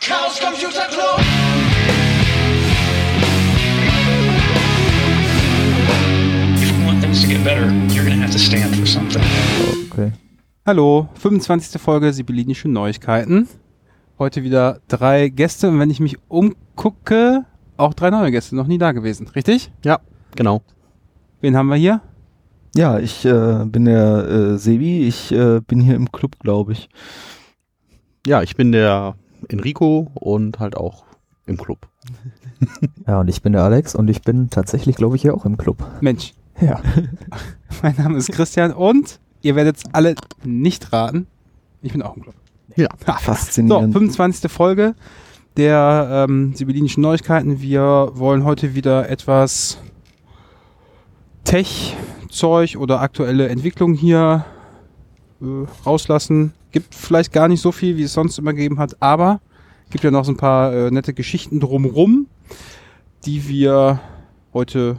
Chaos Computer Club. If you want things to get better, you're going to have to stand for something. Okay. Hallo, 25. Folge Sibyllinische Neuigkeiten. Heute wieder drei Gäste und wenn ich mich umgucke, auch drei neue Gäste, noch nie da gewesen, richtig? Ja, genau. Wen haben wir hier? Ja, ich äh, bin der äh, Sebi. Ich äh, bin hier im Club, glaube ich. Ja, ich bin der Enrico und halt auch im Club. Ja, und ich bin der Alex und ich bin tatsächlich, glaube ich, hier auch im Club. Mensch, Ja. mein Name ist Christian und ihr werdet es alle nicht raten. Ich bin auch im Club. Ja. Ha. So, Faszinierend. 25. Folge der ähm, Sibyllinischen Neuigkeiten. Wir wollen heute wieder etwas Tech-Zeug oder aktuelle Entwicklung hier äh, rauslassen. Gibt vielleicht gar nicht so viel, wie es sonst immer gegeben hat, aber gibt ja noch so ein paar äh, nette Geschichten drumrum, die wir heute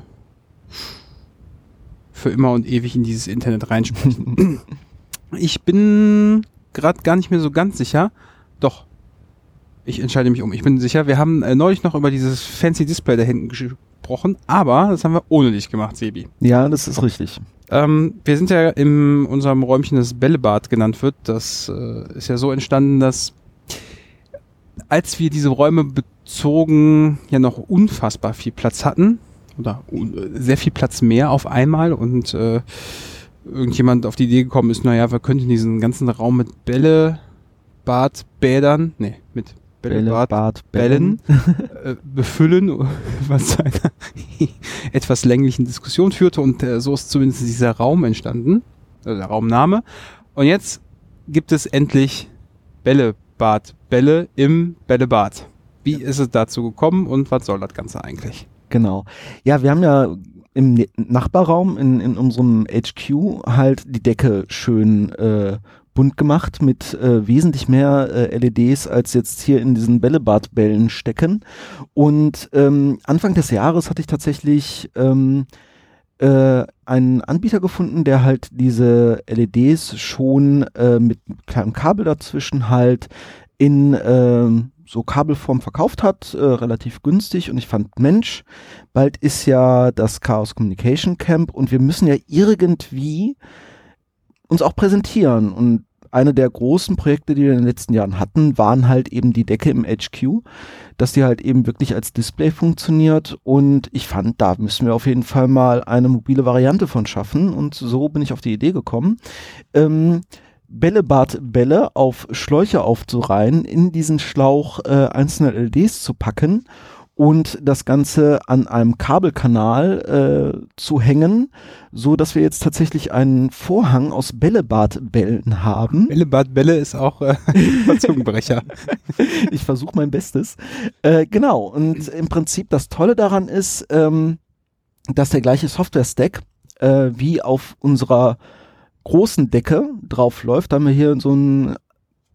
für immer und ewig in dieses Internet reinsprechen. ich bin gerade gar nicht mehr so ganz sicher. Doch, ich entscheide mich um. Ich bin sicher, wir haben äh, neulich noch über dieses fancy Display da hinten gesprochen, aber das haben wir ohne dich gemacht, Sebi. Ja, das ist richtig. Ähm, wir sind ja in unserem Räumchen, das Bällebad genannt wird. Das äh, ist ja so entstanden, dass als wir diese Räume bezogen, ja noch unfassbar viel Platz hatten. Oder äh, sehr viel Platz mehr auf einmal und äh, irgendjemand auf die Idee gekommen ist, naja, wir könnten diesen ganzen Raum mit Bälle, Bad, Bädern, nee, mit Bälle, Bad, Bad, Bällen äh, befüllen, was zu einer etwas länglichen Diskussion führte und äh, so ist zumindest dieser Raum entstanden, also der Raumname. Und jetzt gibt es endlich Bällebad, Bälle im Bällebad. Wie ist es dazu gekommen und was soll das Ganze eigentlich? Genau. Ja, wir haben ja im Nachbarraum in, in unserem HQ halt die Decke schön äh, bunt gemacht mit äh, wesentlich mehr äh, LEDs als jetzt hier in diesen Bällebadbällen stecken. Und ähm, Anfang des Jahres hatte ich tatsächlich ähm, äh, einen Anbieter gefunden, der halt diese LEDs schon äh, mit kleinem Kabel dazwischen halt in ähm, so Kabelform verkauft hat, äh, relativ günstig. Und ich fand, Mensch, bald ist ja das Chaos Communication Camp und wir müssen ja irgendwie uns auch präsentieren. Und eine der großen Projekte, die wir in den letzten Jahren hatten, waren halt eben die Decke im HQ, dass die halt eben wirklich als Display funktioniert. Und ich fand, da müssen wir auf jeden Fall mal eine mobile Variante von schaffen. Und so bin ich auf die Idee gekommen. Ähm, Bällebad-Bälle auf Schläuche aufzureihen, in diesen Schlauch äh, einzelne LEDs zu packen und das Ganze an einem Kabelkanal äh, zu hängen, so dass wir jetzt tatsächlich einen Vorhang aus Bällebad-Bällen haben. Bällebad, Bälle ist auch äh, ein Zungenbrecher. ich versuche mein Bestes. Äh, genau, und im Prinzip das Tolle daran ist, ähm, dass der gleiche Software-Stack äh, wie auf unserer großen Decke drauf läuft. Da haben wir hier so einen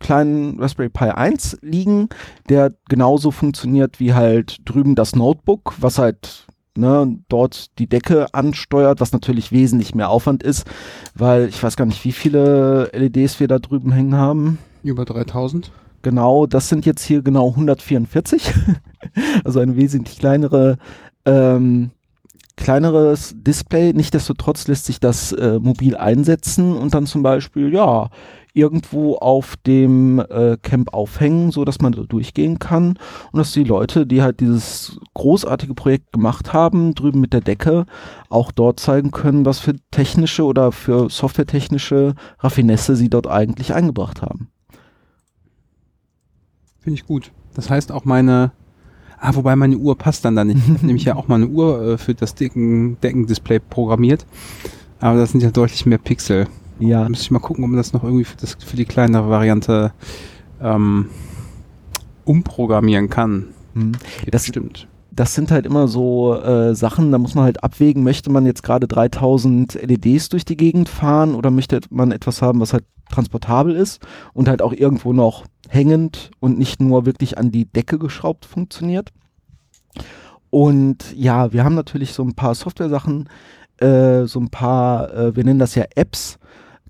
kleinen Raspberry Pi 1 liegen, der genauso funktioniert wie halt drüben das Notebook, was halt ne, dort die Decke ansteuert, was natürlich wesentlich mehr Aufwand ist, weil ich weiß gar nicht, wie viele LEDs wir da drüben hängen haben. Über 3000. Genau, das sind jetzt hier genau 144. also eine wesentlich kleinere, ähm, kleineres Display. Nichtsdestotrotz lässt sich das äh, mobil einsetzen und dann zum Beispiel, ja, irgendwo auf dem äh, Camp aufhängen, so dass man da durchgehen kann und dass die Leute, die halt dieses großartige Projekt gemacht haben, drüben mit der Decke, auch dort zeigen können, was für technische oder für softwaretechnische Raffinesse sie dort eigentlich eingebracht haben. Finde ich gut. Das heißt auch meine. Ah, wobei meine Uhr passt dann da nicht. Ich habe nämlich ja auch mal eine Uhr äh, für das Decken, Deckendisplay programmiert. Aber das sind ja deutlich mehr Pixel. Ja, Da müsste ich mal gucken, ob man das noch irgendwie für, das, für die kleinere Variante ähm, umprogrammieren kann. hm. Das- stimmt. das sind halt immer so äh, Sachen, da muss man halt abwägen, möchte man jetzt gerade 3000 LEDs durch die Gegend fahren oder möchte man etwas haben, was halt transportabel ist und halt auch irgendwo noch hängend und nicht nur wirklich an die Decke geschraubt funktioniert. Und ja, wir haben natürlich so ein paar Software-Sachen, äh, so ein paar, äh, wir nennen das ja Apps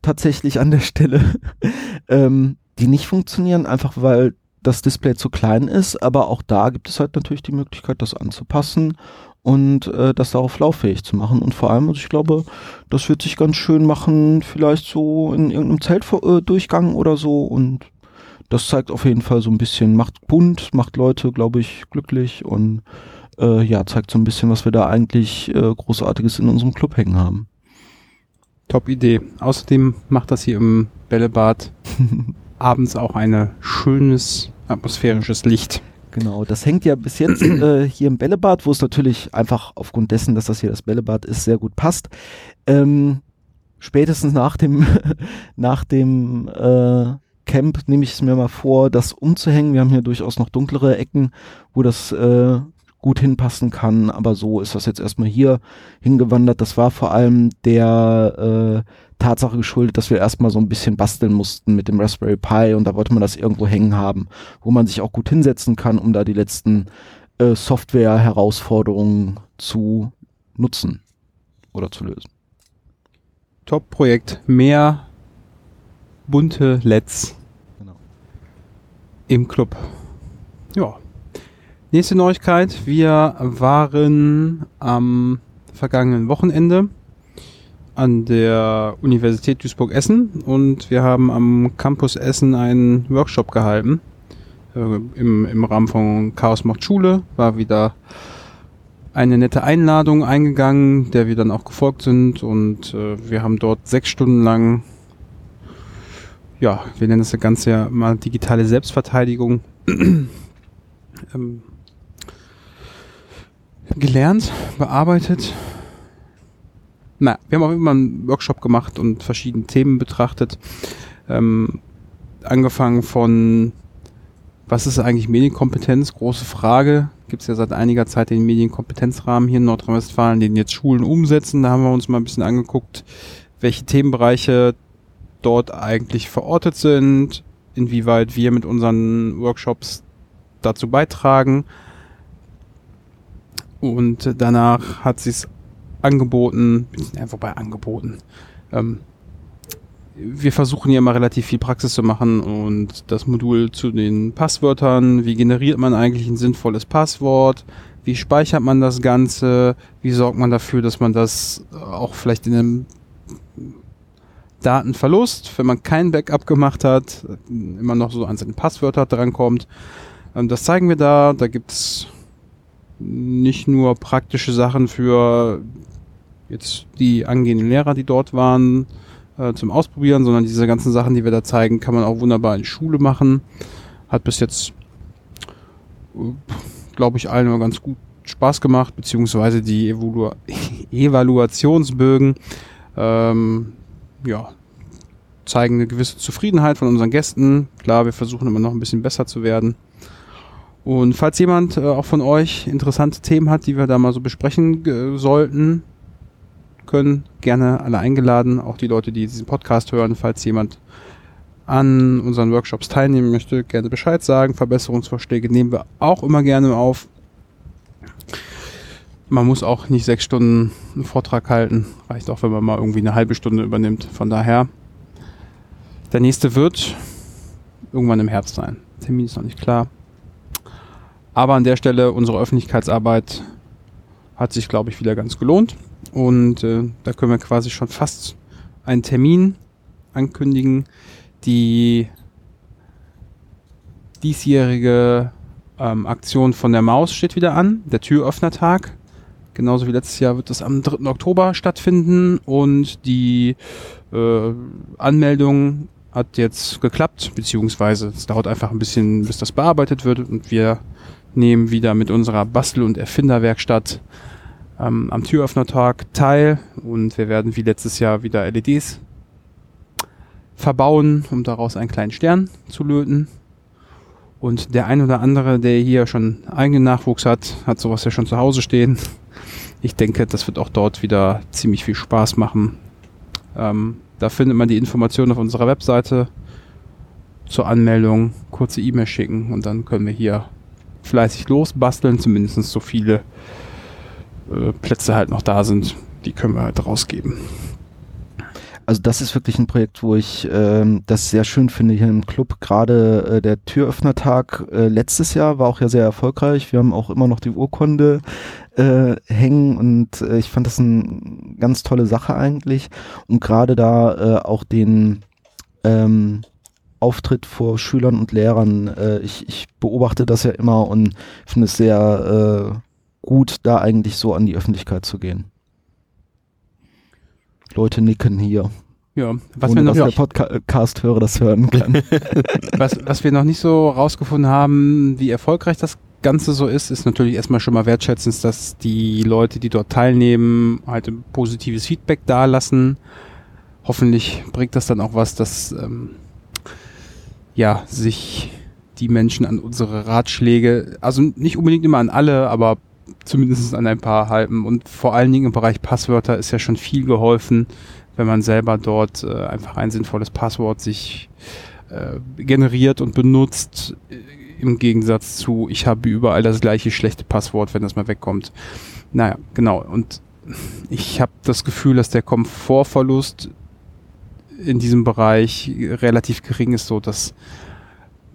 tatsächlich an der Stelle, ähm, die nicht funktionieren, einfach weil das Display zu klein ist, aber auch da gibt es halt natürlich die Möglichkeit, das anzupassen und äh, das darauf lauffähig zu machen. Und vor allem, also ich glaube, das wird sich ganz schön machen, vielleicht so in irgendeinem Zeltdurchgang oder so. Und das zeigt auf jeden Fall so ein bisschen, macht bunt, macht Leute, glaube ich, glücklich und äh, ja, zeigt so ein bisschen, was wir da eigentlich äh, Großartiges in unserem Club hängen haben. Top Idee. Außerdem macht das hier im Bällebad abends auch ein schönes atmosphärisches Licht. Genau, das hängt ja bis jetzt äh, hier im Bällebad, wo es natürlich einfach aufgrund dessen, dass das hier das Bällebad ist, sehr gut passt. Ähm, spätestens nach dem, nach dem äh, Camp nehme ich es mir mal vor, das umzuhängen. Wir haben hier durchaus noch dunklere Ecken, wo das äh, gut hinpassen kann, aber so ist das jetzt erstmal hier hingewandert. Das war vor allem der äh, Tatsache geschuldet, dass wir erstmal so ein bisschen basteln mussten mit dem Raspberry Pi und da wollte man das irgendwo hängen haben, wo man sich auch gut hinsetzen kann, um da die letzten äh, Software-Herausforderungen zu nutzen oder zu lösen. Top-Projekt. Mehr bunte LEDs Genau. im Club. Ja. Nächste Neuigkeit. Wir waren am vergangenen Wochenende an der Universität Duisburg-Essen und wir haben am Campus Essen einen Workshop gehalten. Äh, im, Im Rahmen von Chaos macht Schule war wieder eine nette Einladung eingegangen, der wir dann auch gefolgt sind und äh, wir haben dort sechs Stunden lang, ja, wir nennen das Ganze ja mal digitale Selbstverteidigung, ähm, gelernt, bearbeitet na, wir haben auch immer einen Workshop gemacht und verschiedene Themen betrachtet. Ähm, angefangen von, was ist eigentlich Medienkompetenz? Große Frage. Gibt es ja seit einiger Zeit den Medienkompetenzrahmen hier in Nordrhein-Westfalen, den jetzt Schulen umsetzen. Da haben wir uns mal ein bisschen angeguckt, welche Themenbereiche dort eigentlich verortet sind, inwieweit wir mit unseren Workshops dazu beitragen. Und danach hat sich angeboten, ja, wobei angeboten. Ähm, wir versuchen ja immer relativ viel Praxis zu machen und das Modul zu den Passwörtern, wie generiert man eigentlich ein sinnvolles Passwort, wie speichert man das Ganze, wie sorgt man dafür, dass man das auch vielleicht in einem Datenverlust, wenn man kein Backup gemacht hat, immer noch so an seine Passwörter drankommt. Ähm, das zeigen wir da, da gibt's nicht nur praktische Sachen für jetzt die angehenden Lehrer, die dort waren, äh, zum Ausprobieren, sondern diese ganzen Sachen, die wir da zeigen, kann man auch wunderbar in Schule machen. Hat bis jetzt, äh, glaube ich, allen immer ganz gut Spaß gemacht, beziehungsweise die Evalu Evaluationsbögen, ähm, ja, zeigen eine gewisse Zufriedenheit von unseren Gästen. Klar, wir versuchen immer noch ein bisschen besser zu werden. Und falls jemand äh, auch von euch interessante Themen hat, die wir da mal so besprechen äh, sollten, können gerne alle eingeladen, auch die Leute, die diesen Podcast hören, falls jemand an unseren Workshops teilnehmen möchte, gerne Bescheid sagen. Verbesserungsvorschläge nehmen wir auch immer gerne auf. Man muss auch nicht sechs Stunden einen Vortrag halten. Reicht auch, wenn man mal irgendwie eine halbe Stunde übernimmt. Von daher, der nächste wird irgendwann im Herbst sein. Termin ist noch nicht klar. Aber an der Stelle, unsere Öffentlichkeitsarbeit hat sich, glaube ich, wieder ganz gelohnt. Und äh, da können wir quasi schon fast einen Termin ankündigen. Die diesjährige ähm, Aktion von der Maus steht wieder an, der Türöffnertag. Genauso wie letztes Jahr wird das am 3. Oktober stattfinden und die äh, Anmeldung hat jetzt geklappt, beziehungsweise es dauert einfach ein bisschen, bis das bearbeitet wird und wir nehmen wieder mit unserer Bastel- und Erfinderwerkstatt ähm, am Türöffnertag teil und wir werden wie letztes Jahr wieder LEDs verbauen, um daraus einen kleinen Stern zu löten. Und der ein oder andere, der hier schon eigenen Nachwuchs hat, hat sowas ja schon zu Hause stehen. Ich denke, das wird auch dort wieder ziemlich viel Spaß machen. Ähm, da findet man die Informationen auf unserer Webseite zur Anmeldung, kurze E-Mail schicken und dann können wir hier fleißig losbasteln, zumindest so viele äh, Plätze halt noch da sind, die können wir halt rausgeben. Also das ist wirklich ein Projekt, wo ich ähm, das sehr schön finde hier im Club. Gerade äh, der Türöffnertag äh, letztes Jahr war auch ja sehr erfolgreich. Wir haben auch immer noch die Urkunde äh, hängen und äh, ich fand das eine ganz tolle Sache eigentlich. Und gerade da äh, auch den ähm, Auftritt vor Schülern und Lehrern, äh, ich, ich beobachte das ja immer und finde es sehr äh, gut, da eigentlich so an die Öffentlichkeit zu gehen. Leute nicken hier. Ja, was ohne wir noch dass der Podcast-Hörer das hören kann. was, was wir noch nicht so rausgefunden haben, wie erfolgreich das Ganze so ist, ist natürlich erstmal schon mal wertschätzend, dass die Leute, die dort teilnehmen, halt ein positives Feedback dalassen. Hoffentlich bringt das dann auch was, dass ähm, ja sich die Menschen an unsere Ratschläge, also nicht unbedingt immer an alle, aber zumindest an ein paar halten. Und vor allen Dingen im Bereich Passwörter ist ja schon viel geholfen, wenn man selber dort äh, einfach ein sinnvolles Passwort sich äh, generiert und benutzt, äh, im Gegensatz zu, ich habe überall das gleiche schlechte Passwort, wenn das mal wegkommt. Naja, genau. Und ich habe das Gefühl, dass der Komfortverlust in diesem Bereich relativ gering ist, so dass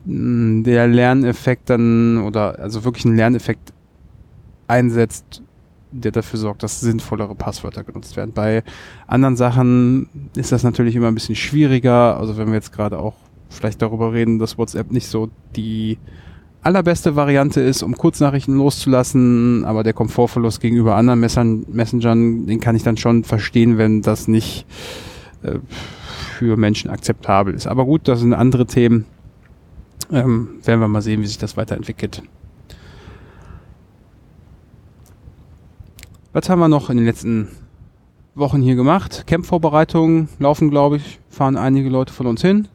mh, der Lerneffekt dann oder also wirklich ein Lerneffekt einsetzt, der dafür sorgt, dass sinnvollere Passwörter genutzt werden. Bei anderen Sachen ist das natürlich immer ein bisschen schwieriger. Also wenn wir jetzt gerade auch vielleicht darüber reden, dass WhatsApp nicht so die allerbeste Variante ist, um Kurznachrichten loszulassen, aber der Komfortverlust gegenüber anderen Messen Messengern, den kann ich dann schon verstehen, wenn das nicht äh, für Menschen akzeptabel ist. Aber gut, das sind andere Themen. Ähm, werden wir mal sehen, wie sich das weiterentwickelt. Was haben wir noch in den letzten Wochen hier gemacht? Camp-Vorbereitungen laufen, glaube ich. Fahren einige Leute von uns hin.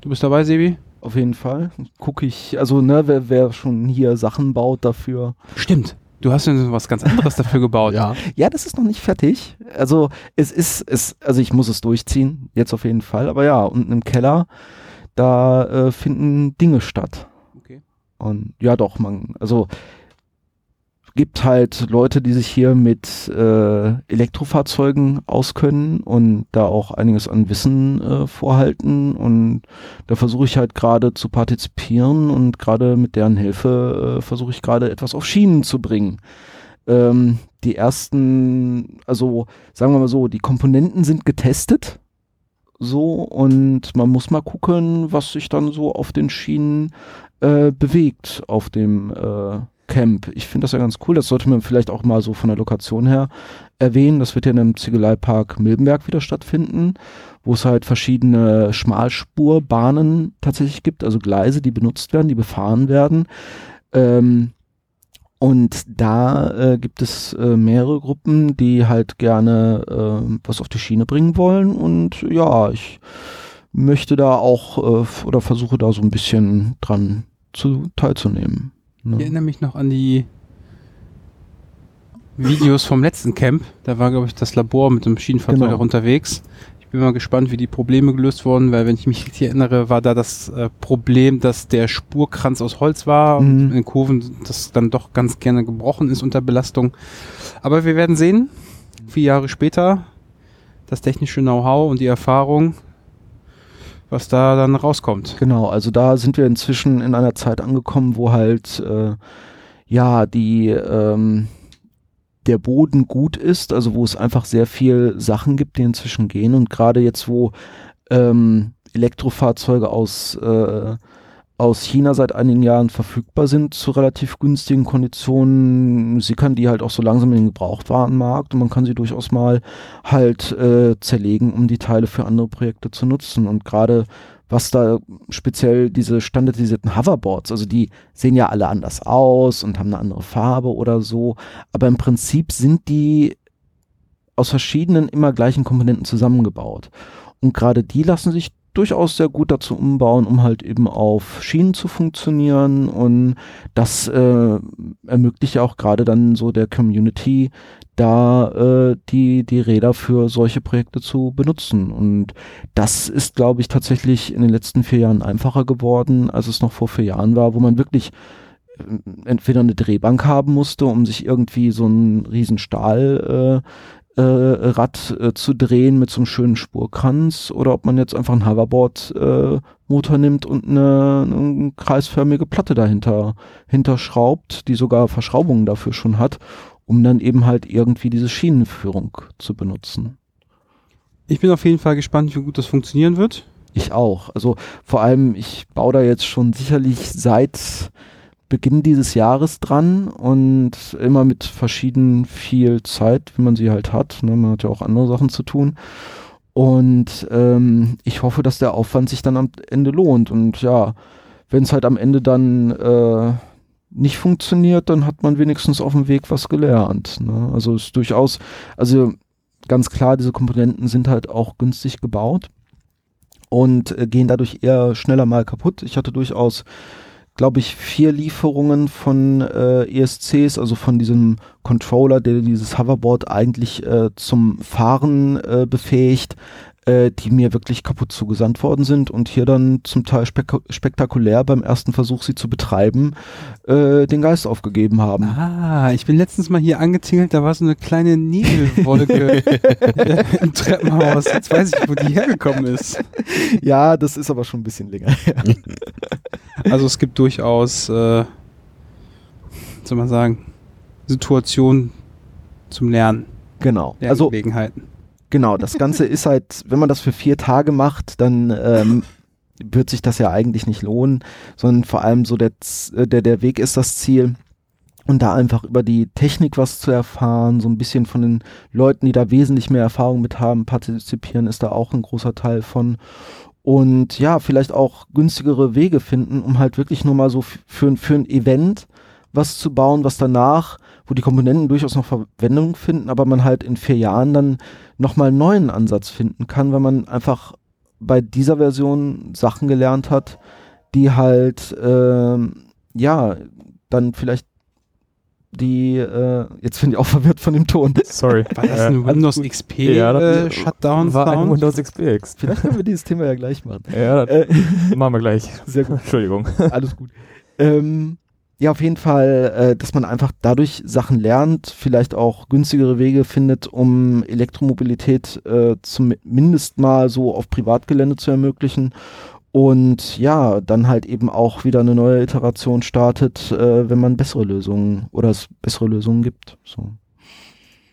Du bist dabei, Sebi? Auf jeden Fall. Gucke ich, also ne, wer, wer schon hier Sachen baut dafür. Stimmt. Du hast ja was ganz anderes dafür gebaut. Ja. Ja, das ist noch nicht fertig. Also es ist, es, also ich muss es durchziehen, jetzt auf jeden Fall. Aber ja, unten im Keller, da äh, finden Dinge statt. Okay. Und ja, doch, man, also gibt halt Leute, die sich hier mit äh, Elektrofahrzeugen auskennen und da auch einiges an Wissen äh, vorhalten. Und da versuche ich halt gerade zu partizipieren und gerade mit deren Hilfe äh, versuche ich gerade etwas auf Schienen zu bringen. Ähm, die ersten, also sagen wir mal so, die Komponenten sind getestet. So, und man muss mal gucken, was sich dann so auf den Schienen äh, bewegt auf dem äh, Camp. Ich finde das ja ganz cool. Das sollte man vielleicht auch mal so von der Lokation her erwähnen. Das wird ja in dem Ziegeleipark Milbenberg wieder stattfinden, wo es halt verschiedene Schmalspurbahnen tatsächlich gibt, also Gleise, die benutzt werden, die befahren werden. Ähm, und da äh, gibt es äh, mehrere Gruppen, die halt gerne äh, was auf die Schiene bringen wollen. Und ja, ich möchte da auch äh, oder versuche da so ein bisschen dran zu teilzunehmen. Ich Ne? erinnere mich noch an die Videos vom letzten Camp. Da war, glaube ich, das Labor mit dem Schienenfahrzeug Genau. auch unterwegs. Ich bin mal gespannt, wie die Probleme gelöst wurden, weil wenn ich mich richtig erinnere, war da das äh, Problem, dass der Spurkranz aus Holz war und Mhm. in den Kurven das dann doch ganz gerne gebrochen ist unter Belastung. Aber wir werden sehen, vier Jahre später, das technische Know-how und die Erfahrung, was da dann rauskommt. Genau, also da sind wir inzwischen in einer Zeit angekommen, wo halt äh, ja die ähm, der Boden gut ist, also wo es einfach sehr viel Sachen gibt, die inzwischen gehen und gerade jetzt, wo ähm, Elektrofahrzeuge aus äh, aus China seit einigen Jahren verfügbar sind zu relativ günstigen Konditionen, sickern die halt auch so langsam in den Gebrauchtwarenmarkt und man kann sie durchaus mal halt äh, zerlegen, um die Teile für andere Projekte zu nutzen. Und gerade was da speziell diese standardisierten Hoverboards, also die sehen ja alle anders aus und haben eine andere Farbe oder so, aber im Prinzip sind die aus verschiedenen immer gleichen Komponenten zusammengebaut. Und gerade die lassen sich durchaus sehr gut dazu umbauen, um halt eben auf Schienen zu funktionieren. Und das äh, ermöglicht ja auch gerade dann so der Community da äh, die die Räder für solche Projekte zu benutzen. Und das ist glaube ich tatsächlich in den letzten vier Jahren einfacher geworden, als es noch vor vier Jahren war, wo man wirklich äh, entweder eine Drehbank haben musste, um sich irgendwie so einen riesen Stahl äh, Rad äh, zu drehen mit so einem schönen Spurkranz oder ob man jetzt einfach einen Hoverboard-Motor nimmt und eine, eine kreisförmige Platte dahinter hinterschraubt, die sogar Verschraubungen dafür schon hat, um dann eben halt irgendwie diese Schienenführung zu benutzen. Ich bin auf jeden Fall gespannt, wie gut das funktionieren wird. Ich auch. Also vor allem, ich baue da jetzt schon sicherlich seit Beginn dieses Jahres dran und immer mit verschieden viel Zeit, wie man sie halt hat. Ne? Man hat ja auch andere Sachen zu tun. Und ähm, ich hoffe, dass der Aufwand sich dann am Ende lohnt. Und ja, wenn es halt am Ende dann äh, nicht funktioniert, dann hat man wenigstens auf dem Weg was gelernt. Ne? Also ist durchaus, also ganz klar, diese Komponenten sind halt auch günstig gebaut und äh, gehen dadurch eher schneller mal kaputt. Ich hatte durchaus, glaube ich, vier Lieferungen von äh, ESCs, also von diesem Controller, der dieses Hoverboard eigentlich äh, zum Fahren äh, befähigt, äh, die mir wirklich kaputt zugesandt worden sind und hier dann zum Teil spek spektakulär beim ersten Versuch, sie zu betreiben, äh, den Geist aufgegeben haben. Ah, ich bin letztens mal hier angezingelt, da war so eine kleine Nebelwolke im Treppenhaus. Jetzt weiß ich, wo die hergekommen ist. Ja, das ist aber schon ein bisschen länger her. Also es gibt durchaus, äh, soll man sagen, Situationen zum Lernen, Genau. Also Lerngelegenheiten. Genau, das Ganze ist halt, wenn man das für vier Tage macht, dann ähm, wird sich das ja eigentlich nicht lohnen, sondern vor allem so der, äh, der, der Weg ist das Ziel. Und da einfach über die Technik was zu erfahren, so ein bisschen von den Leuten, die da wesentlich mehr Erfahrung mit haben, partizipieren, ist da auch ein großer Teil von. Und ja, vielleicht auch günstigere Wege finden, um halt wirklich nur mal so für, für ein Event was zu bauen, was danach, wo die Komponenten durchaus noch Verwendung finden, aber man halt in vier Jahren dann nochmal einen neuen Ansatz finden kann, wenn man einfach bei dieser Version Sachen gelernt hat, die halt, ähm, ja, dann vielleicht die, äh, jetzt bin ich auch verwirrt von dem Ton. Sorry. War das Äh, ein alles Windows. XP Ja, das äh, Shutdown war ein? Windows XP X. Vielleicht können wir dieses Thema ja gleich machen. Ja, das Äh, machen wir gleich. sehr gut. Entschuldigung. Alles gut. Ähm, ja, auf jeden Fall, äh, dass man einfach dadurch Sachen lernt, vielleicht auch günstigere Wege findet, um Elektromobilität äh, zumindest mal so auf Privatgelände zu ermöglichen. Und ja, dann halt eben auch wieder eine neue Iteration startet, äh, wenn man bessere Lösungen oder es bessere Lösungen gibt. So.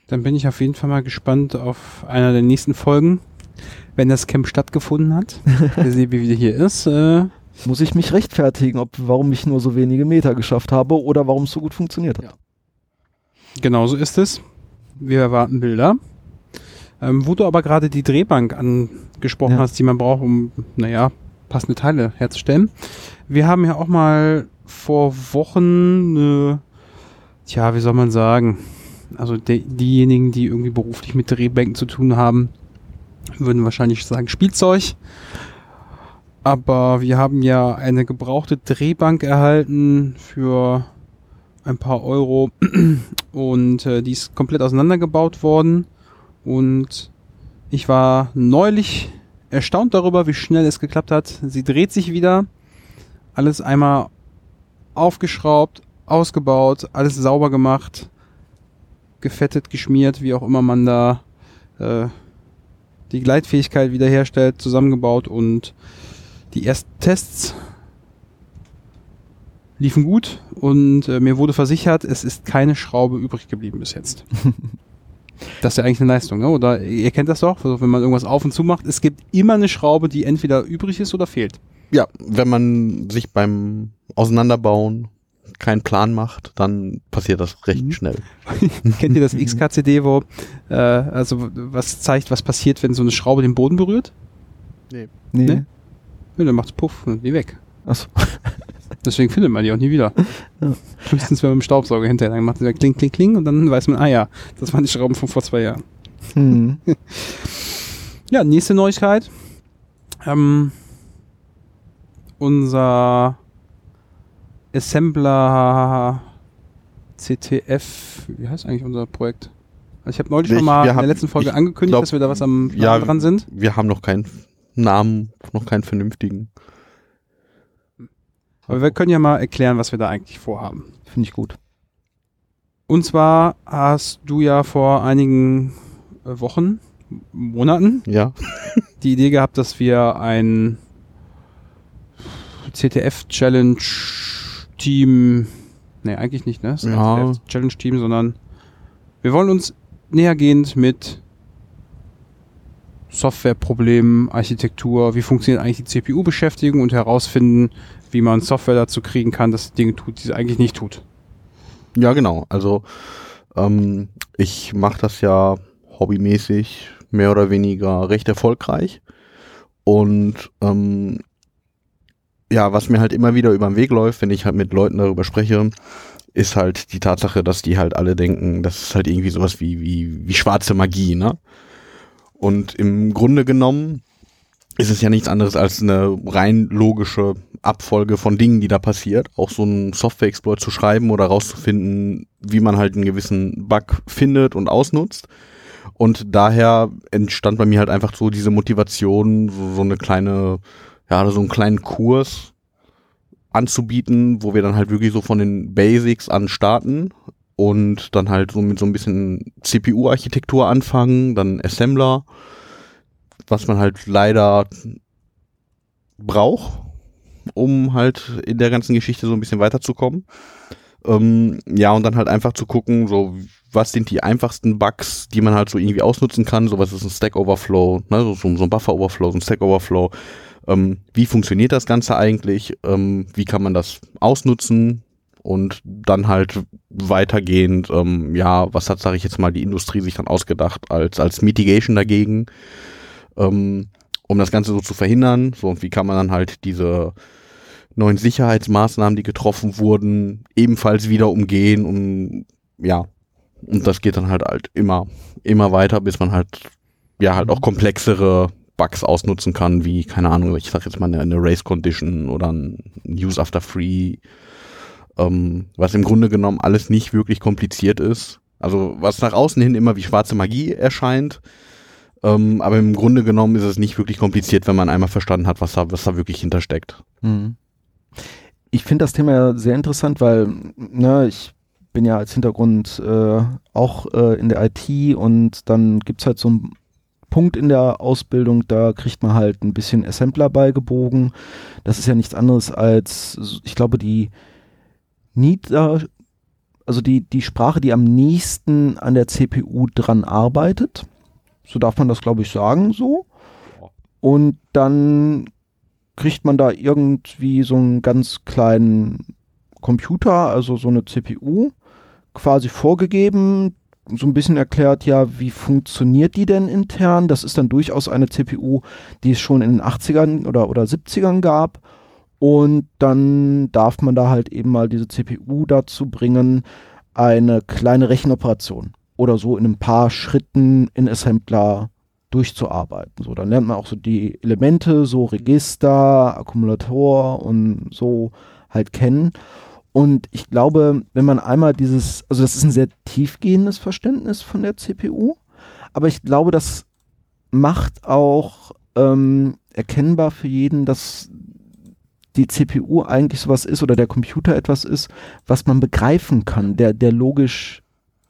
Dann bin ich auf jeden Fall mal gespannt auf einer der nächsten Folgen, wenn das Camp stattgefunden hat. Wir sehen, wie wieder hier ist. Äh, Muss ich mich rechtfertigen, ob warum ich nur so wenige Meter geschafft habe oder warum es so gut funktioniert hat. Genauso ist es. Wir erwarten Bilder. Ähm, wo du aber gerade die Drehbank angesprochen Ja. hast, die man braucht, um, naja, passende Teile herzustellen. Wir haben ja auch mal vor Wochen, äh, tja, wie soll man sagen, also de diejenigen, die irgendwie beruflich mit Drehbänken zu tun haben, würden wahrscheinlich sagen Spielzeug. Aber wir haben ja eine gebrauchte Drehbank erhalten für ein paar Euro. Und äh, die ist komplett auseinandergebaut worden. Und ich war neulich erstaunt darüber, wie schnell es geklappt hat. Sie dreht sich wieder, alles einmal aufgeschraubt, ausgebaut, alles sauber gemacht, gefettet, geschmiert, wie auch immer man da äh, die Gleitfähigkeit wiederherstellt, zusammengebaut und die ersten Tests liefen gut und äh, mir wurde versichert, es ist keine Schraube übrig geblieben bis jetzt. das ist ja eigentlich eine Leistung, ne? oder ihr kennt das doch, also wenn man irgendwas auf und zu macht, es gibt immer eine Schraube, die entweder übrig ist oder fehlt. Ja, wenn man sich beim Auseinanderbauen keinen Plan macht, dann passiert das recht Mhm. schnell. Kennt ihr das XKCD, wo äh, also was zeigt, was passiert, wenn so eine Schraube den Boden berührt? Nee. Ne? Ja, dann macht's Puff und die weg. Achso. Deswegen findet man die auch nie wieder. Ja. Höchstens, wenn man mit dem Staubsauger hinterher dann macht kling, kling, kling und dann weiß man, ah ja, das waren die Schrauben von vor zwei Jahren. Hm. Ja, nächste Neuigkeit. Ähm, unser Assembler CTF, wie heißt eigentlich unser Projekt? Also ich habe neulich Ich- schon mal in der letzten Folge angekündigt, glaub, dass wir da was am ja, dran sind. Wir haben noch keinen Namen, noch keinen vernünftigen. Aber wir können ja mal erklären, was wir da eigentlich vorhaben. Finde ich gut. Und zwar hast du ja vor einigen äh, Wochen, Monaten Ja. die Idee gehabt, dass wir ein CTF-Challenge-Team, nee, eigentlich nicht, ne? Ja. CTF-Challenge-Team, sondern wir wollen uns nähergehend mit Softwareproblemen, Architektur, wie funktioniert eigentlich die CPU beschäftigen und herausfinden, wie man Software dazu kriegen kann, dass Dinge tut, die sie eigentlich nicht tut. Ja, genau. Also ähm, ich mache das ja hobbymäßig mehr oder weniger recht erfolgreich. Und ähm, ja, was mir halt immer wieder über den Weg läuft, wenn ich halt mit Leuten darüber spreche, ist halt die Tatsache, dass die halt alle denken, das ist halt irgendwie sowas wie, wie, wie schwarze Magie, ne? Und im Grunde genommen ist es ja nichts anderes als eine rein logische Abfolge von Dingen, die da passiert. Auch so einen Software-Exploit zu schreiben oder rauszufinden, wie man halt einen gewissen Bug findet und ausnutzt. Und daher entstand bei mir halt einfach so diese Motivation, so, so eine kleine, ja, so einen kleinen Kurs anzubieten, wo wir dann halt wirklich so von den Basics an starten und dann halt so mit so ein bisschen CPU-Architektur anfangen, dann Assembler, was man halt leider braucht, um halt in der ganzen Geschichte so ein bisschen weiterzukommen. Ähm, ja, und dann halt einfach zu gucken, so was sind die einfachsten Bugs, die man halt so irgendwie ausnutzen kann. So was ist ein Stack Overflow, ne, so, so ein Buffer Overflow, so ein Stack Overflow. Ähm, wie funktioniert das Ganze eigentlich? Ähm, wie kann man das ausnutzen? Und dann halt weitergehend, ähm, ja, was hat, sage ich jetzt mal, die Industrie sich dann ausgedacht als, als Mitigation dagegen, ähm, um das Ganze so zu verhindern. So, und wie kann man dann halt diese neuen Sicherheitsmaßnahmen, die getroffen wurden, ebenfalls wieder umgehen und ja, und das geht dann halt halt immer, immer weiter, bis man halt, ja, halt auch komplexere Bugs ausnutzen kann, wie, keine Ahnung, ich sag jetzt mal eine, eine Race Condition oder ein Use After Free, ähm, was im Grunde genommen alles nicht wirklich kompliziert ist. Also was nach außen hin immer wie schwarze Magie erscheint, ähm, aber im Grunde genommen ist es nicht wirklich kompliziert, wenn man einmal verstanden hat, was da, was da wirklich hintersteckt. Mhm. Ich finde das Thema ja sehr interessant, weil ne, ich bin ja als Hintergrund äh, auch äh, in der IT und dann gibt es halt so einen Punkt in der Ausbildung, da kriegt man halt ein bisschen Assembler beigebogen. Das ist ja nichts anderes als, ich glaube, die nieder, also die, die Sprache, die am nächsten an der CPU dran arbeitet. So darf man das, glaube ich, sagen, so. Und dann kriegt man da irgendwie so einen ganz kleinen Computer, also so eine CPU, quasi vorgegeben, so ein bisschen erklärt, ja, wie funktioniert die denn intern? Das ist dann durchaus eine CPU, die es schon in den 80ern oder, oder 70ern gab. Und dann darf man da halt eben mal diese CPU dazu bringen, eine kleine Rechenoperation oder so in ein paar Schritten in Assembler durchzuarbeiten. So, dann lernt man auch so die Elemente, so Register, Akkumulator und so halt kennen. Und ich glaube, wenn man einmal dieses, also das ist ein sehr tiefgehendes Verständnis von der CPU, aber ich glaube, das macht auch ähm, erkennbar für jeden, dass die CPU eigentlich sowas ist oder der Computer etwas ist, was man begreifen kann, der, der logisch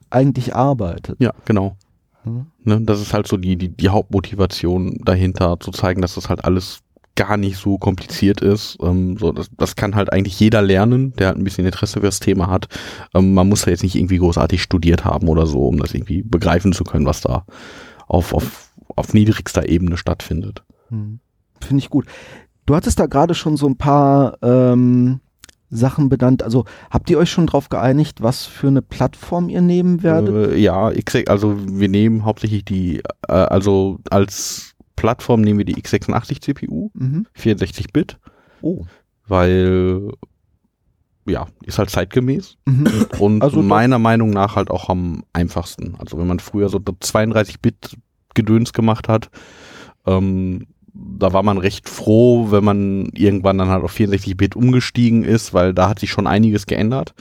eigentlich arbeitet. Ja, genau. Hm? Ne, das ist halt so die, die, die Hauptmotivation dahinter, zu zeigen, dass das halt alles gar nicht so kompliziert ist. Ähm, so, das, das kann halt eigentlich jeder lernen, der halt ein bisschen Interesse für das Thema hat. Ähm, man muss da jetzt nicht irgendwie großartig studiert haben oder so, um das irgendwie begreifen zu können, was da auf, auf, auf niedrigster Ebene stattfindet. Hm. Finde ich gut. Du hattest da gerade schon so ein paar ähm, Sachen benannt. Also habt ihr euch schon darauf geeinigt, was für eine Plattform ihr nehmen werdet? Äh, ja, also wir nehmen hauptsächlich die, äh, also als Plattform nehmen wir die x86 CPU, Mhm. 64-Bit, Oh. weil ja, ist halt zeitgemäß Mhm. und Also meiner Meinung nach halt auch am einfachsten. Also wenn man früher so 32-Bit Gedöns gemacht hat, ähm, da war man recht froh, wenn man irgendwann dann halt auf 64-Bit umgestiegen ist, weil da hat sich schon einiges geändert.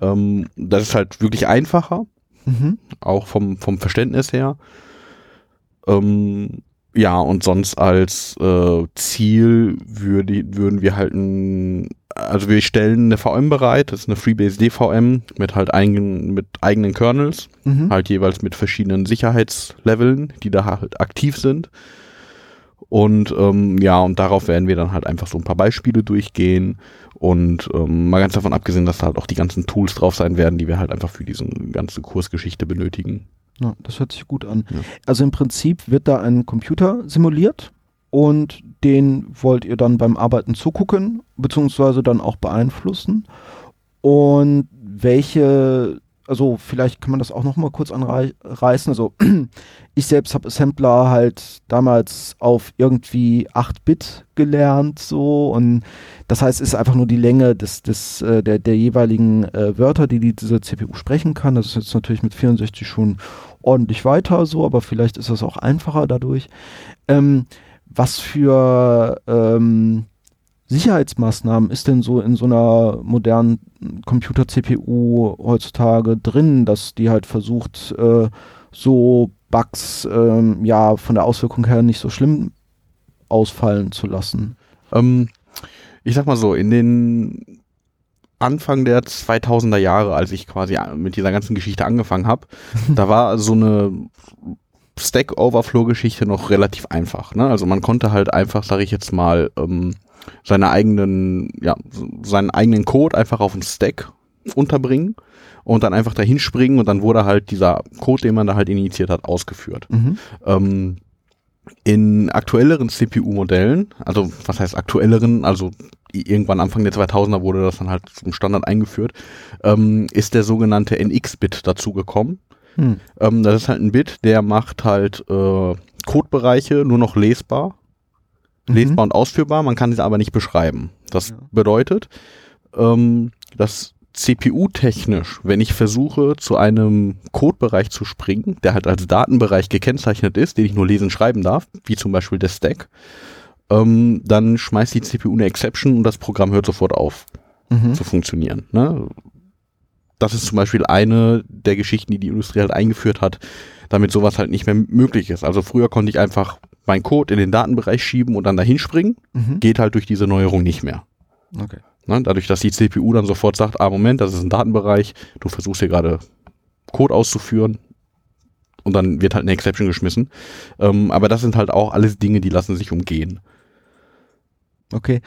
Ähm, das ist halt wirklich einfacher, Mhm. auch vom, vom Verständnis her. Ähm, ja, und sonst als äh, Ziel würde, würden wir halt ein, also wir stellen eine VM bereit, das ist eine FreeBSD VM mit halt eigenen, mit eigenen Kernels, Mhm. halt jeweils mit verschiedenen Sicherheitsleveln, die da halt aktiv sind. Und ähm, ja, und darauf werden wir dann halt einfach so ein paar Beispiele durchgehen. Und ähm, mal ganz davon abgesehen, dass da halt auch die ganzen Tools drauf sein werden, die wir halt einfach für diese ganze Kursgeschichte benötigen. Ja, das hört sich gut an. Ja. Also im Prinzip wird da ein Computer simuliert und den wollt ihr dann beim Arbeiten zugucken, beziehungsweise dann auch beeinflussen. Und welche, also vielleicht kann man das auch noch mal kurz anreißen. Also ich selbst habe Assembler halt damals auf irgendwie 8-Bit gelernt so und das heißt, es ist einfach nur die Länge des, des, äh, der, der jeweiligen äh, Wörter, die, die diese CPU sprechen kann. Das ist jetzt natürlich mit 64 schon ordentlich weiter so, aber vielleicht ist das auch einfacher dadurch. Ähm, was für ähm, Sicherheitsmaßnahmen ist denn so in so einer modernen Computer-CPU heutzutage drin, dass die halt versucht, äh, so Bugs ähm, ja von der Auswirkung her nicht so schlimm ausfallen zu lassen? Ähm, ich sag mal so, in den Anfang der 2000er Jahre, als ich quasi mit dieser ganzen Geschichte angefangen habe, da war so eine Stack Overflow-Geschichte noch relativ einfach. Ne? Also man konnte halt einfach, sage ich jetzt mal, ähm, seine eigenen, ja, seinen eigenen Code einfach auf einen Stack unterbringen und dann einfach dahin springen und dann wurde halt dieser Code, den man da halt initiiert hat, ausgeführt. Mhm. Ähm, in aktuelleren CPU-Modellen, also was heißt aktuelleren, also irgendwann Anfang der 2000er wurde das dann halt zum Standard eingeführt, ähm, ist der sogenannte NX-Bit dazugekommen. Hm. Ähm, das ist halt ein Bit, der macht halt äh, Codebereiche nur noch lesbar, Mhm. lesbar und ausführbar, man kann sie aber nicht beschreiben. Das Ja. bedeutet, ähm, dass CPU-technisch, wenn ich versuche, zu einem Codebereich zu springen, der halt als Datenbereich gekennzeichnet ist, den ich nur lesen schreiben darf, wie zum Beispiel der Stack, ähm, dann schmeißt die CPU eine Exception und das Programm hört sofort auf Mhm. zu funktionieren. Ne? Das ist zum Beispiel eine der Geschichten, die die Industrie halt eingeführt hat, damit sowas halt nicht mehr möglich ist. Also früher konnte ich einfach meinen Code in den Datenbereich schieben und dann dahin springen. Mhm. Geht halt durch diese Neuerung nicht mehr. Okay. Ne? Dadurch, dass die CPU dann sofort sagt, ah Moment, das ist ein Datenbereich, du versuchst hier gerade Code auszuführen und dann wird halt eine Exception geschmissen. Ähm, aber das sind halt auch alles Dinge, die lassen sich umgehen. Okay.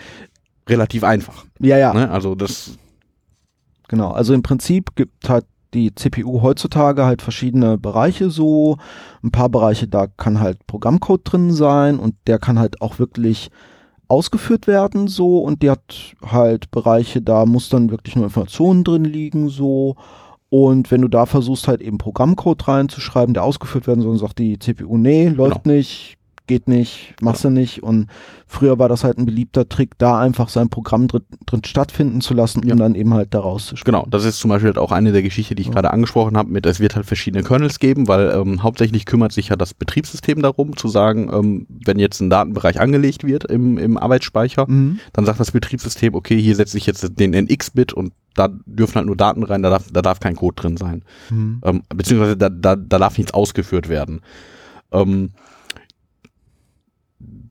Relativ einfach. Ja, ja. Ne? Also das Genau, also im Prinzip gibt halt die CPU heutzutage halt verschiedene Bereiche so. Ein paar Bereiche, da kann halt Programmcode drin sein und der kann halt auch wirklich ausgeführt werden so und die hat halt Bereiche, da muss dann wirklich nur Informationen drin liegen so. Und wenn du da versuchst halt eben Programmcode reinzuschreiben, der ausgeführt werden soll, dann sagt die CPU, nee, läuft nicht, geht nicht, machst du nicht. Und früher war das halt ein beliebter Trick, da einfach sein Programm drin, drin stattfinden zu lassen, Ja. um dann eben halt da rauszuspringen. Genau, das ist zum Beispiel halt auch eine der Geschichten, die ich Ja. gerade angesprochen habe, mit es wird halt verschiedene Kernels geben, weil ähm, hauptsächlich kümmert sich ja das Betriebssystem darum, zu sagen, ähm, wenn jetzt ein Datenbereich angelegt wird im, im Arbeitsspeicher, Mhm. dann sagt das Betriebssystem, okay, hier setze ich jetzt den NX-Bit und da dürfen halt nur Daten rein, da darf, da darf kein Code drin sein. Mhm. Ähm, beziehungsweise da, da, da darf nichts ausgeführt werden. Ähm,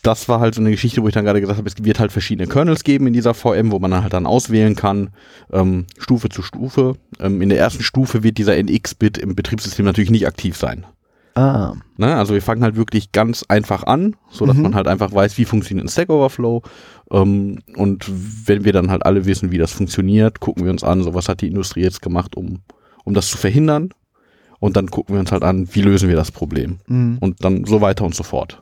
das war halt so eine Geschichte, wo ich dann gerade gesagt habe, es wird halt verschiedene Kernels geben in dieser VM, wo man dann halt dann auswählen kann, ähm, Stufe zu Stufe. Ähm, in der ersten Stufe wird dieser NX-Bit im Betriebssystem natürlich nicht aktiv sein. Ah, Ne? Also wir fangen halt wirklich ganz einfach an, so dass Mhm. man halt einfach weiß, wie funktioniert ein Stack Overflow. Ähm, und wenn wir dann halt alle wissen, wie das funktioniert, gucken wir uns an, so was hat die Industrie jetzt gemacht, um, um das zu verhindern. Und dann gucken wir uns halt an, wie lösen wir das Problem. mhm. Und dann so weiter und so fort.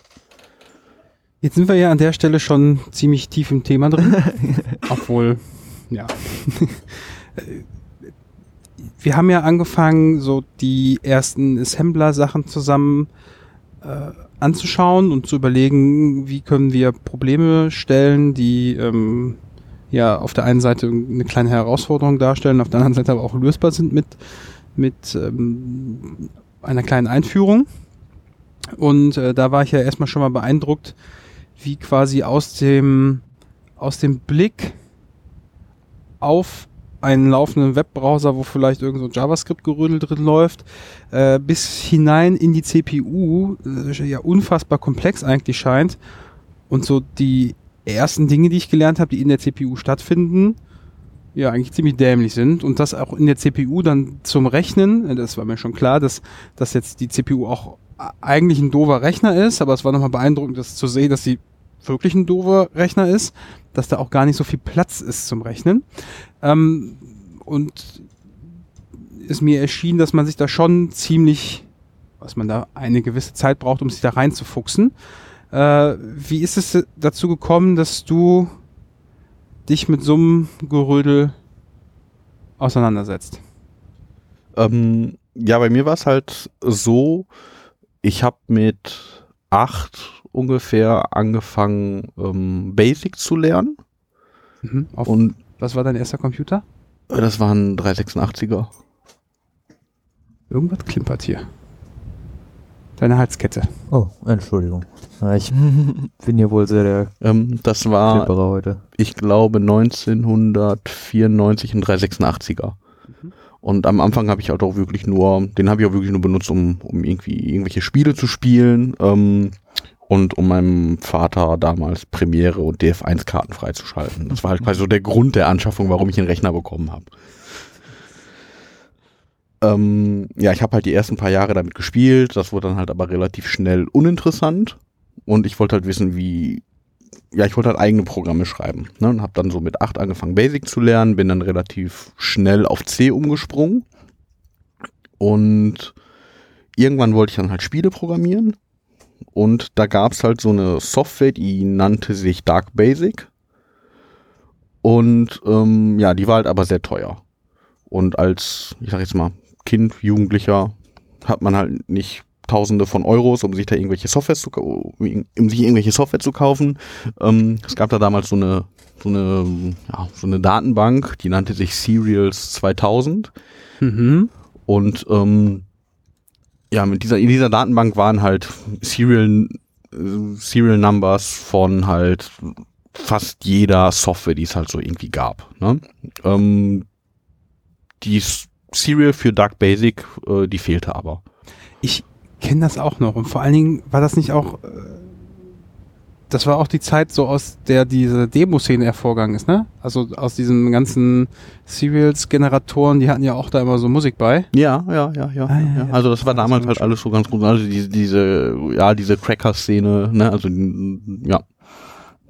Jetzt sind wir ja an der Stelle schon ziemlich tief im Thema drin. Obwohl, ja. Wir haben ja angefangen, so die ersten Assembler-Sachen zusammen äh, anzuschauen und zu überlegen, wie können wir Probleme stellen, die ähm, ja auf der einen Seite eine kleine Herausforderung darstellen, auf der anderen Seite aber auch lösbar sind mit, mit ähm, einer kleinen Einführung. Und äh, da war ich ja erstmal schon mal beeindruckt, wie quasi aus dem, aus dem Blick auf einen laufenden Webbrowser, wo vielleicht irgend so JavaScript-Gerödel drin läuft, äh, bis hinein in die CPU, äh, ja unfassbar komplex eigentlich scheint. Und so die ersten Dinge, die ich gelernt habe, die in der CPU stattfinden, ja eigentlich ziemlich dämlich sind und das auch in der CPU dann zum Rechnen, das war mir schon klar, dass, dass jetzt die CPU auch eigentlich ein doofer Rechner ist, aber es war nochmal beeindruckend, das zu sehen, dass sie wirklich ein doofer Rechner ist, dass da auch gar nicht so viel Platz ist zum Rechnen. Ähm, und ist mir erschienen, dass man sich da schon ziemlich, was man da eine gewisse Zeit braucht, um sich da reinzufuchsen. Äh, wie ist es dazu gekommen, dass du dich mit so einem Gerödel auseinandersetzt? Ähm, ja, bei mir war es halt so, ich habe mit acht ungefähr angefangen, ähm, Basic zu lernen. Mhm. Auf, Und was war dein erster Computer? äh, das waren 386er. Irgendwas klimpert hier. Deine Halskette. Oh, Entschuldigung. Ich bin hier wohl sehr der Ähm, das war, Klimperer heute. ich glaube, 1994 ein 386er. Und am Anfang habe ich halt auch wirklich nur, den habe ich auch wirklich nur benutzt, um, um irgendwie irgendwelche Spiele zu spielen ähm, und um meinem Vater damals Premiere und DF1-Karten freizuschalten. Das war halt quasi so der Grund der Anschaffung, warum ich einen Rechner bekommen habe. Ähm, ja, ich habe halt die ersten paar Jahre damit gespielt, das wurde dann halt aber relativ schnell uninteressant und ich wollte halt wissen, wie, ja, ich wollte halt eigene Programme schreiben. Ne? Und habe dann so mit acht angefangen, Basic zu lernen, bin dann relativ schnell auf C umgesprungen. Und irgendwann wollte ich dann halt Spiele programmieren. Und da gab es halt so eine Software, die nannte sich Dark Basic. Und ähm, ja, die war halt aber sehr teuer. Und als, ich sag jetzt mal, Kind, Jugendlicher, hat man halt nicht Tausende von Euros, um sich da irgendwelche Software zu, um sich irgendwelche Software zu kaufen. Ähm, es gab da damals so eine, so eine, ja, so eine Datenbank, die nannte sich Serials 2000. Mhm. Und ähm, ja, mit dieser, in dieser Datenbank waren halt Serial, äh, Serial Numbers von halt fast jeder Software, die es halt so irgendwie gab. Ne? Ähm, die Serial für Dark Basic, äh, die fehlte aber. Ich kenne das auch noch. Und vor allen Dingen war das nicht auch. Äh, das war auch die Zeit, so aus der diese Demo-Szene hervorgegangen ist, ne? Also aus diesen ganzen Serials-Generatoren, die hatten ja auch da immer so Musik bei. Ja, ja, ja, ja. Ah, ja, ja. Also das war damals halt alles so ganz gut. Also diese, diese, ja, diese Cracker-Szene, ne, also ja.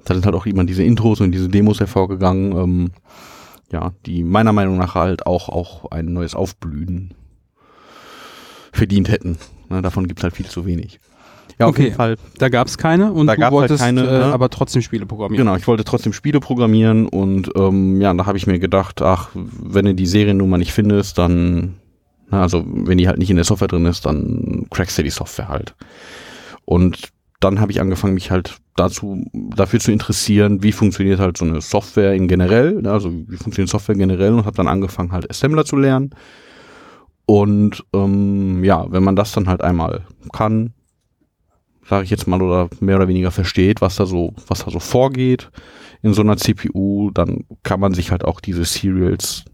Da sind halt auch immer diese Intros und diese Demos hervorgegangen, ähm, ja, die meiner Meinung nach halt auch, auch ein neues Aufblühen verdient hätten. Ne, davon gibt's halt viel zu wenig. Ja, auf Okay. jeden Fall. Da gab es keine und Da du halt wolltest keine, äh, ne? aber trotzdem Spiele programmieren. Genau, ich wollte trotzdem Spiele programmieren und ähm, ja, da habe ich mir gedacht, ach, wenn du die Seriennummer nicht findest, dann, na, also wenn die halt nicht in der Software drin ist, dann crackst du die Software halt. Und dann habe ich angefangen, mich halt dazu, dafür zu interessieren, wie funktioniert halt so eine Software in generell, ne, also wie funktioniert Software generell und habe dann angefangen halt Assembler zu lernen. Und ähm, ja, wenn man das dann halt einmal kann, sage ich jetzt mal, oder mehr oder weniger versteht, was da so, was da so vorgeht in so einer CPU, dann kann man sich halt auch diese Serials,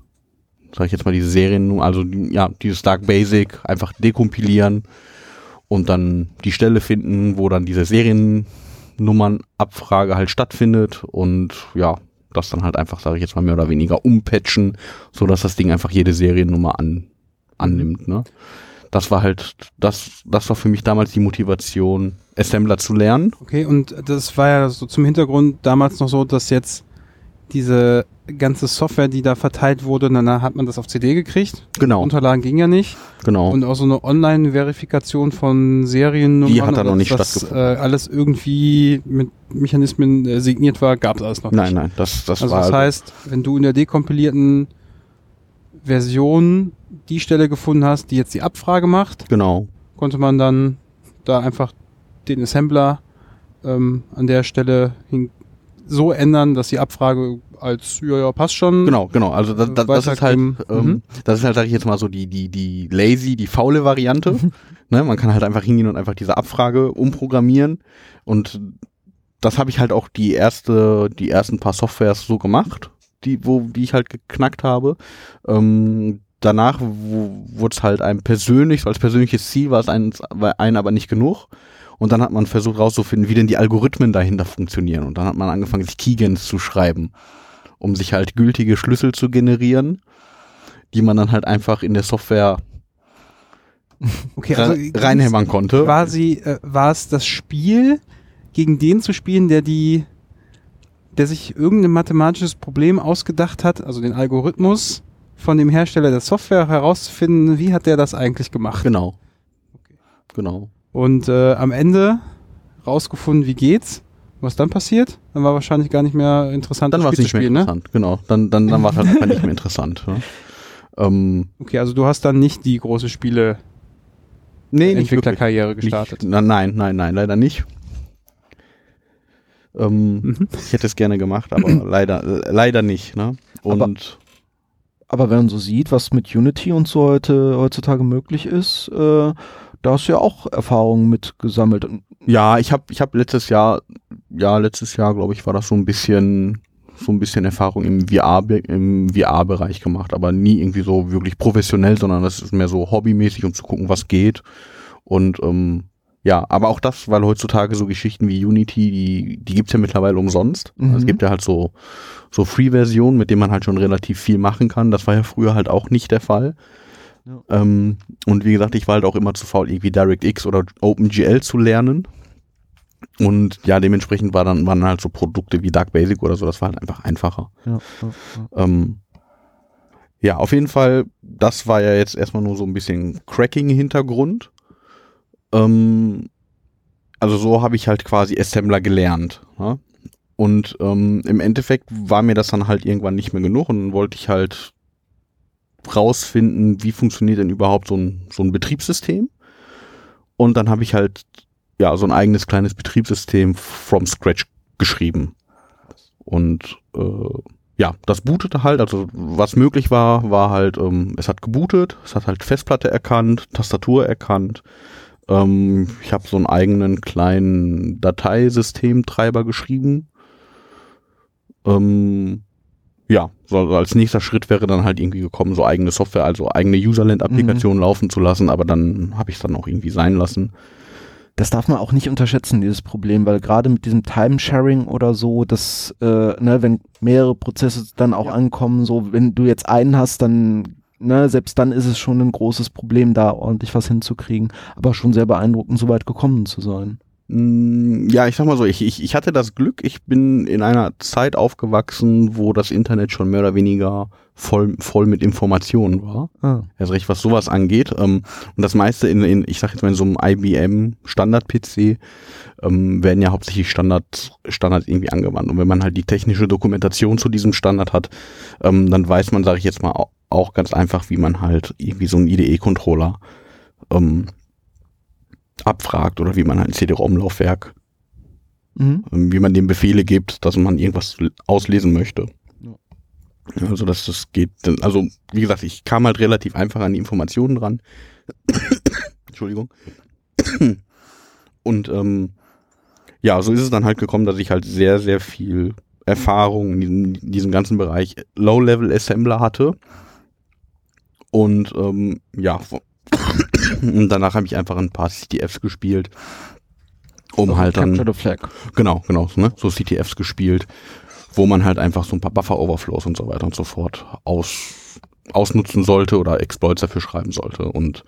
sage ich jetzt mal, diese Serien, also ja, dieses Dark Basic einfach dekompilieren und dann die Stelle finden, wo dann diese Seriennummernabfrage halt stattfindet und ja, das dann halt einfach, sage ich jetzt mal, mehr oder weniger umpatchen, so dass das Ding einfach jede Seriennummer an, annimmt, ne? Das war halt, das, das war für mich damals die Motivation, Assembler zu lernen. Okay, und das war ja so zum Hintergrund damals noch so, dass jetzt diese ganze Software, die da verteilt wurde, danach hat man das auf CD gekriegt. Genau, Unterlagen ging ja nicht. genau. Und auch so eine Online-Verifikation von Seriennummern. Die hat da noch nicht dass das, stattgefunden. Äh, alles irgendwie mit Mechanismen äh, signiert war, gab es alles noch nein, nicht. nein, das, das Also war das heißt, wenn du in der dekompilierten Version die Stelle gefunden hast, die jetzt die Abfrage macht, genau, konnte man dann da einfach den Assembler ähm, an der Stelle hin so ändern, dass die Abfrage als ja, ja, passt schon. genau, genau. Also das, das, das ist halt, ähm, Mhm. das ist halt, sag ich jetzt mal so die, die, die lazy, die faule Variante. ne? Man kann halt einfach hingehen und einfach diese Abfrage umprogrammieren. Und das habe ich halt auch die erste, die ersten paar Softwares so gemacht, die, wo, die ich halt geknackt habe. Ähm, danach wurde es halt einem persönlich, als persönliches Ziel war es ein, war ein aber nicht genug. Und dann hat man versucht rauszufinden, wie denn die Algorithmen dahinter funktionieren. Und dann hat man angefangen, sich Keygens zu schreiben. um sich halt gültige Schlüssel zu generieren, die man dann halt einfach in der Software Okay, re reinhämmern konnte. Quasi äh, war es das Spiel, gegen den zu spielen, der die, der sich irgendein mathematisches Problem ausgedacht hat, also den Algorithmus von dem Hersteller der Software herauszufinden, wie hat der das eigentlich gemacht? Genau. Genau. Und äh, am Ende rausgefunden, wie geht's. Was dann passiert? Dann war wahrscheinlich gar nicht mehr interessant, Dann war es nicht mehr spielen, ne? interessant. Genau. Dann, dann, dann war es halt einfach nicht mehr interessant. Ne? Ähm, Okay, also du hast dann nicht die große Spiele nee. Entwicklerkarriere gestartet. Nicht, na, nein, nein, nein, leider nicht. Ähm, Mhm. Ich hätte es gerne gemacht, aber leider, äh, leider nicht. Ne? Und Aber wenn man so sieht, was mit Unity und so heute, heutzutage möglich ist, äh, da hast du ja auch Erfahrungen mit gesammelt. Ja, ich habe ich hab letztes Jahr, ja, letztes Jahr, glaube ich, war das so ein bisschen, so ein bisschen Erfahrung im VR, im VR-Bereich gemacht, aber nie irgendwie so wirklich professionell, sondern das ist mehr so hobbymäßig, um zu gucken, was geht. Und ähm, ja, aber auch das, weil heutzutage so Geschichten wie Unity, die, die gibt's ja mittlerweile umsonst. Mhm. Also es gibt ja halt so, so Free-Versionen, mit denen man halt schon relativ viel machen kann. Das war ja früher halt auch nicht der Fall. Ja. Ähm, und wie gesagt, ich war halt auch immer zu faul, irgendwie DirectX oder OpenGL zu lernen. Und ja, dementsprechend war dann, waren halt so Produkte wie Dark Basic oder so, das war halt einfach einfacher. ja, ja, ja. Ähm, ja, auf jeden Fall, das war ja jetzt erstmal nur so ein bisschen Cracking-Hintergrund. Ähm, also so habe ich halt quasi Assembler gelernt. Ne? Und ähm, im Endeffekt war mir das dann halt irgendwann nicht mehr genug und wollte ich halt rausfinden, wie funktioniert denn überhaupt so ein, so ein Betriebssystem. Und dann habe ich halt ja so ein eigenes kleines Betriebssystem from scratch geschrieben. Und äh, ja, das bootete halt, also was möglich war, war halt, ähm, es hat gebootet, es hat halt Festplatte erkannt, Tastatur erkannt. Ähm, ich habe so einen eigenen kleinen Dateisystemtreiber geschrieben. Ähm, ja, so als nächster Schritt wäre dann halt irgendwie gekommen, so eigene Software, also eigene Userland-Applikationen laufen zu lassen, aber dann habe ich es dann auch irgendwie sein lassen. Das darf man auch nicht unterschätzen, dieses Problem, weil gerade mit diesem Time-Sharing oder so, dass, äh, ne, wenn mehrere Prozesse dann auch ankommen, so, wenn du jetzt einen hast, dann, ne, selbst dann ist es schon ein großes Problem, da ordentlich was hinzukriegen. Aber schon sehr beeindruckend, so weit gekommen zu sein. Mm, Ja, ich sag mal so, ich, ich, ich hatte das Glück, ich bin in einer Zeit aufgewachsen, wo das Internet schon mehr oder weniger voll, voll mit Informationen war. Ah. Also recht, was sowas angeht. Ähm, und das meiste in, in ich sag jetzt mal in so einem IBM Standard-PC ähm, werden ja hauptsächlich Standard, Standards irgendwie angewandt. Und wenn man halt die technische Dokumentation zu diesem Standard hat, ähm, dann weiß man, sage ich jetzt mal, auch ganz einfach, wie man halt irgendwie so einen IDE-Controller ähm, abfragt oder wie man halt ein CD-ROM-Laufwerk Mhm. ähm, wie man dem Befehle gibt, dass man irgendwas auslesen möchte. Ja, Also dass das geht, also wie gesagt, ich kam halt relativ einfach an die Informationen dran. Entschuldigung. Und ähm, ja, so ist es dann halt gekommen, dass ich halt sehr, sehr viel Erfahrung in diesem, in diesem ganzen Bereich Low-Level-Assembler hatte. Und ähm, ja, und danach habe ich einfach ein paar CTFs gespielt, um Also halt dann Capture the Flag. Genau, genau, so, ne? so CTFs gespielt, wo man halt einfach so ein paar Buffer-Overflows und so weiter und so fort aus, ausnutzen sollte oder Exploits dafür schreiben sollte. Und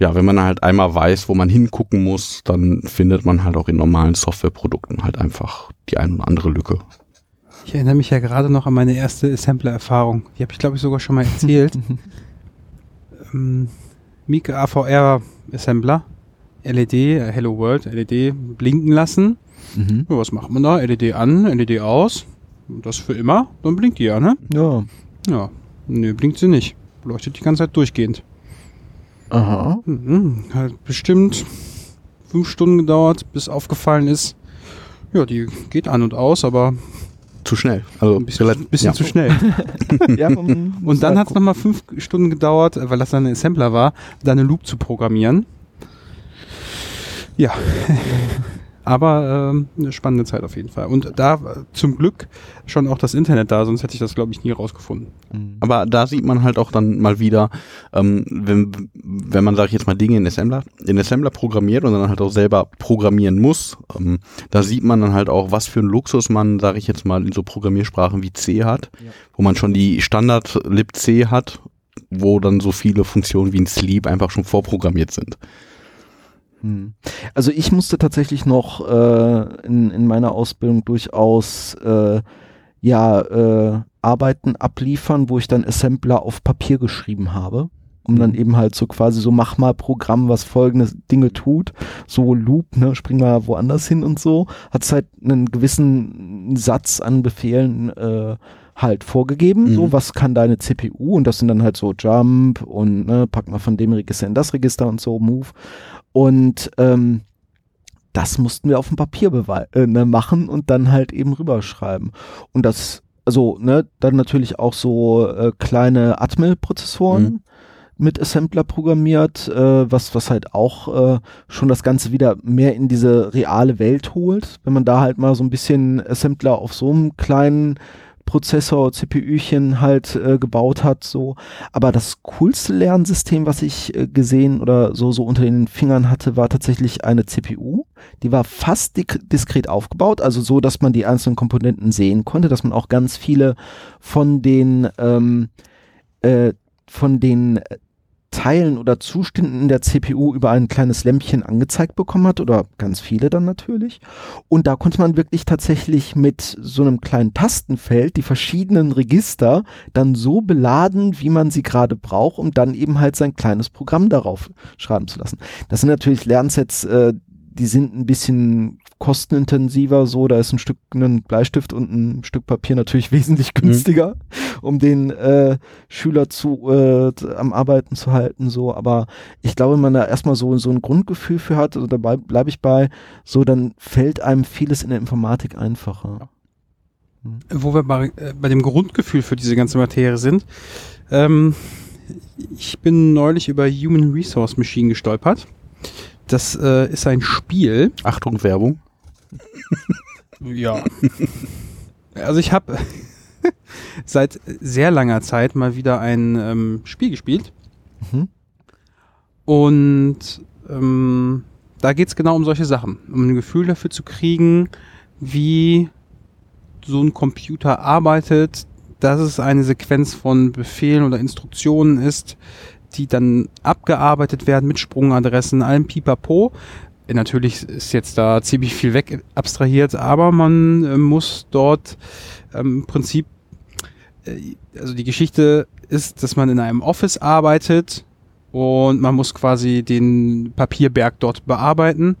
ja, wenn man halt einmal weiß, wo man hingucken muss, dann findet man halt auch in normalen Softwareprodukten halt einfach die ein oder andere Lücke. Ich erinnere mich ja gerade noch an meine erste Assembler-Erfahrung. Die habe ich, glaube ich, sogar schon mal erzählt. ähm, Mieke AVR Assembler, LED, äh, Hello World, LED blinken lassen. Mhm. Ja, was macht man da? LED an, LED aus. Das für immer. Dann blinkt die ja, ne? Ja. Ja. Nö, blinkt sie nicht. Leuchtet die ganze Zeit durchgehend. Aha. Mhm. Hat bestimmt fünf Stunden gedauert, bis aufgefallen ist. Ja, die geht an und aus, aber Zu schnell. Also ein bisschen, relativ- bisschen ja. zu schnell. ja, muss Und dann hat es nochmal fünf Stunden gedauert, äh, weil das dann ein Assembler war, da eine Loop zu programmieren. Ja. Aber ähm, eine spannende Zeit auf jeden Fall. Und da äh, zum Glück schon auch das Internet da, sonst hätte ich das, glaube ich, nie rausgefunden. Aber da sieht man halt auch dann mal wieder, ähm, wenn, wenn man, sag ich jetzt mal, Dinge in Assembler, in Assembler programmiert und dann halt auch selber programmieren muss, ähm, da sieht man dann halt auch, was für ein Luxus man, sag ich jetzt mal, in so Programmiersprachen wie C hat, Ja. wo man schon die Standard libc hat, wo dann so viele Funktionen wie ein Sleep einfach schon vorprogrammiert sind. Hm. Also ich musste tatsächlich noch äh, in, in meiner Ausbildung durchaus äh, ja äh, Arbeiten abliefern, wo ich dann Assembler auf Papier geschrieben habe, um dann eben halt so quasi so mach mal Programm, was folgende Dinge tut, so Loop, ne, spring mal woanders hin und so, hat halt einen gewissen Satz an Befehlen äh, halt vorgegeben, Mhm. so was kann deine CPU und das sind dann halt so Jump und ne, pack mal von dem Register in das Register und so Move und ähm, das mussten wir auf dem Papier äh, ne, machen und dann halt eben rüberschreiben. Und das, also, ne, dann natürlich auch so äh, kleine Atmel-Prozessoren Mhm. mit Assembler programmiert, äh, was, was halt auch äh, schon das Ganze wieder mehr in diese reale Welt holt. Wenn man da halt mal so ein bisschen Assembler auf so einem kleinen Prozessor, CPUchen halt äh, gebaut hat, so. Aber das coolste Lernsystem, was ich äh, gesehen oder so, so unter den Fingern hatte, war tatsächlich eine CPU. Die war fast diskret aufgebaut, also so, dass man die einzelnen Komponenten sehen konnte, dass man auch ganz viele von den, ähm, äh, von den Teilen oder Zuständen in der CPU über ein kleines Lämpchen angezeigt bekommen hat oder ganz viele dann natürlich. Und da konnte man wirklich tatsächlich mit so einem kleinen Tastenfeld die verschiedenen Register dann so beladen, wie man sie gerade braucht, um dann eben halt sein kleines Programm darauf schreiben zu lassen. Das sind natürlich Lernsets, äh, die sind ein bisschen kostenintensiver, so, da ist ein Stück, ein Bleistift und ein Stück Papier natürlich wesentlich günstiger, um den äh, Schüler zu äh, am Arbeiten zu halten, so, aber ich glaube, wenn man da erstmal so, so ein Grundgefühl für hat, also dabei bleibe ich bei, so, dann fällt einem vieles in der Informatik einfacher. Wo wir bei, äh, bei dem Grundgefühl für diese ganze Materie sind. Ähm, ich bin neulich über Human Resource Machine gestolpert. Das äh, ist ein Spiel. Achtung, Werbung. Ja. Also ich habe seit sehr langer Zeit mal wieder ein ähm, Spiel gespielt. Mhm. Und ähm, da geht es genau um solche Sachen. Um ein Gefühl dafür zu kriegen, wie so ein Computer arbeitet, dass es eine Sequenz von Befehlen oder Instruktionen ist, die dann abgearbeitet werden mit Sprungadressen, allem Pipapo. Natürlich ist jetzt da ziemlich viel weg abstrahiert, aber man äh, muss dort ähm, im Prinzip, äh, also die Geschichte ist, dass man in einem Office arbeitet und man muss quasi den Papierberg dort bearbeiten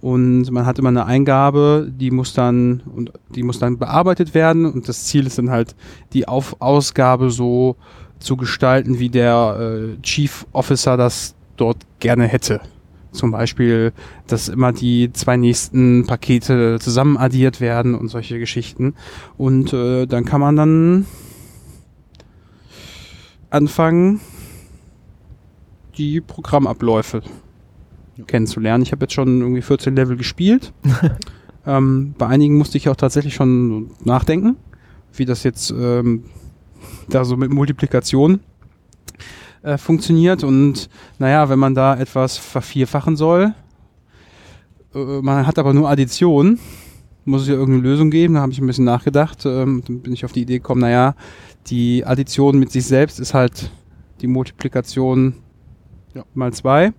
und man hat immer eine Eingabe, die muss dann und die muss dann bearbeitet werden und das Ziel ist dann halt die Auf Ausgabe so zu gestalten, wie der äh, Chief Officer das dort gerne hätte. Zum Beispiel, dass immer die zwei nächsten Pakete zusammen addiert werden und solche Geschichten. Und äh, dann kann man dann anfangen, die Programmabläufe kennenzulernen. Ich habe jetzt schon irgendwie 14 Level gespielt. ähm, bei einigen musste ich auch tatsächlich schon nachdenken, wie das jetzt ähm, da so mit Multiplikation äh, funktioniert. Und naja, wenn man da etwas vervierfachen soll, äh, man hat aber nur Addition, muss es ja irgendeine Lösung geben. Da habe ich ein bisschen nachgedacht. Ähm, dann bin ich auf die Idee gekommen, naja, die Addition mit sich selbst ist halt die Multiplikation mal zwei.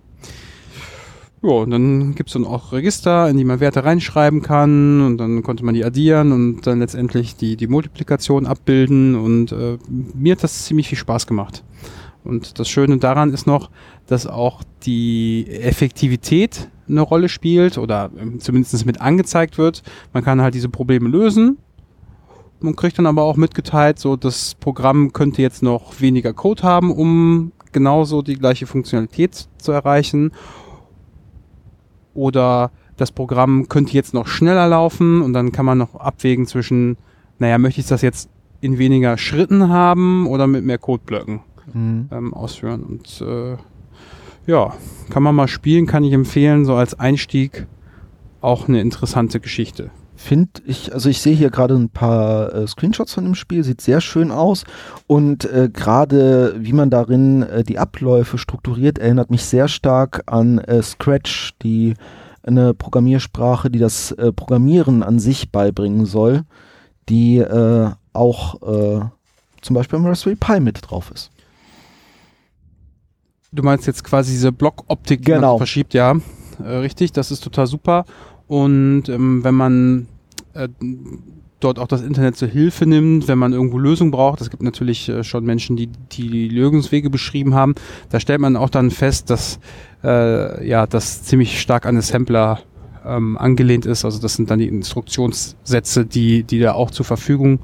Ja, und dann gibt's dann auch Register, in die man Werte reinschreiben kann und dann konnte man die addieren und dann letztendlich die, die Multiplikation abbilden und äh, mir hat das ziemlich viel Spaß gemacht. Und das Schöne daran ist noch, dass auch die Effektivität eine Rolle spielt oder ähm, zumindest mit angezeigt wird. Man kann halt diese Probleme lösen. Man kriegt dann aber auch mitgeteilt, so das Programm könnte jetzt noch weniger Code haben, um genauso die gleiche Funktionalität zu erreichen oder das Programm könnte jetzt noch schneller laufen und dann kann man noch abwägen zwischen, naja, möchte ich das jetzt in weniger Schritten haben oder mit mehr Codeblöcken Mhm. ähm, ausführen. Und äh, ja, kann man mal spielen, kann ich empfehlen, so als Einstieg auch eine interessante Geschichte. Finde ich, also ich sehe hier gerade ein paar äh, Screenshots von dem Spiel, sieht sehr schön aus und äh, gerade wie man darin äh, die Abläufe strukturiert, erinnert mich sehr stark an äh, Scratch, die eine Programmiersprache, die das äh, Programmieren an sich beibringen soll, die äh, auch zum Beispiel im Raspberry Pi mit drauf ist. Du meinst jetzt quasi diese Blockoptik, die man Genau. so verschiebt, ja. Richtig, das ist total super. Und ähm, wenn man äh, dort auch das Internet zur Hilfe nimmt, wenn man irgendwo Lösungen braucht, es gibt natürlich äh, schon Menschen, die die Lösungswege beschrieben haben, da stellt man auch dann fest, dass äh, ja das ziemlich stark an Assembler ähm, angelehnt ist. Also das sind dann die Instruktionssätze, die, die da auch zur Verfügung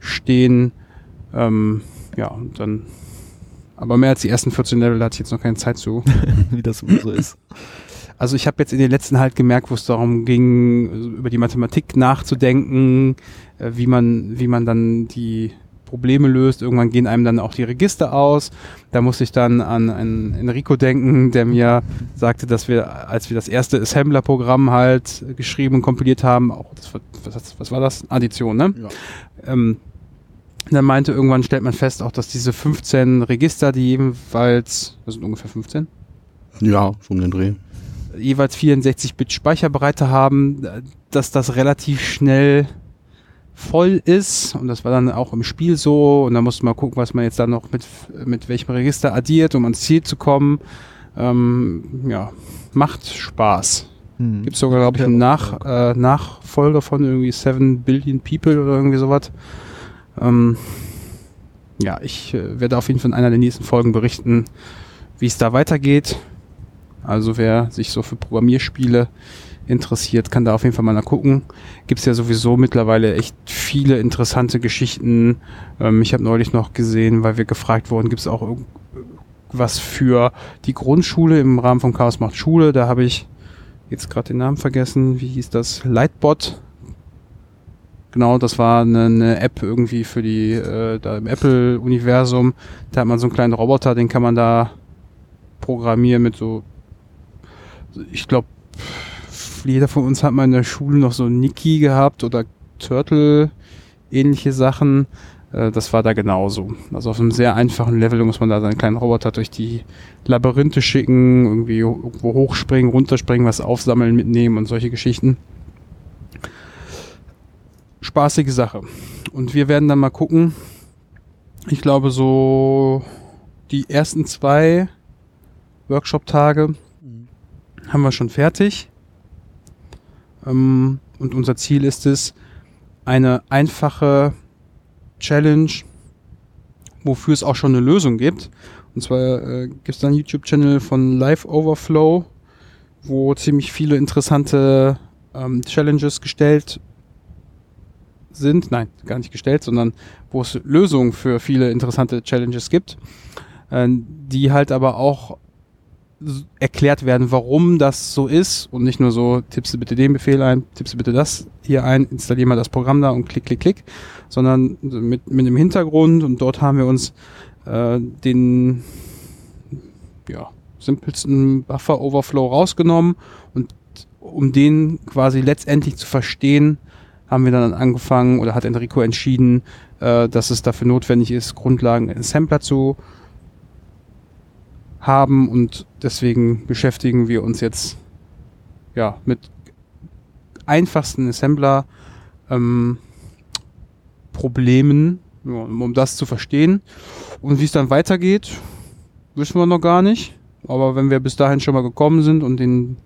stehen. Ähm, ja, und dann aber mehr als die ersten 14 Level hatte ich jetzt noch keine Zeit zu. wie das so ist. Also ich habe jetzt in den letzten halt gemerkt, wo es darum ging, über die Mathematik nachzudenken, äh, wie man, wie man dann die Probleme löst. Irgendwann gehen einem dann auch die Register aus. Da musste ich dann an einen Enrico denken, der mir sagte, dass wir, als wir das erste Assembler-Programm halt geschrieben und kompiliert haben, auch das, was, was war das? Addition, ne? Ja. Ähm, dann meinte irgendwann stellt man fest, auch dass diese 15 Register, die jeweils, das sind ungefähr 15, Ja, so um den Dreh. Jeweils 64-Bit Speicherbreite haben, äh, dass das relativ schnell voll ist und das war dann auch im Spiel so und da musste man gucken, was man jetzt dann noch mit, mit welchem Register addiert, um ans Ziel zu kommen. Ähm, ja, macht Spaß. Hm. Gibt sogar, glaube ich, einen Nach, äh, Nachfolger von irgendwie 7 Billion People oder irgendwie sowas. Ähm, ja, ich äh, werde auf jeden Fall in einer der nächsten Folgen berichten, wie es da weitergeht. Also wer sich so für Programmierspiele interessiert, kann da auf jeden Fall mal nachgucken. Gibt es ja sowieso mittlerweile echt viele interessante Geschichten. Ähm, ich habe neulich noch gesehen, weil wir gefragt wurden, gibt es auch irgendwas für die Grundschule im Rahmen von Chaos macht Schule. Da habe ich jetzt gerade den Namen vergessen. Wie hieß das? Lightbot. Genau, das war eine, eine App irgendwie für die, äh, da im Apple-Universum. Da hat man so einen kleinen Roboter, den kann man da programmieren mit so, ich glaube, jeder von uns hat mal in der Schule noch so Niki gehabt oder Turtle, ähnliche Sachen. Äh, das war da genauso. Also auf einem sehr einfachen Level muss man da seinen kleinen Roboter durch die Labyrinthe schicken, irgendwie irgendwo hochspringen, runterspringen, was aufsammeln, mitnehmen und solche Geschichten. Spaßige Sache. Und wir werden dann mal gucken. Ich glaube, so die ersten zwei Workshop-Tage haben wir schon fertig. Ähm, und unser Ziel ist es, eine einfache Challenge, wofür es auch schon eine Lösung gibt. Und zwar äh, gibt es da einen YouTube-Channel von Live Overflow, wo ziemlich viele interessante ähm, Challenges gestellt sind. Nein, gar nicht gestellt, sondern wo es Lösungen für viele interessante Challenges gibt, äh, die halt aber auch erklärt werden, warum das so ist. Und nicht nur so, tippst bitte den Befehl ein, tippst bitte das hier ein, installier mal das Programm da und klick, klick, klick, sondern mit, mit dem Hintergrund und dort haben wir uns äh, den ja, simpelsten Buffer-Overflow rausgenommen. Und um den quasi letztendlich zu verstehen, haben wir dann angefangen oder hat Enrico entschieden, äh, dass es dafür notwendig ist, Grundlagen in Sampler zu haben und deswegen beschäftigen wir uns jetzt ja mit einfachsten Assembler ähm, Problemen, um um das zu verstehen. Und wie es dann weitergeht, wissen wir noch gar nicht. Aber wenn wir bis dahin schon mal gekommen sind und den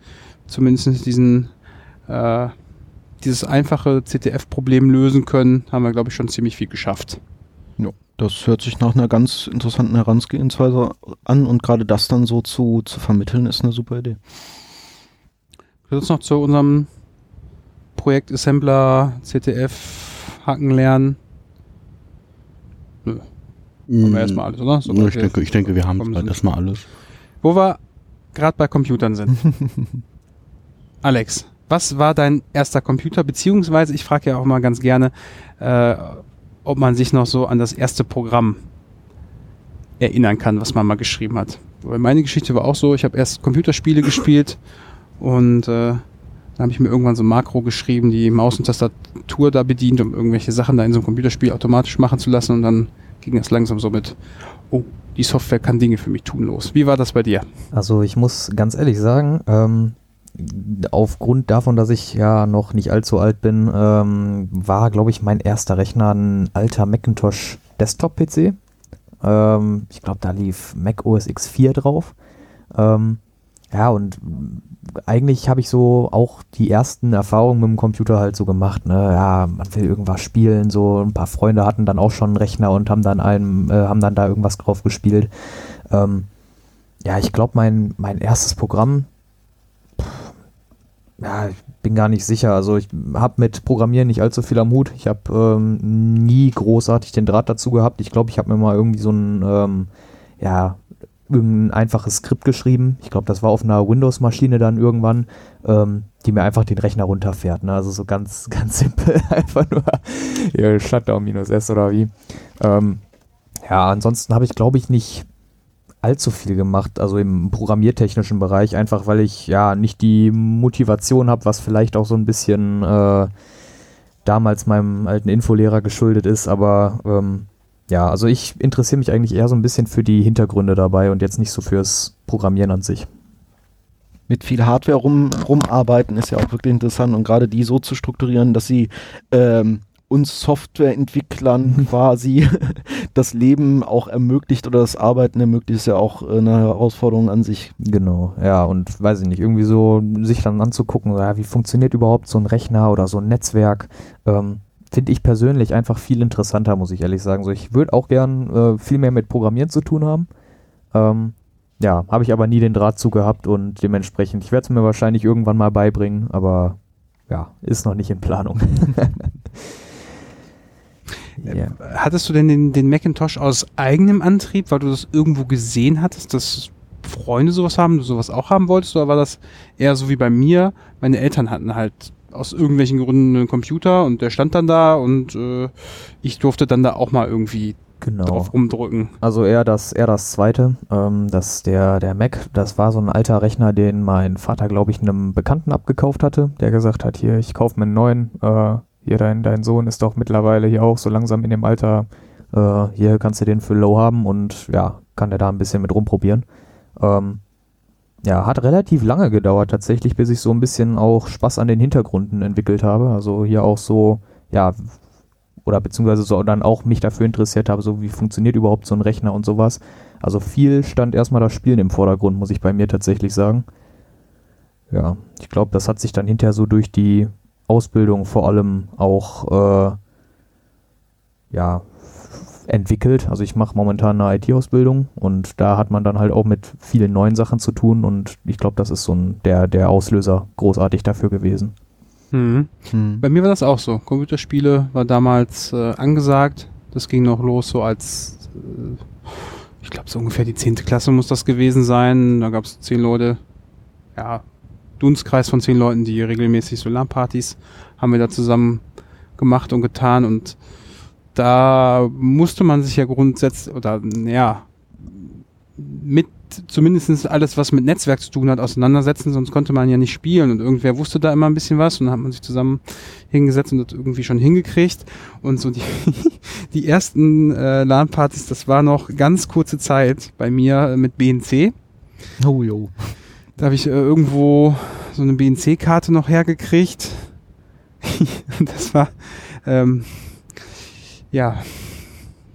zumindest diesen äh, dieses einfache CTF-Problem lösen können, haben wir, glaube ich, schon ziemlich viel geschafft. Ja, das hört sich nach einer ganz interessanten Herangehensweise an und gerade das dann so zu, zu vermitteln, ist eine super Idee. Uns noch zu unserem Projekt Assembler CTF hacken lernen? Haben wir erstmal alles, oder? So, ich, denke, ich denke, wir haben halt sind. erstmal alles. Wo wir gerade bei Computern sind. Alex, was war dein erster Computer? Beziehungsweise, ich frage ja auch mal ganz gerne, äh, ob man sich noch so an das erste Programm erinnern kann, was man mal geschrieben hat. Weil meine Geschichte war auch so, ich habe erst Computerspiele gespielt und äh, Da habe ich mir irgendwann so ein Makro geschrieben, die Maus und Tastatur da bedient, um irgendwelche Sachen da in so einem Computerspiel automatisch machen zu lassen. Und dann ging es langsam so mit, oh, die Software kann Dinge für mich tun los. Wie war das bei dir? Also ich muss ganz ehrlich sagen, ähm, aufgrund davon, dass ich ja noch nicht allzu alt bin, ähm, war, glaube ich, mein erster Rechner ein alter Macintosh Desktop-PC. Ähm, ich glaube, da lief Mac OS X4 drauf. Ähm, ja, und eigentlich habe ich so auch die ersten Erfahrungen mit dem Computer halt so gemacht. Ne? Ja, man will irgendwas spielen. So ein paar Freunde hatten dann auch schon einen Rechner und haben dann einem, äh, haben dann da irgendwas drauf gespielt. Ähm, ja, ich glaube, mein, mein erstes Programm, ja, ich bin gar nicht sicher. Also ich habe mit Programmieren nicht allzu viel am Hut. Ich habe ähm, nie großartig den Draht dazu gehabt. Ich glaube, ich habe mir mal irgendwie so ein, ähm, ja, irgendein einfaches Skript geschrieben. Ich glaube, das war auf einer Windows-Maschine dann irgendwann, ähm, die mir einfach den Rechner runterfährt. Ne? Also so ganz, ganz simpel. einfach nur ja, Shutdown minus S oder wie. Ähm, ja, ansonsten habe ich, glaube ich, nicht allzu viel gemacht, also im programmiertechnischen Bereich, einfach weil ich ja nicht die Motivation habe, was vielleicht auch so ein bisschen äh, damals meinem alten Infolehrer geschuldet ist, aber ähm, ja, also ich interessiere mich eigentlich eher so ein bisschen für die Hintergründe dabei und jetzt nicht so fürs Programmieren an sich. Mit viel Hardware rum, rumarbeiten ist ja auch wirklich interessant und gerade die so zu strukturieren, dass sie ähm, uns Softwareentwicklern quasi das Leben auch ermöglicht oder das Arbeiten ermöglicht, ist ja auch äh, eine Herausforderung an sich. Genau, ja, und weiß ich nicht, irgendwie so sich dann anzugucken, ja, wie funktioniert überhaupt so ein Rechner oder so ein Netzwerk, ähm, finde ich persönlich einfach viel interessanter, muss ich ehrlich sagen. So, ich würde auch gern äh, viel mehr mit Programmieren zu tun haben. Ähm, ja, habe ich aber nie den Draht zu gehabt und dementsprechend, ich werde es mir wahrscheinlich irgendwann mal beibringen, aber ja, ist noch nicht in Planung. ja. Hattest du denn den, den Macintosh aus eigenem Antrieb, weil du das irgendwo gesehen hattest, dass Freunde sowas haben, du sowas auch haben wolltest, oder war das eher so wie bei mir? Meine Eltern hatten halt aus irgendwelchen Gründen einen Computer und der stand dann da und äh, ich durfte dann da auch mal irgendwie genau. drauf rumdrücken. Also eher das, eher das zweite, ähm, dass der, der Mac, das war so ein alter Rechner, den mein Vater, glaube ich, einem Bekannten abgekauft hatte, der gesagt hat, hier, ich kaufe mir einen neuen, äh, hier, dein, dein Sohn ist doch mittlerweile hier auch so langsam in dem Alter, äh, hier kannst du den für low haben und ja, kann der da ein bisschen mit rumprobieren. Ähm, ja, hat relativ lange gedauert tatsächlich, bis ich so ein bisschen auch Spaß an den Hintergründen entwickelt habe. Also hier auch so, ja, oder beziehungsweise so dann auch mich dafür interessiert habe, so wie funktioniert überhaupt so ein Rechner und sowas. Also viel stand erstmal das Spielen im Vordergrund, muss ich bei mir tatsächlich sagen. Ja, ich glaube, das hat sich dann hinterher so durch die Ausbildung vor allem auch äh, ja, entwickelt. Also ich mache momentan eine IT-Ausbildung und da hat man dann halt auch mit vielen neuen Sachen zu tun und ich glaube, das ist so ein, der, der Auslöser großartig dafür gewesen. Mhm. Hm. Bei mir war das auch so. Computerspiele war damals äh, angesagt. Das ging noch los so als, äh, ich glaube so ungefähr die 10. Klasse muss das gewesen sein. Da gab es zehn Leute, ja, Dunstkreis von zehn Leuten, die regelmäßig so LAN-Partys haben wir da zusammen gemacht und getan und da musste man sich ja grundsätzlich, oder ja, mit zumindest alles, was mit Netzwerk zu tun hat, auseinandersetzen, sonst konnte man ja nicht spielen und irgendwer wusste da immer ein bisschen was und dann hat man sich zusammen hingesetzt und das irgendwie schon hingekriegt und so die, die ersten äh, LAN-Partys, das war noch ganz kurze Zeit bei mir mit BNC. Oh jo. Da habe ich äh, irgendwo so eine BNC-Karte noch hergekriegt. das war ähm, ja,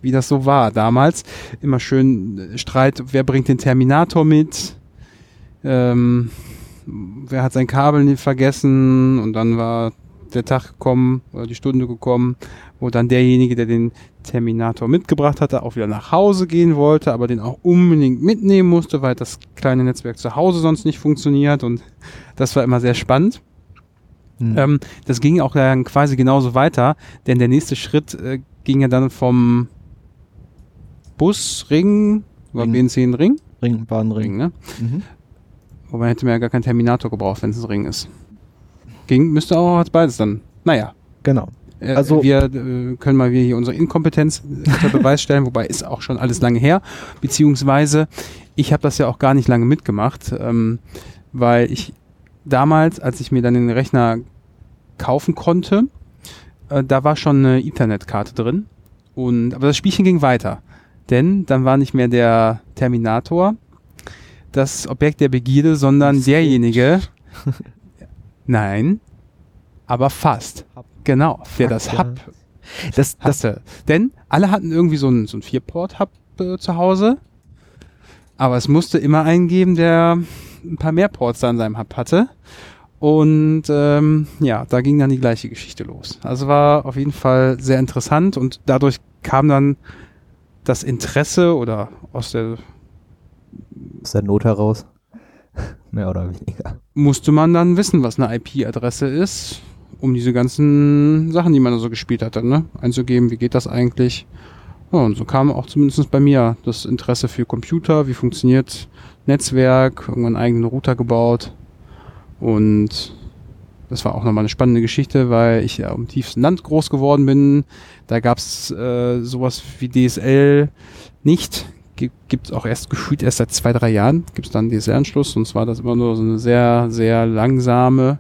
wie das so war damals. Immer schön äh, Streit, wer bringt den Terminator mit? Ähm, wer hat sein Kabel nicht vergessen? Und dann war der Tag gekommen oder die Stunde gekommen, wo dann derjenige, der den Terminator mitgebracht hatte, auch wieder nach Hause gehen wollte, aber den auch unbedingt mitnehmen musste, weil das kleine Netzwerk zu Hause sonst nicht funktioniert. Und das war immer sehr spannend. Mhm. Ähm, das ging auch dann quasi genauso weiter, denn der nächste Schritt äh, ging ja dann vom Busring, war BNC ein Ring? Ring, war ein Ring. ne? Mhm. Wobei hätte man ja gar keinen Terminator gebraucht, wenn es ein Ring ist. Ging, müsste auch als beides dann. Naja. Genau. Äh, also wir äh, können mal hier unsere Inkompetenz unter Beweis stellen, wobei ist auch schon alles lange her. Beziehungsweise ich habe das ja auch gar nicht lange mitgemacht, ähm, weil ich damals, als ich mir dann den Rechner kaufen konnte, äh, da war schon eine Ethernet-Karte drin. Und, aber das Spielchen ging weiter. Denn dann war nicht mehr der Terminator das Objekt der Begierde, sondern derjenige. Nein, aber fast. Genau, der das ja. Hub Das, das, hatte. Denn alle hatten irgendwie so ein, so ein Vier-Port-Hub äh, zu Hause. Aber es musste immer einen geben, der ein paar mehr Ports da an seinem Hub hatte. Und ähm, ja, da ging dann die gleiche Geschichte los. Also war auf jeden Fall sehr interessant und dadurch kam dann das Interesse oder aus der Aus der Not heraus. Mehr oder weniger. musste man dann wissen, was eine IP-Adresse ist, um diese ganzen Sachen, die man da so gespielt hatte, ne, einzugeben. Wie geht das eigentlich? Ja, und so kam auch zumindest bei mir das Interesse für Computer, wie funktioniert Netzwerk, irgendwann einen eigenen Router gebaut. Und das war auch nochmal eine spannende Geschichte, weil ich ja im tiefsten Land groß geworden bin. Da gab's äh, sowas wie DSL nicht. Gibt es auch erst gefühlt erst seit zwei, drei Jahren. Gibt es dann DSL-Anschluss. Und zwar das immer nur so eine sehr, sehr langsame.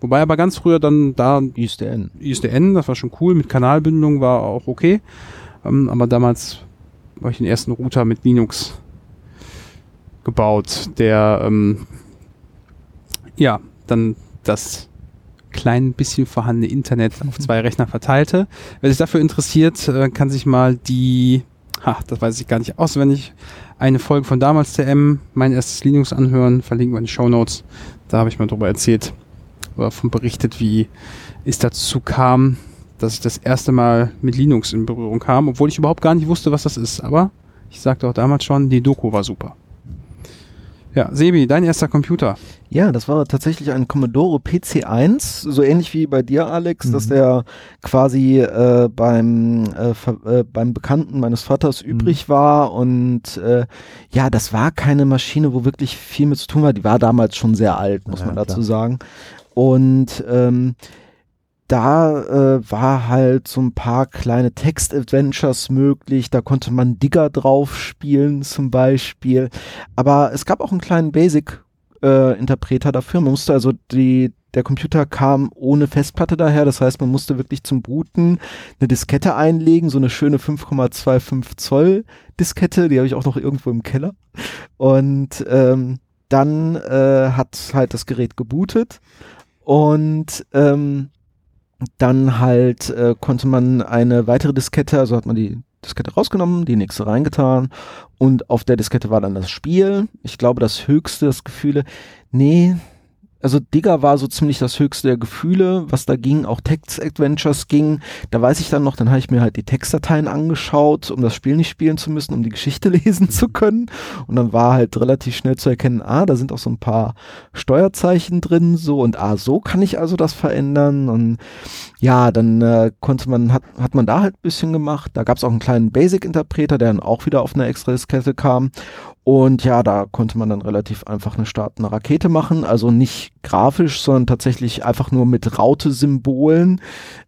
Wobei aber ganz früher dann da ISDN. ISDN, das war schon cool. Mit Kanalbindung war auch okay. Ähm, aber damals war ich den ersten Router mit Linux gebaut, der ähm, ja dann das klein bisschen vorhandene Internet auf zwei Rechner verteilte. Wer sich dafür interessiert, äh, kann sich mal die, ha, das weiß ich gar nicht auswendig, eine Folge von damals TM, mein erstes Linux anhören, verlinken wir in die Show Notes. Da habe ich mal drüber erzählt oder davon berichtet, wie es dazu kam, dass ich das erste Mal mit Linux in Berührung kam, obwohl ich überhaupt gar nicht wusste, was das ist. Aber ich sagte auch damals schon, die Doku war super. Ja, Sebi, dein erster Computer. Ja, das war tatsächlich ein Commodore PC1, so ähnlich wie bei dir, Alex, Mhm. dass der quasi äh, beim, äh, äh, beim Bekannten meines Vaters übrig war und äh, ja, das war keine Maschine, wo wirklich viel mit zu tun war. Die war damals schon sehr alt, muss Ja, man dazu klar. sagen. Und ähm, da äh, war halt so ein paar kleine Text-Adventures möglich. Da konnte man Digger drauf spielen zum Beispiel. Aber es gab auch einen kleinen Basic-Interpreter dafür. Man musste also die der Computer kam ohne Festplatte daher, das heißt, man musste wirklich zum Booten eine Diskette einlegen, so eine schöne 5,25 Zoll Diskette, die habe ich auch noch irgendwo im Keller. Und ähm, dann äh, hat halt das Gerät gebootet und ähm, dann halt äh, konnte man eine weitere Diskette, also hat man die Diskette rausgenommen, die nächste reingetan und auf der Diskette war dann das Spiel. Ich glaube, das höchste, das Gefühle, nee, also Digger war so ziemlich das höchste der Gefühle, was da ging, auch Text-Adventures ging. Da weiß ich dann noch, dann habe ich mir halt die Textdateien angeschaut, um das Spiel nicht spielen zu müssen, um die Geschichte lesen zu können. Und dann war halt relativ schnell zu erkennen, ah, da sind auch so ein paar Steuerzeichen drin, so und ah, so kann ich also das verändern. Und ja, dann äh, konnte man, hat, hat man da halt ein bisschen gemacht. Da gab es auch einen kleinen Basic-Interpreter, der dann auch wieder auf eine extra Diskette kam. Und ja, da konnte man dann relativ einfach eine startende Rakete machen. Also nicht grafisch, sondern tatsächlich einfach nur mit Raute-Symbolen,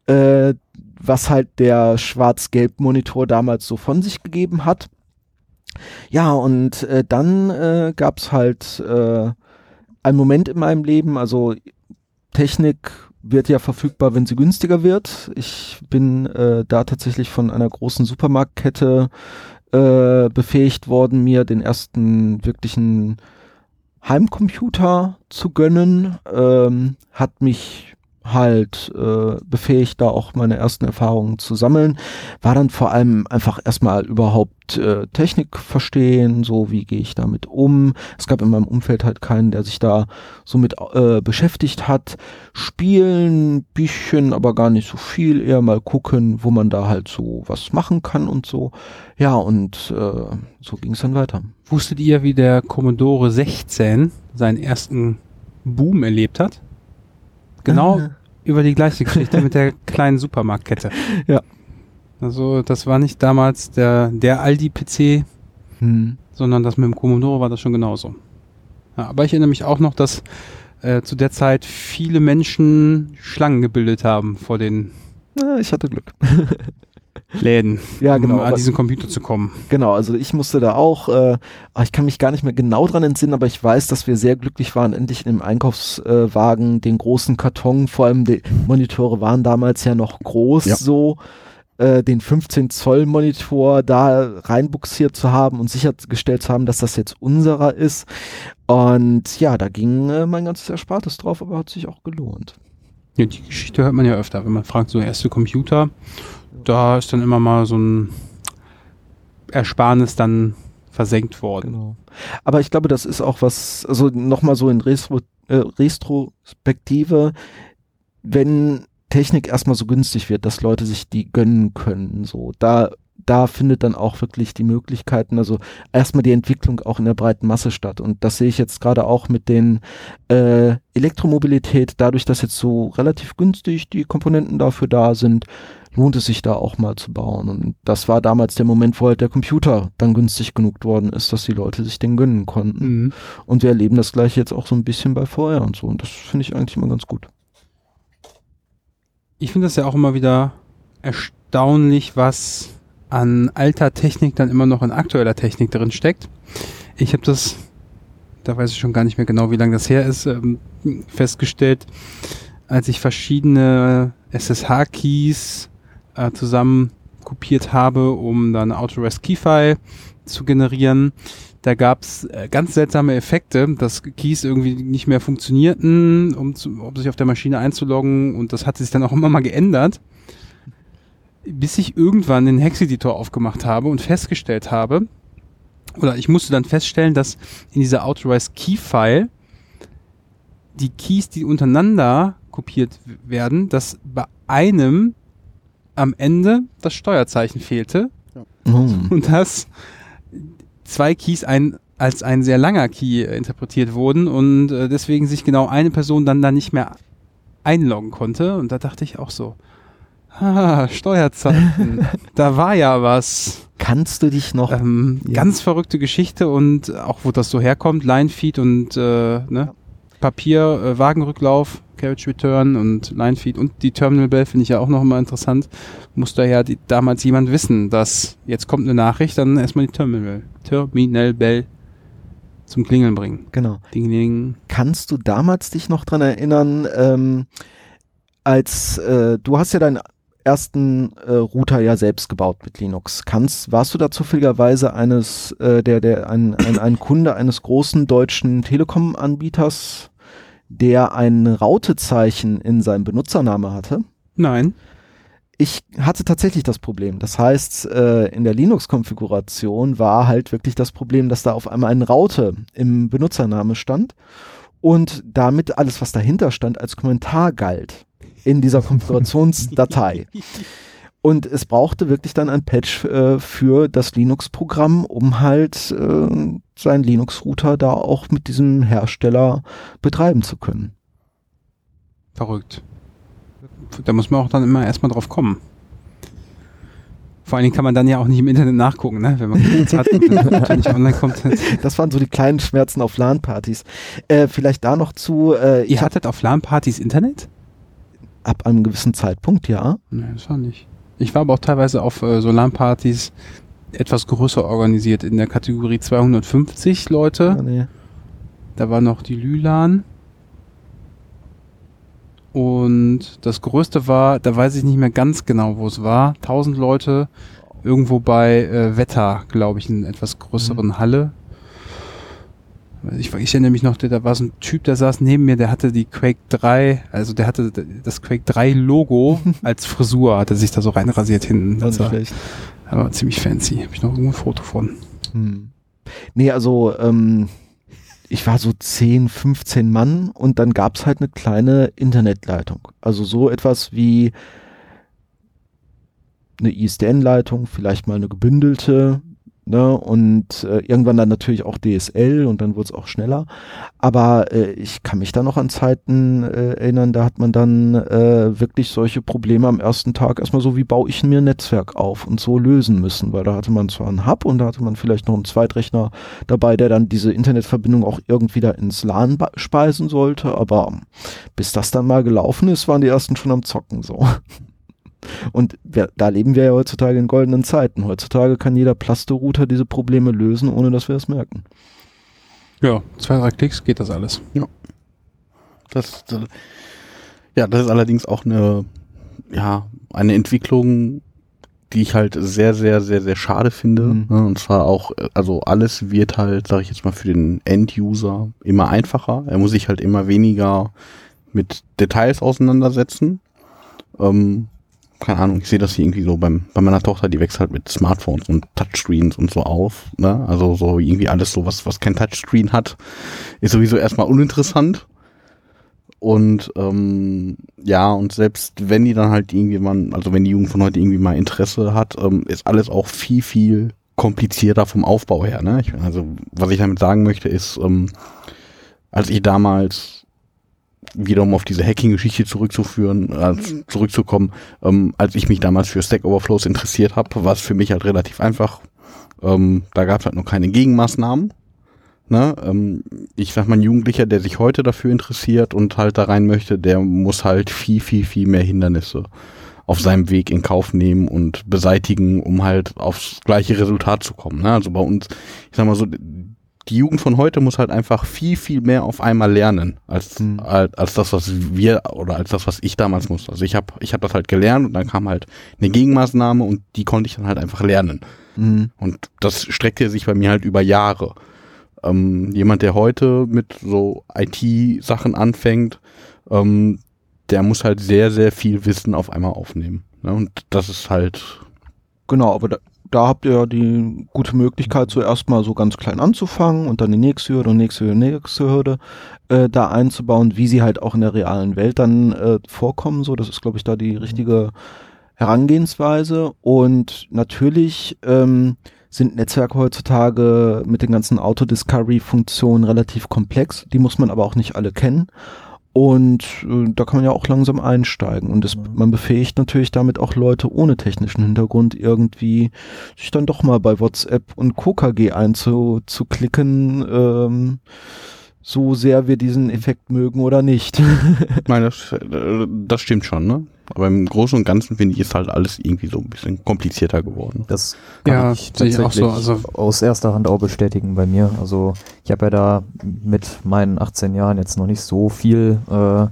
äh, was halt der Schwarz-Gelb-Monitor damals so von sich gegeben hat. Ja, und äh, dann äh, gab es halt äh, einen Moment in meinem Leben, also Technik wird ja verfügbar, wenn sie günstiger wird. Ich bin äh, da tatsächlich von einer großen Supermarktkette äh, befähigt worden, mir den ersten wirklichen Heimcomputer zu gönnen. Ähm, hat mich halt äh, befähigt, da auch meine ersten Erfahrungen zu sammeln. War dann vor allem einfach erstmal überhaupt äh, Technik verstehen, so wie gehe ich damit um. Es gab in meinem Umfeld halt keinen, der sich da so mit äh, beschäftigt hat. Spielen, bisschen, aber gar nicht so viel, eher mal gucken, wo man da halt so was machen kann und so. Ja, und äh, so ging es dann weiter. Wusstet ihr, wie der Commodore 16 seinen ersten Boom erlebt hat? Genau Ah. über die gleiche Geschichte mit der kleinen Supermarktkette. Ja. Also das war nicht damals der, der Aldi-PC, Hm. sondern das mit dem Commodore war das schon genauso. Ja, aber ich erinnere mich auch noch, dass äh, zu der Zeit viele Menschen Schlangen gebildet haben vor den Ja, ich hatte Glück. Läden, Ja, genau, um an diesen Computer zu kommen. Genau, also ich musste da auch, äh, ah, ich kann mich gar nicht mehr genau dran entsinnen, aber ich weiß, dass wir sehr glücklich waren, endlich in dem Einkaufswagen den großen Karton, vor allem die Monitore waren damals ja noch groß Ja. so, äh, den 15 Zoll Monitor da reinbuxiert zu haben und sichergestellt zu haben, dass das jetzt unserer ist. Und ja, da ging äh, mein ganzes Erspartes drauf, aber hat sich auch gelohnt. Ja, die Geschichte hört man ja öfter, wenn man fragt, so erste Computer, da ist dann immer mal so ein Ersparnis dann versenkt worden. Genau. Aber ich glaube, das ist auch was, also nochmal so in Retro, äh, Retrospektive, wenn Technik erstmal so günstig wird, dass Leute sich die gönnen können, so, da, da findet dann auch wirklich die Möglichkeiten, also erstmal die Entwicklung auch in der breiten Masse statt. Und das sehe ich jetzt gerade auch mit den äh, Elektromobilität, dadurch, dass jetzt so relativ günstig die Komponenten dafür da sind, lohnt es sich da auch mal zu bauen. Und das war damals der Moment, wo halt der Computer dann günstig genug worden ist, dass die Leute sich den gönnen konnten. Mhm. Und wir erleben das gleiche jetzt auch so ein bisschen bei VR und so. Und das finde ich eigentlich immer ganz gut. Ich finde das ja auch immer wieder erstaunlich, was an alter Technik dann immer noch in aktueller Technik drin steckt. Ich habe das, da weiß ich schon gar nicht mehr genau, wie lange das her ist, ähm, festgestellt, als ich verschiedene SSH-Keys äh, zusammen kopiert habe, um dann Autorest Keyfile zu generieren. Da gab es äh, ganz seltsame Effekte, dass Keys irgendwie nicht mehr funktionierten, um, zu, um sich auf der Maschine einzuloggen und das hat sich dann auch immer mal geändert, bis ich irgendwann den Hex-Editor aufgemacht habe und festgestellt habe, oder ich musste dann feststellen, dass in dieser Authorized Key-File die Keys, die untereinander kopiert werden, dass bei einem am Ende das Steuerzeichen fehlte Mhm. und dass zwei Keys ein, als ein sehr langer Key äh, interpretiert wurden und äh, deswegen sich genau eine Person dann da nicht mehr einloggen konnte. Und da dachte ich auch so, ah, Steuerzeichen, da war ja was. Kannst du dich noch Ähm, Ja. Ganz verrückte Geschichte und auch wo das so herkommt, Linefeed und äh, ne, Papier, äh, Wagenrücklauf, Carriage Return und Linefeed und die Terminal Bell finde ich ja auch noch immer interessant. Muss daher die, damals jemand wissen, dass jetzt kommt eine Nachricht, dann erstmal die Terminal, Terminal Bell zum Klingeln bringen. Genau. Ding, ding. Kannst du damals dich noch dran erinnern, ähm, als äh, du hast ja deinen ersten äh, Router ja selbst gebaut mit Linux. Kannst, warst du da zufälligerweise eines, äh, der, der, ein, ein, ein Kunde eines großen deutschen Telekom-Anbieters, der ein Rautezeichen in seinem Benutzername hatte? Nein. ich hatte tatsächlich das Problem. Das heißt, äh, in der Linux-Konfiguration war halt wirklich das Problem, dass da auf einmal eine Raute im Benutzername stand und damit alles, was dahinter stand, als Kommentar galt in dieser Konfigurationsdatei. Und es brauchte wirklich dann ein Patch äh, für das Linux-Programm, um halt äh, seinen Linux-Router da auch mit diesem Hersteller betreiben zu können. Verrückt. Da muss man auch dann immer erstmal drauf kommen. Vor allen Dingen kann man dann ja auch nicht im Internet nachgucken, ne? wenn man nichts hat und nicht online kommt. Das waren so die kleinen Schmerzen auf LAN-Partys. Äh, vielleicht da noch zu, äh, Ihr hattet auf LAN-Partys Internet? ab einem gewissen Zeitpunkt, ja. Nein, das war nicht. Ich war aber auch teilweise auf äh, so LAN-Partys etwas größer organisiert, in der Kategorie 250 Leute. Ja, nee. Da war noch die Lülan. Und das größte war, da weiß ich nicht mehr ganz genau, wo es war. 1000 Leute, irgendwo bei äh, Wetter, glaube ich, in etwas größeren Halle. Ich, ich erinnere mich noch, da war so ein Typ, der saß neben mir, der hatte die Quake 3, also der hatte das Quake 3 Logo als Frisur, hatte sich da so reinrasiert hinten. Das war, aber ziemlich fancy. Habe ich noch irgendwo ein Foto von. Hm. Nee, also ähm, ich war so 10, 15 Mann und dann gab's halt eine kleine Internetleitung. Also so etwas wie eine ISDN-Leitung, vielleicht mal eine gebündelte, ne, und äh, irgendwann dann natürlich auch DSL und dann wurde es auch schneller. Aber äh, ich kann mich da noch an Zeiten äh, erinnern, da hat man dann äh, wirklich solche Probleme am ersten Tag erstmal so, wie baue ich mir ein Netzwerk auf und so lösen müssen, weil da hatte man zwar einen Hub und da hatte man vielleicht noch einen Zweitrechner dabei, der dann diese Internetverbindung auch irgendwie da ins LAN speisen sollte, aber bis das dann mal gelaufen ist, waren die ersten schon am Zocken so. Und wir, da leben wir ja heutzutage in goldenen Zeiten. Heutzutage kann jeder Plasto-Router diese Probleme lösen, ohne dass wir es merken. Ja, zwei, drei Klicks geht das alles. Das, das, ja, das ist allerdings auch eine, ja, eine Entwicklung, die ich halt sehr, sehr, sehr, sehr schade finde. Mhm. Und zwar auch, also alles wird halt, sage ich jetzt mal, für den End-User immer einfacher. Er muss sich halt immer weniger mit Details auseinandersetzen. Ähm, keine Ahnung, ich sehe das hier irgendwie so beim, bei meiner Tochter, die wächst halt mit Smartphones und Touchscreens und so auf. Ne? Also so irgendwie alles so, was, was kein Touchscreen hat, ist sowieso erstmal uninteressant. Und ähm, ja, und selbst wenn die dann halt irgendwie mal, also wenn die Jugend von heute irgendwie mal Interesse hat, ähm, ist alles auch viel, viel komplizierter vom Aufbau her. Ne? Ich, also was ich damit sagen möchte, ist, ähm, als ich damals wiederum auf diese Hacking-Geschichte zurückzuführen, äh, zurückzukommen, ähm, als ich mich damals für Stack Overflows interessiert habe, war es für mich halt relativ einfach. Ähm, da gab es halt noch keine Gegenmaßnahmen. Ne? Ähm, ich sag mal, ein Jugendlicher, der sich heute dafür interessiert und halt da rein möchte, der muss halt viel, viel, viel mehr Hindernisse auf seinem Weg in Kauf nehmen und beseitigen, um halt aufs gleiche Resultat zu kommen. Ne? Also bei uns, ich sag mal so, die Jugend von heute muss halt einfach viel, viel mehr auf einmal lernen, als, Mhm. als, als das, was wir oder als das, was ich damals musste. Also ich habe ich hab das halt gelernt und dann kam halt eine Gegenmaßnahme und die konnte ich dann halt einfach lernen. Mhm. Und das streckte sich bei mir halt über Jahre. Ähm, jemand, der heute mit so IT-Sachen anfängt, ähm, der muss halt sehr, sehr viel Wissen auf einmal aufnehmen. Ne? Und das ist halt, Genau, aber da, da habt ihr ja die gute Möglichkeit, zuerst mal so ganz klein anzufangen und dann die nächste Hürde und nächste Hürde, nächste Hürde äh, da einzubauen, wie sie halt auch in der realen Welt dann äh, vorkommen. So, das ist, glaube ich, da die richtige Herangehensweise. Und natürlich ähm, sind Netzwerke heutzutage mit den ganzen Auto-Discovery-Funktionen relativ komplex. Die muss man aber auch nicht alle kennen. Und äh, da kann man ja auch langsam einsteigen. Und das, man befähigt natürlich damit auch Leute ohne technischen Hintergrund irgendwie sich dann doch mal bei WhatsApp und KKG einzuklicken, ähm, so sehr wir diesen Effekt mögen oder nicht. ich meine, das, äh, das stimmt schon, ne? Aber im Großen und Ganzen finde ich, ist halt alles irgendwie so ein bisschen komplizierter geworden. Das Ja, kann ich sehe ich auch so, tatsächlich also- aus erster Hand auch bestätigen bei mir. Also ich habe ja da mit meinen 18 Jahren jetzt noch nicht so viel äh,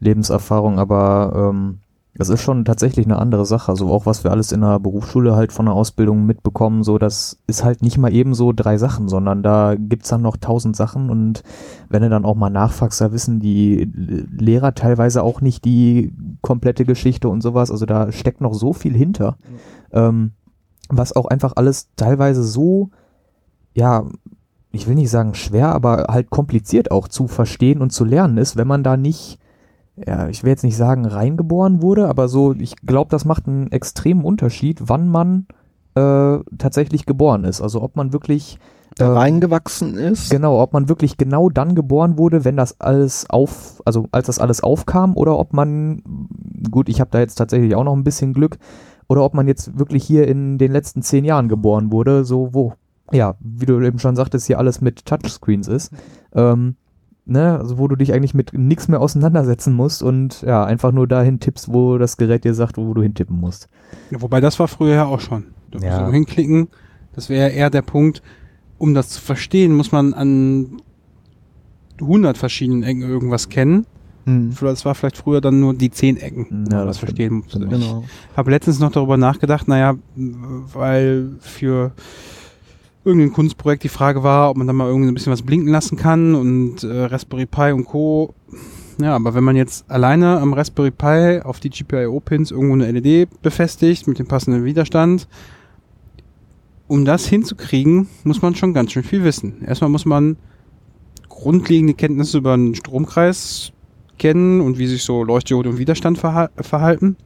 Lebenserfahrung, aber ähm, das ist schon tatsächlich eine andere Sache. Also auch was wir alles in der Berufsschule halt von der Ausbildung mitbekommen, so das ist halt nicht mal eben so drei Sachen, sondern da gibt's dann noch tausend Sachen und wenn du dann auch mal nachfragst, da wissen die Lehrer teilweise auch nicht die komplette Geschichte und sowas. Also da steckt noch so viel hinter. Ähm, was auch einfach alles teilweise so, ja, ich will nicht sagen schwer, aber halt kompliziert auch zu verstehen und zu lernen ist, wenn man da nicht, ja, ich will jetzt nicht sagen reingeboren wurde, aber so, ich glaube, das macht einen extremen Unterschied, wann man äh, tatsächlich geboren ist. Also ob man wirklich da äh, reingewachsen ist. Genau, ob man wirklich genau dann geboren wurde, wenn das alles auf, also als das alles aufkam, oder ob man, gut, ich habe da jetzt tatsächlich auch noch ein bisschen Glück, oder ob man jetzt wirklich hier in den letzten zehn Jahren geboren wurde, so wo, ja, wie du eben schon sagtest, hier alles mit Touchscreens ist, ähm, ne, also wo du dich eigentlich mit nichts mehr auseinandersetzen musst und ja, einfach nur dahin tippst, wo das Gerät dir sagt, wo du hintippen musst. Ja, wobei das war früher ja auch schon. Du musst Ja. irgendwo hinklicken. Das wäre eher der Punkt, um das zu verstehen, muss man an 100 verschiedenen Ecken irgendwas kennen. Hm, Das war vielleicht früher dann nur die 10 Ecken, Ja, das verstehen musste. genau. habe letztens noch darüber nachgedacht, naja, weil für irgendein Kunstprojekt die Frage war, ob man da mal irgendwie ein bisschen was blinken lassen kann und äh, Raspberry Pi und Co. Ja, aber wenn man jetzt alleine am Raspberry Pi auf die GPIO-Pins irgendwo eine LED befestigt mit dem passenden Widerstand, um das hinzukriegen, muss man schon ganz schön viel wissen. Erstmal muss man grundlegende Kenntnisse über einen Stromkreis kennen und wie sich so Leuchtdiode und Widerstand verha verhalten.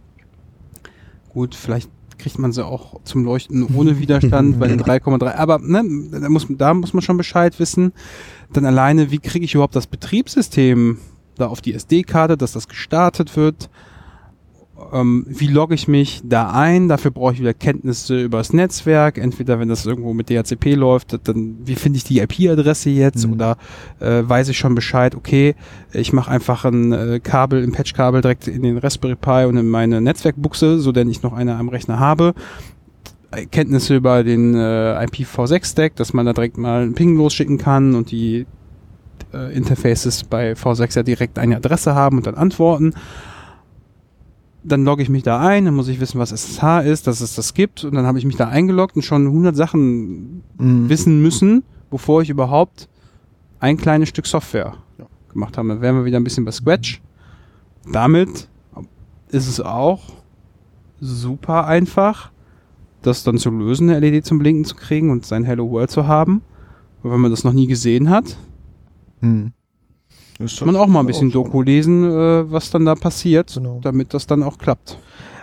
Gut, vielleicht kriegt man sie auch zum Leuchten ohne Widerstand bei den 3,3. Aber ne, da, muss, da muss man schon Bescheid wissen. Dann alleine, wie kriege ich überhaupt das Betriebssystem da auf die SD-Karte, dass das gestartet wird. Ähm, wie logge ich mich da ein? Dafür brauche ich wieder Kenntnisse über das Netzwerk. Entweder wenn das irgendwo mit DHCP läuft, dann wie finde ich die IP-Adresse jetzt? Mhm. Oder äh, weiß ich schon Bescheid, okay, ich mache einfach ein äh, Kabel, ein Patch-Kabel direkt in den Raspberry Pi und in meine Netzwerkbuchse, so denn ich noch eine am Rechner habe. Kenntnisse über den äh, IPv6-Stack, dass man da direkt mal einen Ping losschicken kann und die äh, Interfaces bei V6 ja direkt eine Adresse haben und dann antworten dann logge ich mich da ein, dann muss ich wissen, was SSH ist, dass es das gibt und dann habe ich mich da eingeloggt und schon 100 Sachen Mhm. wissen müssen, bevor ich überhaupt ein kleines Stück Software gemacht habe. Dann wären wir wieder ein bisschen bei Scratch. Damit ist es auch super einfach, das dann zu lösen, eine LED zum Blinken zu kriegen und sein Hello World zu haben. Und wenn man das noch nie gesehen hat, Mhm. Muss man auch mal ein bisschen Doku lesen, äh, was dann da passiert, Genau. damit das dann auch klappt.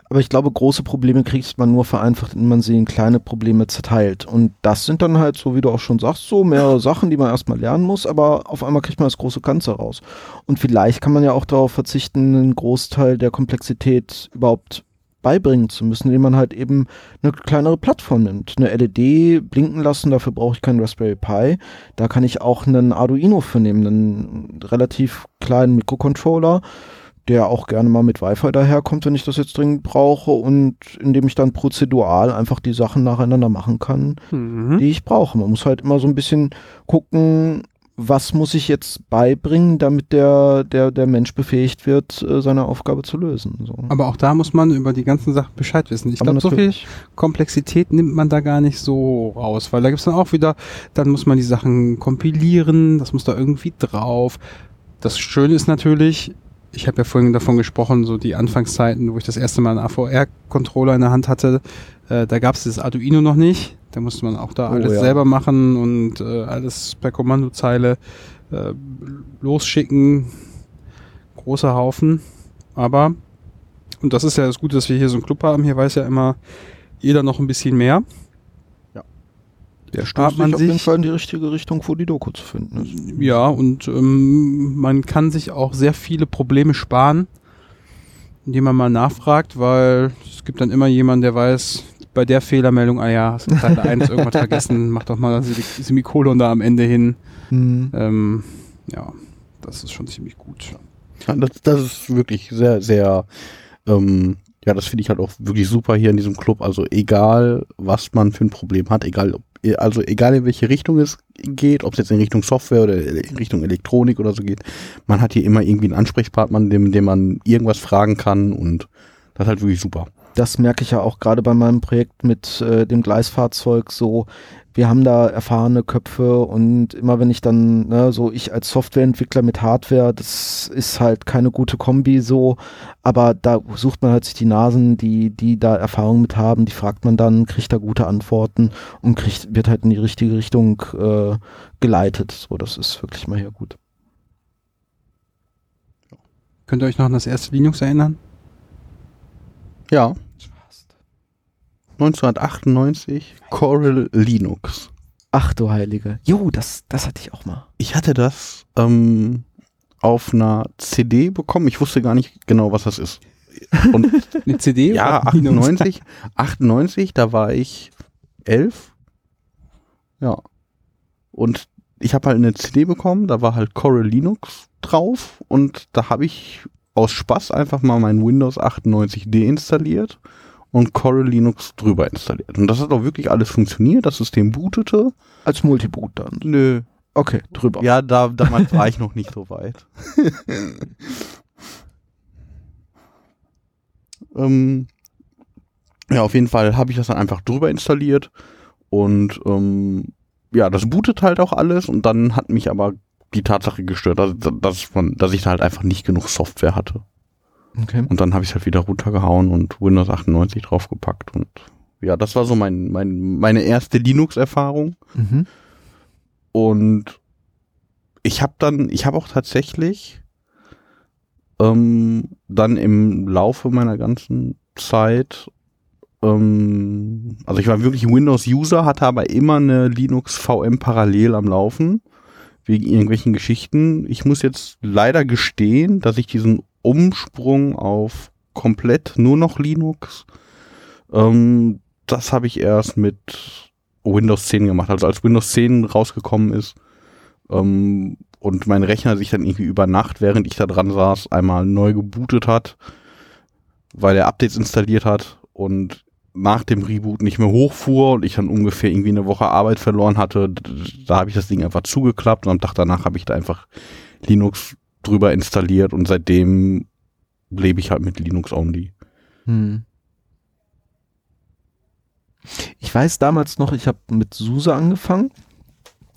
Aber ich glaube, große Probleme kriegt man nur vereinfacht, indem man sie in kleine Probleme zerteilt. Und das sind dann halt, so wie du auch schon sagst, so mehrere Sachen, die man erstmal lernen muss, aber auf einmal kriegt man das große Ganze raus. Und vielleicht kann man ja auch darauf verzichten, einen Großteil der Komplexität überhaupt beibringen zu müssen, indem man halt eben eine kleinere Plattform nimmt. Eine LED blinken lassen, dafür brauche ich keinen Raspberry Pi. Da kann ich auch einen Arduino für nehmen, einen relativ kleinen Mikrocontroller, der auch gerne mal mit Wi-Fi daherkommt, wenn ich das jetzt dringend brauche und indem ich dann prozedural einfach die Sachen nacheinander machen kann, Mhm. die ich brauche. Man muss halt immer so ein bisschen gucken, was muss ich jetzt beibringen, damit der, der, der Mensch befähigt wird, äh, seine Aufgabe zu lösen. So. Aber auch da muss man über die ganzen Sachen Bescheid wissen. Ich glaube, so viel. Komplexität nimmt man da gar nicht so raus, weil da gibt's dann auch wieder, dann muss man die Sachen kompilieren, das muss da irgendwie drauf. Das Schöne ist natürlich, ich habe ja vorhin davon gesprochen, so die Anfangszeiten, wo ich das erste Mal einen AVR-Controller in der Hand hatte, äh, da gab's das Arduino noch nicht. Da musste man auch da Oh, alles ja. selber machen und äh, alles per Kommandozeile äh, losschicken. Großer Haufen. Aber, und das ist ja das Gute, dass wir hier so einen Club haben, hier weiß ja immer jeder noch ein bisschen mehr. Der spart stößt man sich auf jeden Fall in die richtige Richtung, wo die Doku zu finden ist. Ja, und ähm, man kann sich auch sehr viele Probleme sparen, indem man mal nachfragt, weil es gibt dann immer jemanden, der weiß, bei der Fehlermeldung, ah ja, hast du Zeile 1 irgendwas vergessen, mach doch mal das Semi- Semikolon da am Ende hin. Hm. Ähm, ja, das ist schon ziemlich gut. Ja, das, das ist wirklich sehr, sehr, ähm, ja, das finde ich halt auch wirklich super hier in diesem Club. Also egal, was man für ein Problem hat, egal, ob, also egal in welche Richtung es geht, ob es jetzt in Richtung Software oder in Richtung Elektronik oder so geht, man hat hier immer irgendwie einen Ansprechpartner, dem, dem man irgendwas fragen kann und das ist halt wirklich super. Das merke ich ja auch gerade bei meinem Projekt mit äh, dem Gleisfahrzeug so. Wir haben da erfahrene Köpfe und immer wenn ich dann, ne, so ich als Softwareentwickler mit Hardware, das ist halt keine gute Kombi so, aber da sucht man halt sich die Nasen, die, die da Erfahrung mit haben, die fragt man dann, kriegt da gute Antworten und kriegt, wird halt in die richtige Richtung äh, geleitet. So, das ist wirklich mal hier gut. Könnt ihr euch noch an das erste Linux erinnern? Ja. 1998 Coral Linux. Ach du Heilige. Jo, das, das hatte ich auch mal. Ich hatte das ähm, auf einer CD bekommen. Ich wusste gar nicht genau, was das ist. Und Eine CD? ja, oder Linux? 98, 98, da war ich elf. Ja. Und ich habe halt eine CD bekommen, da war halt Coral Linux drauf und da habe ich aus Spaß einfach mal mein Windows 98 deinstalliert und Coral Linux drüber installiert. Und das hat auch wirklich alles funktioniert, das System bootete. Als Multiboot dann. Nö. Okay, drüber. Ja, da, damals war ich noch nicht so weit. ähm, ja, auf jeden Fall habe ich das dann einfach drüber installiert und ähm, ja, das bootet halt auch alles und dann hat mich aber die Tatsache gestört, dass, dass, man, dass ich da halt einfach nicht genug Software hatte. Okay. Und dann habe ich es halt wieder runtergehauen und Windows 98 draufgepackt und ja, das war so mein, mein, meine erste Linux-Erfahrung. Mhm. Und ich habe dann, ich habe auch tatsächlich ähm, dann im Laufe meiner ganzen Zeit, ähm, also ich war wirklich Windows-User, hatte aber immer eine Linux VM parallel am Laufen, wegen irgendwelchen Geschichten. Ich muss jetzt leider gestehen, dass ich diesen Umsprung auf komplett nur noch Linux. Ähm, das habe ich erst mit Windows 10 gemacht. Also als Windows 10 rausgekommen ist ähm, und mein Rechner sich dann irgendwie über Nacht, während ich da dran saß, einmal neu gebootet hat, weil er Updates installiert hat und nach dem Reboot nicht mehr hochfuhr und ich dann ungefähr irgendwie eine Woche Arbeit verloren hatte, da habe ich das Ding einfach zugeklappt und am Tag danach habe ich da einfach Linux drüber installiert und seitdem lebe ich halt mit Linux only. Hm. Ich weiß damals noch, ich habe mit SUSE angefangen.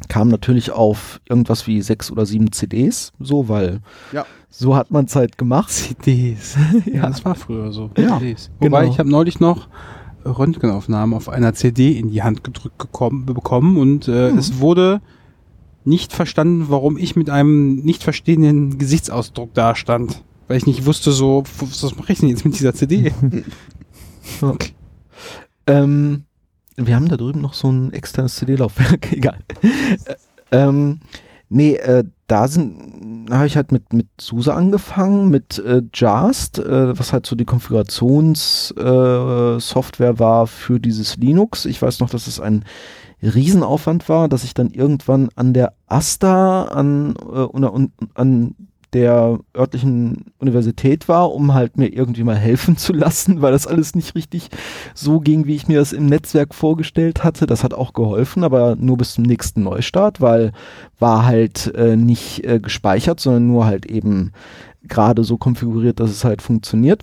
Kam natürlich auf irgendwas wie sechs oder sieben CDs, so, weil Ja. so hat man es halt gemacht. CDs. ja, Ja. das war früher so. Ja, CDs. Wobei, genau. ich habe neulich noch Röntgenaufnahmen auf einer CD in die Hand gedrückt gekommen, bekommen und äh, Hm. es wurde nicht verstanden, warum ich mit einem nicht verstehenden Gesichtsausdruck dastand. Weil ich nicht wusste, so, was mache ich denn jetzt mit dieser CD? Ähm, wir haben da drüben noch so ein externes CD-Laufwerk, egal. Äh, ähm, nee, äh, da sind, habe ich halt mit, mit SUSE angefangen, mit äh, Just, äh, was halt so die Konfigurationssoftware äh, war für dieses Linux. Ich weiß noch, dass es ein Riesenaufwand war, dass ich dann irgendwann an der ASTA an, äh, un, an der örtlichen Universität war, um halt mir irgendwie mal helfen zu lassen, weil das alles nicht richtig so ging, wie ich mir das im Netzwerk vorgestellt hatte. Das hat auch geholfen, aber nur bis zum nächsten Neustart, weil war halt äh, nicht äh, gespeichert, sondern nur halt eben gerade so konfiguriert, dass es halt funktioniert.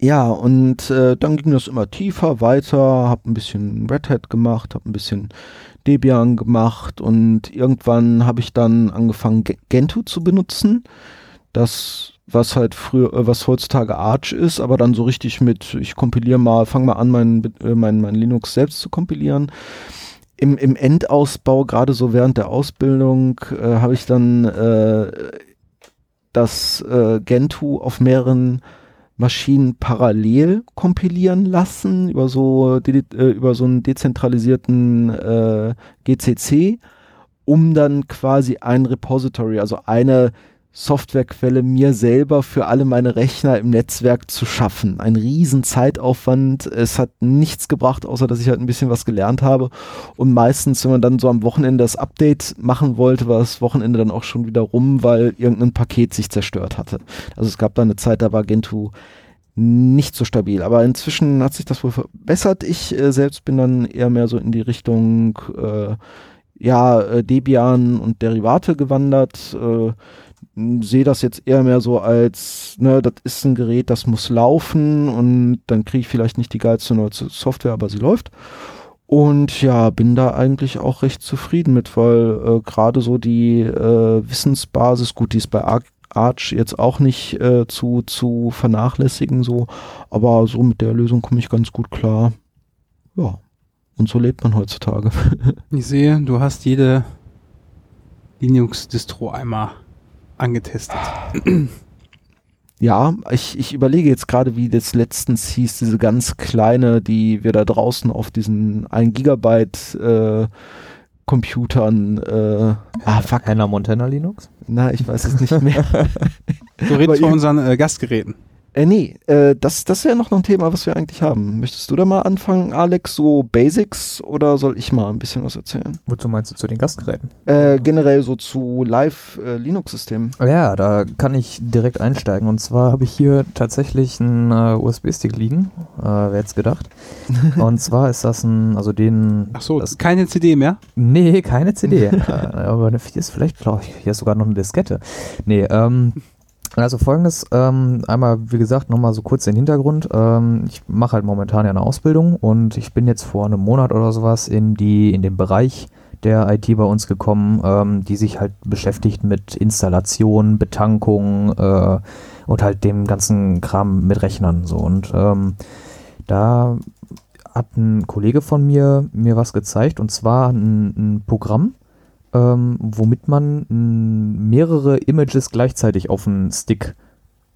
Ja, und äh, dann ging das immer tiefer, weiter, habe ein bisschen Red Hat gemacht, habe ein bisschen Debian gemacht und irgendwann habe ich dann angefangen Ge- Gentoo zu benutzen. Das was halt früher, äh, was heutzutage Arch ist, aber dann so richtig mit, ich kompiliere mal, fange mal an, mein, äh, mein, mein Linux selbst zu kompilieren. Im, im Endausbau, gerade so während der Ausbildung, äh, habe ich dann äh, das äh, Gentoo auf mehreren Maschinen parallel kompilieren lassen über so äh, über so einen dezentralisierten äh, GCC, um dann quasi ein Repository, also eine Softwarequelle mir selber für alle meine Rechner im Netzwerk zu schaffen. Ein riesen Zeitaufwand. Es hat nichts gebracht, außer dass ich halt ein bisschen was gelernt habe. Und meistens, wenn man dann so am Wochenende das Update machen wollte, war das Wochenende dann auch schon wieder rum, weil irgendein Paket sich zerstört hatte. Also es gab da eine Zeit, da war Gentoo nicht so stabil. Aber inzwischen hat sich das wohl verbessert. Ich äh, selbst bin dann eher mehr so in die Richtung äh, ja, äh, Debian und Derivate gewandert. Äh, sehe das jetzt eher mehr so als, ne, das ist ein Gerät, das muss laufen und dann kriege ich vielleicht nicht die geilste neue Software, aber sie läuft. Und ja, bin da eigentlich auch recht zufrieden mit, weil äh, gerade so die äh, Wissensbasis, gut, die ist bei Arc Arch jetzt auch nicht äh, zu, zu vernachlässigen, so, aber so mit der Lösung komme ich ganz gut klar. Ja. Und so lebt man heutzutage. Ich sehe, du hast jede Linux-Distro einmal angetestet. Ja, ich, ich überlege jetzt gerade, wie das letztens hieß, diese ganz kleine, die wir da draußen auf diesen 1 Gigabyte äh, Computern, äh, ah fuck, Hannah Montana Linux? na, ich weiß es nicht mehr. Du redest von unseren äh, Gastgeräten. Äh, nee, äh, das, das wäre noch ein Thema, was wir eigentlich haben. Möchtest du da mal anfangen, Alex, so Basics oder soll ich mal ein bisschen was erzählen? Wozu meinst du zu den Gastgeräten? Äh, generell so zu Live-Linux-Systemen. Ja, da kann ich direkt einsteigen. Und zwar habe ich hier tatsächlich einen äh, USB-Stick liegen. Äh, wer hätte es gedacht? Und zwar ist das ein, also den. Ach so, das, keine CD mehr? nee, keine CD. äh, aber eine, hier ist vielleicht, glaube ich, hier ist sogar noch eine Diskette. Nee, ähm. Also folgendes, ähm, einmal wie gesagt nochmal so kurz den Hintergrund. Ähm, ich mache halt momentan ja eine Ausbildung und ich bin jetzt vor einem Monat oder sowas in die in den Bereich der IT bei uns gekommen, ähm, die sich halt beschäftigt mit Installation, Betankung äh, und halt dem ganzen Kram mit Rechnern so und ähm, da hat ein Kollege von mir mir was gezeigt und zwar ein, ein Programm, ähm, womit man mehrere Images gleichzeitig auf einen Stick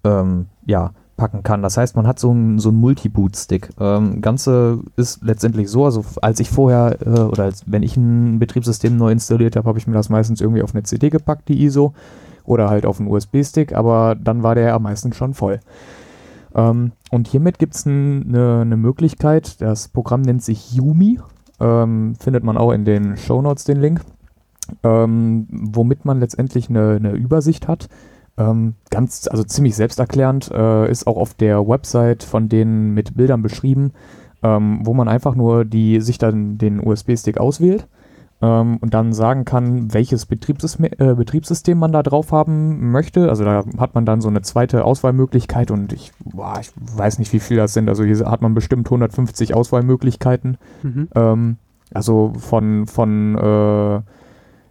ähm, ja, packen kann. Das heißt, man hat so einen so Multi-Boot-Stick. Ähm, Ganze ist letztendlich so, also als ich vorher äh, oder als, wenn ich ein Betriebssystem neu installiert habe, habe ich mir das meistens irgendwie auf eine CD gepackt, die ISO, oder halt auf einen USB-Stick, aber dann war der ja meistens schon voll. Ähm, und hiermit gibt es eine ne Möglichkeit, das Programm nennt sich Yumi, ähm, findet man auch in den Show Notes den Link, ähm, womit man letztendlich eine, eine Übersicht hat. Ähm, ganz, also ziemlich selbsterklärend, äh, ist auch auf der Website von denen mit Bildern beschrieben, ähm, wo man einfach nur die, sich dann den USB-Stick auswählt ähm, und dann sagen kann, welches Betriebssystem, äh, Betriebssystem man da drauf haben möchte. Also da hat man dann so eine zweite Auswahlmöglichkeit und ich, boah, ich weiß nicht, wie viel das sind. Also hier hat man bestimmt 150 Auswahlmöglichkeiten. Mhm. Ähm, also von, von äh,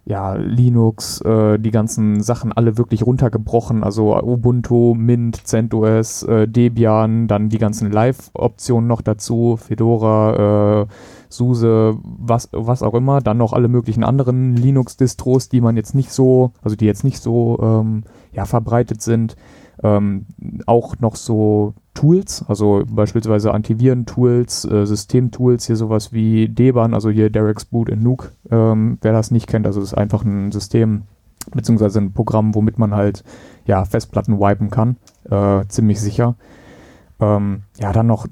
ja, Linux, äh, die ganzen Sachen alle wirklich runtergebrochen, also Ubuntu, Mint, CentOS, äh, Debian, dann die ganzen Live-Optionen noch dazu, Fedora, äh, SUSE, was, was auch immer, dann noch alle möglichen anderen Linux-Distros, die man jetzt nicht so, also die jetzt nicht so ähm, ja, verbreitet sind. Ähm, auch noch so Tools, also beispielsweise Antiviren-Tools, äh, System-Tools, hier sowas wie Debian, also hier Derek's Boot in Nuke, ähm, wer das nicht kennt, also ist einfach ein System, beziehungsweise ein Programm, womit man halt ja, Festplatten wipen kann, äh, ziemlich sicher. Ähm, ja, dann noch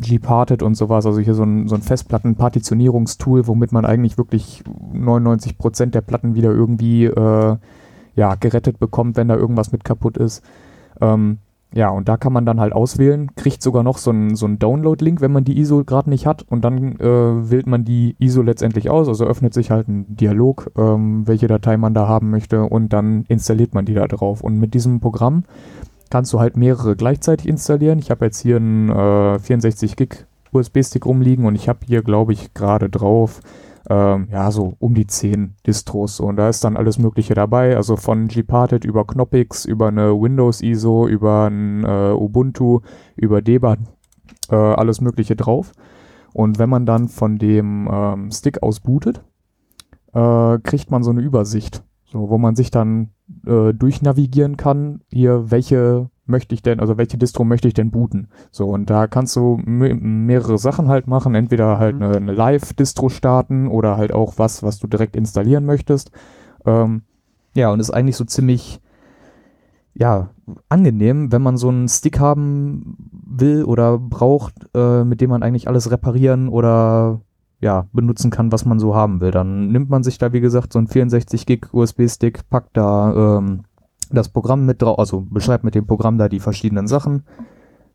Gparted und sowas, also hier so ein, so ein Festplatten-Partitionierungstool, womit man eigentlich wirklich 99% der Platten wieder irgendwie äh, ja, gerettet bekommt, wenn da irgendwas mit kaputt ist. Ähm, ja, und da kann man dann halt auswählen, kriegt sogar noch so einen so Download-Link, wenn man die ISO gerade nicht hat und dann äh, wählt man die ISO letztendlich aus, also öffnet sich halt ein Dialog, ähm, welche Datei man da haben möchte und dann installiert man die da drauf. Und mit diesem Programm kannst du halt mehrere gleichzeitig installieren. Ich habe jetzt hier einen äh, 64 Gig USB-Stick rumliegen und ich habe hier, glaube ich, gerade drauf ähm, ja, so um die 10 Distros. Und da ist dann alles Mögliche dabei. Also von Gparted über Knoppix, über eine Windows ISO, über ein äh, Ubuntu, über Debian, äh, alles Mögliche drauf. Und wenn man dann von dem ähm, Stick aus bootet, äh, kriegt man so eine Übersicht, so, wo man sich dann äh, durchnavigieren kann, hier welche möchte ich denn, also welche Distro möchte ich denn booten? So, und da kannst du mehrere Sachen halt machen, entweder halt mhm. eine, eine Live-Distro starten oder halt auch was, was du direkt installieren möchtest. Ähm, ja, und ist eigentlich so ziemlich, ja, angenehm, wenn man so einen Stick haben will oder braucht, äh, mit dem man eigentlich alles reparieren oder ja, benutzen kann, was man so haben will. Dann nimmt man sich da, wie gesagt, so einen 64 Gig USB-Stick, packt da ähm, das Programm mit drauf, also beschreibt mit dem Programm da die verschiedenen Sachen.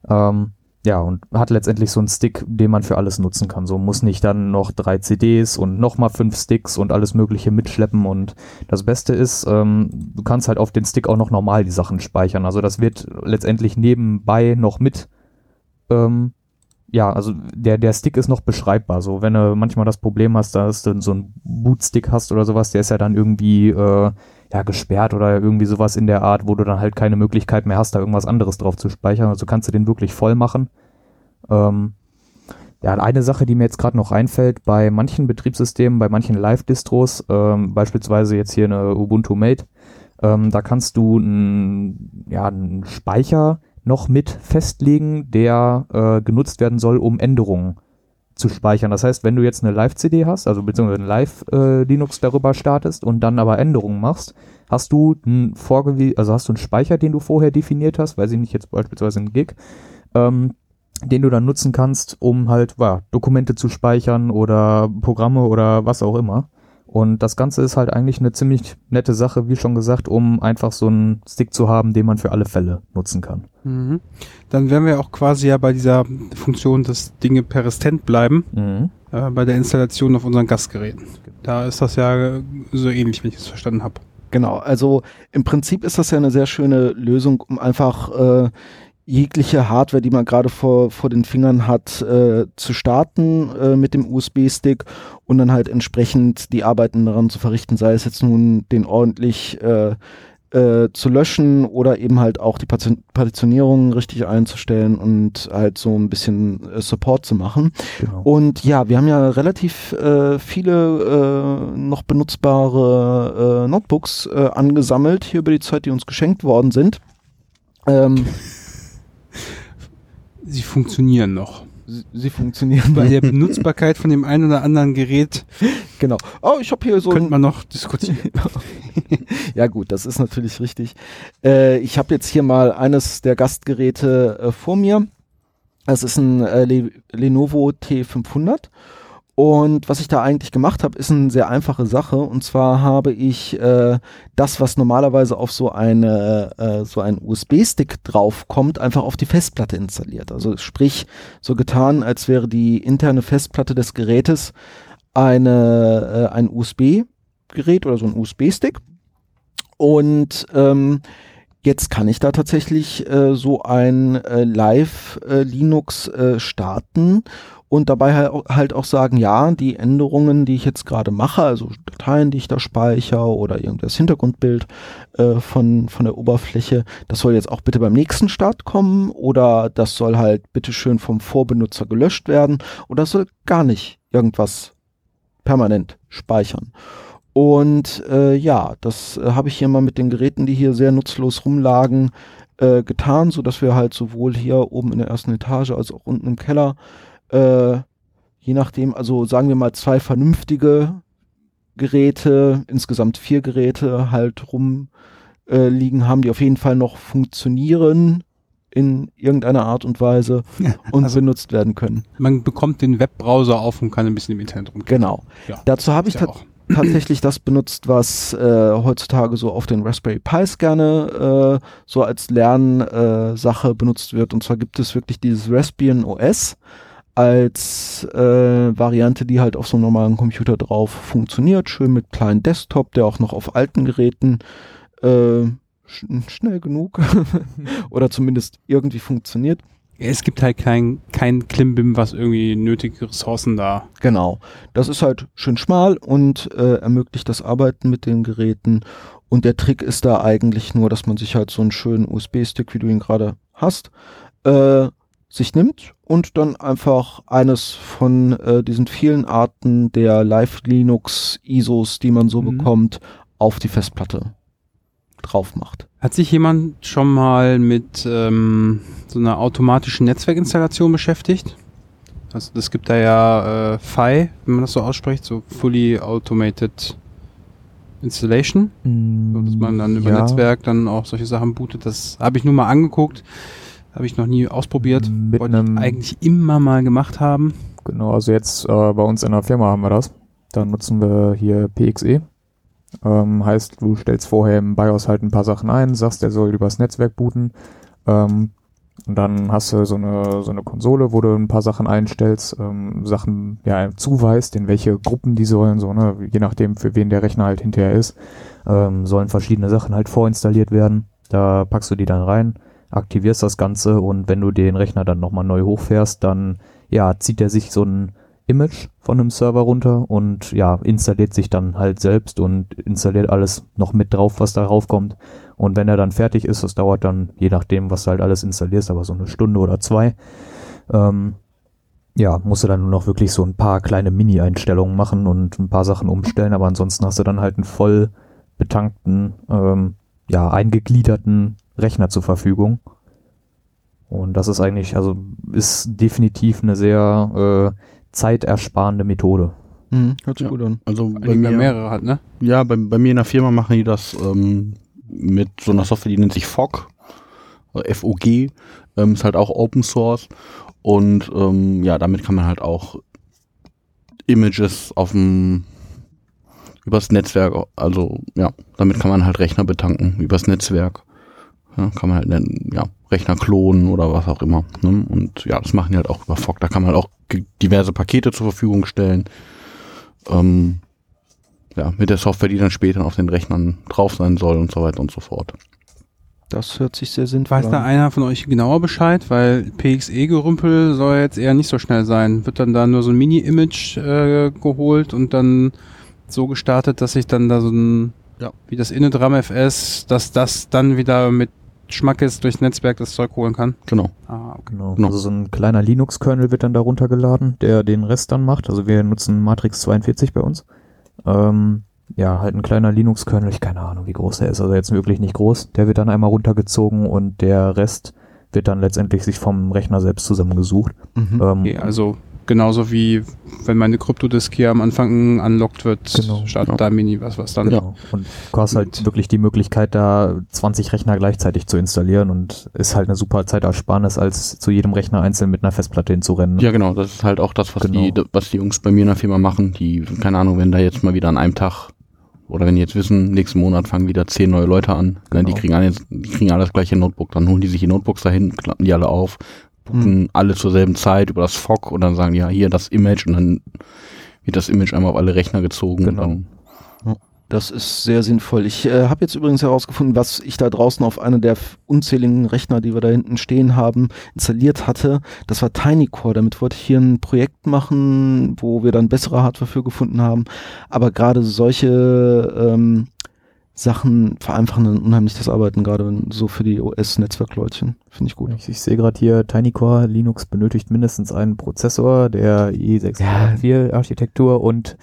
Ähm, ja, und hat letztendlich so einen Stick, den man für alles nutzen kann. So muss nicht dann noch drei CDs und nochmal fünf Sticks und alles Mögliche mitschleppen. Und das Beste ist, ähm, du kannst halt auf den Stick auch noch normal die Sachen speichern. Also das wird letztendlich nebenbei noch mit ähm, ja, also der, der Stick ist noch beschreibbar. So, wenn du manchmal das Problem hast, dass du so einen Bootstick hast oder sowas, der ist ja dann irgendwie äh, ja, gesperrt oder irgendwie sowas in der Art, wo du dann halt keine Möglichkeit mehr hast, da irgendwas anderes drauf zu speichern. Also kannst du den wirklich voll machen. Ähm, ja, eine Sache, die mir jetzt gerade noch einfällt, bei manchen Betriebssystemen, bei manchen Live-Distros, ähm, beispielsweise jetzt hier eine Ubuntu Mate, ähm, da kannst du einen ja, einen Speicher noch mit festlegen, der äh, genutzt werden soll, um Änderungen zu speichern. Das heißt, wenn du jetzt eine Live-CD hast, also beziehungsweise ein Live-Linux äh, darüber startest und dann aber Änderungen machst, hast du einen vorgewie also hast du einen Speicher, den du vorher definiert hast, weiß ich nicht, jetzt beispielsweise ein Gig, ähm, den du dann nutzen kannst, um halt ja, Dokumente zu speichern oder Programme oder was auch immer. Und das Ganze ist halt eigentlich eine ziemlich nette Sache, wie schon gesagt, um einfach so einen Stick zu haben, den man für alle Fälle nutzen kann. Mhm. Dann wären wir auch quasi ja bei dieser Funktion, dass Dinge persistent bleiben, mhm. äh, bei der Installation auf unseren Gastgeräten. Da ist das ja so ähnlich, wenn ich es verstanden habe. Genau, also im Prinzip ist das ja eine sehr schöne Lösung, um einfach äh, jegliche Hardware, die man gerade vor, vor den Fingern hat, äh, zu starten äh, mit dem USB-Stick und dann halt entsprechend die Arbeiten daran zu verrichten, sei es jetzt nun den ordentlich äh, äh, zu löschen oder eben halt auch die Partitionierung richtig einzustellen und halt so ein bisschen äh, Support zu machen. Genau. Und ja, wir haben ja relativ äh, viele noch benutzbare Notebooks angesammelt hier über die Zeit, die uns geschenkt worden sind. Ähm, sie funktionieren noch. sie, sie funktionieren. Bei der Benutzbarkeit von dem einen oder anderen Gerät genau. Oh, ich habe hier so könnte man noch diskutieren. ja gut, das ist natürlich richtig. Äh, ich habe jetzt hier mal eines der Gastgeräte äh, vor mir. Das ist ein äh, Le Lenovo T500 und was ich da eigentlich gemacht habe, ist eine sehr einfache Sache. Und zwar habe ich äh, das, was normalerweise auf so eine äh, so ein USB-Stick draufkommt, einfach auf die Festplatte installiert. Also sprich so getan, als wäre die interne Festplatte des Gerätes eine äh, ein USB-Gerät oder so ein USB-Stick. Und ähm, Jetzt kann ich da tatsächlich äh, so ein äh, Live äh, Linux äh, starten und dabei halt auch sagen, ja, die Änderungen, die ich jetzt gerade mache, also Dateien, die ich da speichere oder irgendwas Hintergrundbild äh, von, von der Oberfläche, das soll jetzt auch bitte beim nächsten Start kommen oder das soll halt bitteschön vom Vorbenutzer gelöscht werden oder soll gar nicht irgendwas permanent speichern. Und äh, ja, das äh, habe ich hier mal mit den Geräten, die hier sehr nutzlos rumlagen, äh, getan, so dass wir halt sowohl hier oben in der ersten Etage als auch unten im Keller äh, je nachdem, also sagen wir mal zwei vernünftige Geräte, insgesamt vier Geräte halt rumliegen äh, haben, die auf jeden Fall noch funktionieren in irgendeiner Art und Weise ja, und also benutzt werden können. Man bekommt den Webbrowser auf und kann ein bisschen im Internet rumgehen. Genau. Ja, Dazu habe ich ja tatsächlich das benutzt, was äh, heutzutage so auf den Raspberry Pis gerne äh, so als Lernsache äh, benutzt wird. Und zwar gibt es wirklich dieses Raspbian OS als äh, Variante, die halt auf so einem normalen Computer drauf funktioniert. Schön mit kleinen Desktop, der auch noch auf alten Geräten äh, sch schnell genug oder zumindest irgendwie funktioniert. Es gibt halt kein, kein Klimbim, was irgendwie nötige Ressourcen da. Genau. Das ist halt schön schmal und äh, ermöglicht das Arbeiten mit den Geräten. Und der Trick ist da eigentlich nur, dass man sich halt so einen schönen USB-Stick, wie du ihn gerade hast, äh, sich nimmt und dann einfach eines von äh, diesen vielen Arten der Live-Linux-ISOs, die man so mhm. bekommt, auf die Festplatte drauf macht. Hat sich jemand schon mal mit ähm, so einer automatischen Netzwerkinstallation beschäftigt? Also das gibt da ja äh, FI, wenn man das so ausspricht, so Fully Automated Installation, mm, so, dass man dann über ja. Netzwerk dann auch solche Sachen bootet. Das habe ich nur mal angeguckt. Habe ich noch nie ausprobiert. Mit Wollte ich eigentlich immer mal gemacht haben. Genau, also jetzt äh, bei uns in der Firma haben wir das. Da nutzen wir hier PXE. Ähm, heißt, du stellst vorher im BIOS halt ein paar Sachen ein, sagst, der soll übers Netzwerk booten. Ähm, und dann hast du so eine, so eine Konsole, wo du ein paar Sachen einstellst, ähm, Sachen ja zuweist, in welche Gruppen die sollen, so, ne, je nachdem, für wen der Rechner halt hinterher ist, ähm, sollen verschiedene Sachen halt vorinstalliert werden. Da packst du die dann rein aktivierst das Ganze und wenn du den Rechner dann nochmal neu hochfährst, dann ja, zieht er sich so ein Image von einem Server runter und ja, installiert sich dann halt selbst und installiert alles noch mit drauf, was darauf kommt. Und wenn er dann fertig ist, das dauert dann, je nachdem, was du halt alles installierst, aber so eine Stunde oder zwei, ähm, ja, musst du dann nur noch wirklich so ein paar kleine Mini-Einstellungen machen und ein paar Sachen umstellen, aber ansonsten hast du dann halt einen voll betankten, ähm, ja, eingegliederten Rechner zur Verfügung. Und das ist eigentlich, also ist definitiv eine sehr äh, zeitersparende Methode. Mhm, hört sich ja. gut an. Also bei mir mehrere hat, ne? Ja, bei, bei mir in der Firma machen die das ähm, mit so einer Software, die nennt sich FOG. FOG, ähm, ist halt auch Open Source und ähm, ja, damit kann man halt auch Images auf dem übers Netzwerk, also ja, damit kann man halt Rechner betanken übers Netzwerk. Ja, kann man halt einen ja, Rechner klonen oder was auch immer. Ne? Und ja, das machen die halt auch über FOG. Da kann man halt auch diverse Pakete zur Verfügung stellen. Ähm, ja, mit der Software, die dann später auf den Rechnern drauf sein soll und so weiter und so fort. Das hört sich sehr sinnvoll an. Weiß da einer von euch genauer Bescheid? Weil PXE-Gerümpel soll jetzt eher nicht so schnell sein. Wird dann da nur so ein Mini-Image äh, geholt und dann so gestartet, dass sich dann da so ein, ja. wie das Innedram FS, dass das dann wieder mit Schmackes durchs Netzwerk das Zeug holen kann. Genau. Ah, okay. genau. genau. Also so ein kleiner Linux-Kernel wird dann da runtergeladen, der den Rest dann macht. Also wir nutzen Matrix 42 bei uns. Ähm, ja, halt ein kleiner Linux-Kernel, ich keine Ahnung, wie groß der ist, also jetzt wirklich nicht groß. Der wird dann einmal runtergezogen und der Rest wird dann letztendlich sich vom Rechner selbst zusammengesucht. Mhm. Ähm, Okay, also genauso wie wenn meine Kryptodisk hier am Anfang unlockt wird, Genau. startet Ja. da Mini was, was dann. Genau. Und du hast halt wirklich die Möglichkeit, da 20 Rechner gleichzeitig zu installieren und ist halt eine super Zeitersparnis, als zu jedem Rechner einzeln mit einer Festplatte hinzurennen. Ja, genau, das ist halt auch das, was, Genau. die, was die Jungs bei mir in der Firma machen. Die, keine Ahnung, wenn da jetzt mal wieder an einem Tag oder wenn die jetzt wissen, nächsten Monat fangen wieder zehn neue Leute an, ne, die Genau. kriegen alle, die kriegen alle das gleiche Notebook, dann holen die sich die Notebooks dahin, klappen die alle auf, gucken alle zur selben Zeit über das FOC und dann sagen, ja, hier das Image und dann wird das Image einmal auf alle Rechner gezogen. Genau. Und dann, Das ist sehr sinnvoll. Ich äh, habe jetzt übrigens herausgefunden, was ich da draußen auf einer der unzähligen Rechner, die wir da hinten stehen haben, installiert hatte. Das war TinyCore. Damit wollte ich hier ein Projekt machen, wo wir dann bessere Hardware für gefunden haben. Aber gerade solche ähm, Sachen vereinfachen dann unheimlich das Arbeiten, gerade wenn- so für die OS-Netzwerkleutchen. Finde ich gut. Ich, ich sehe gerade hier, TinyCore Linux benötigt mindestens einen Prozessor der i604-Architektur und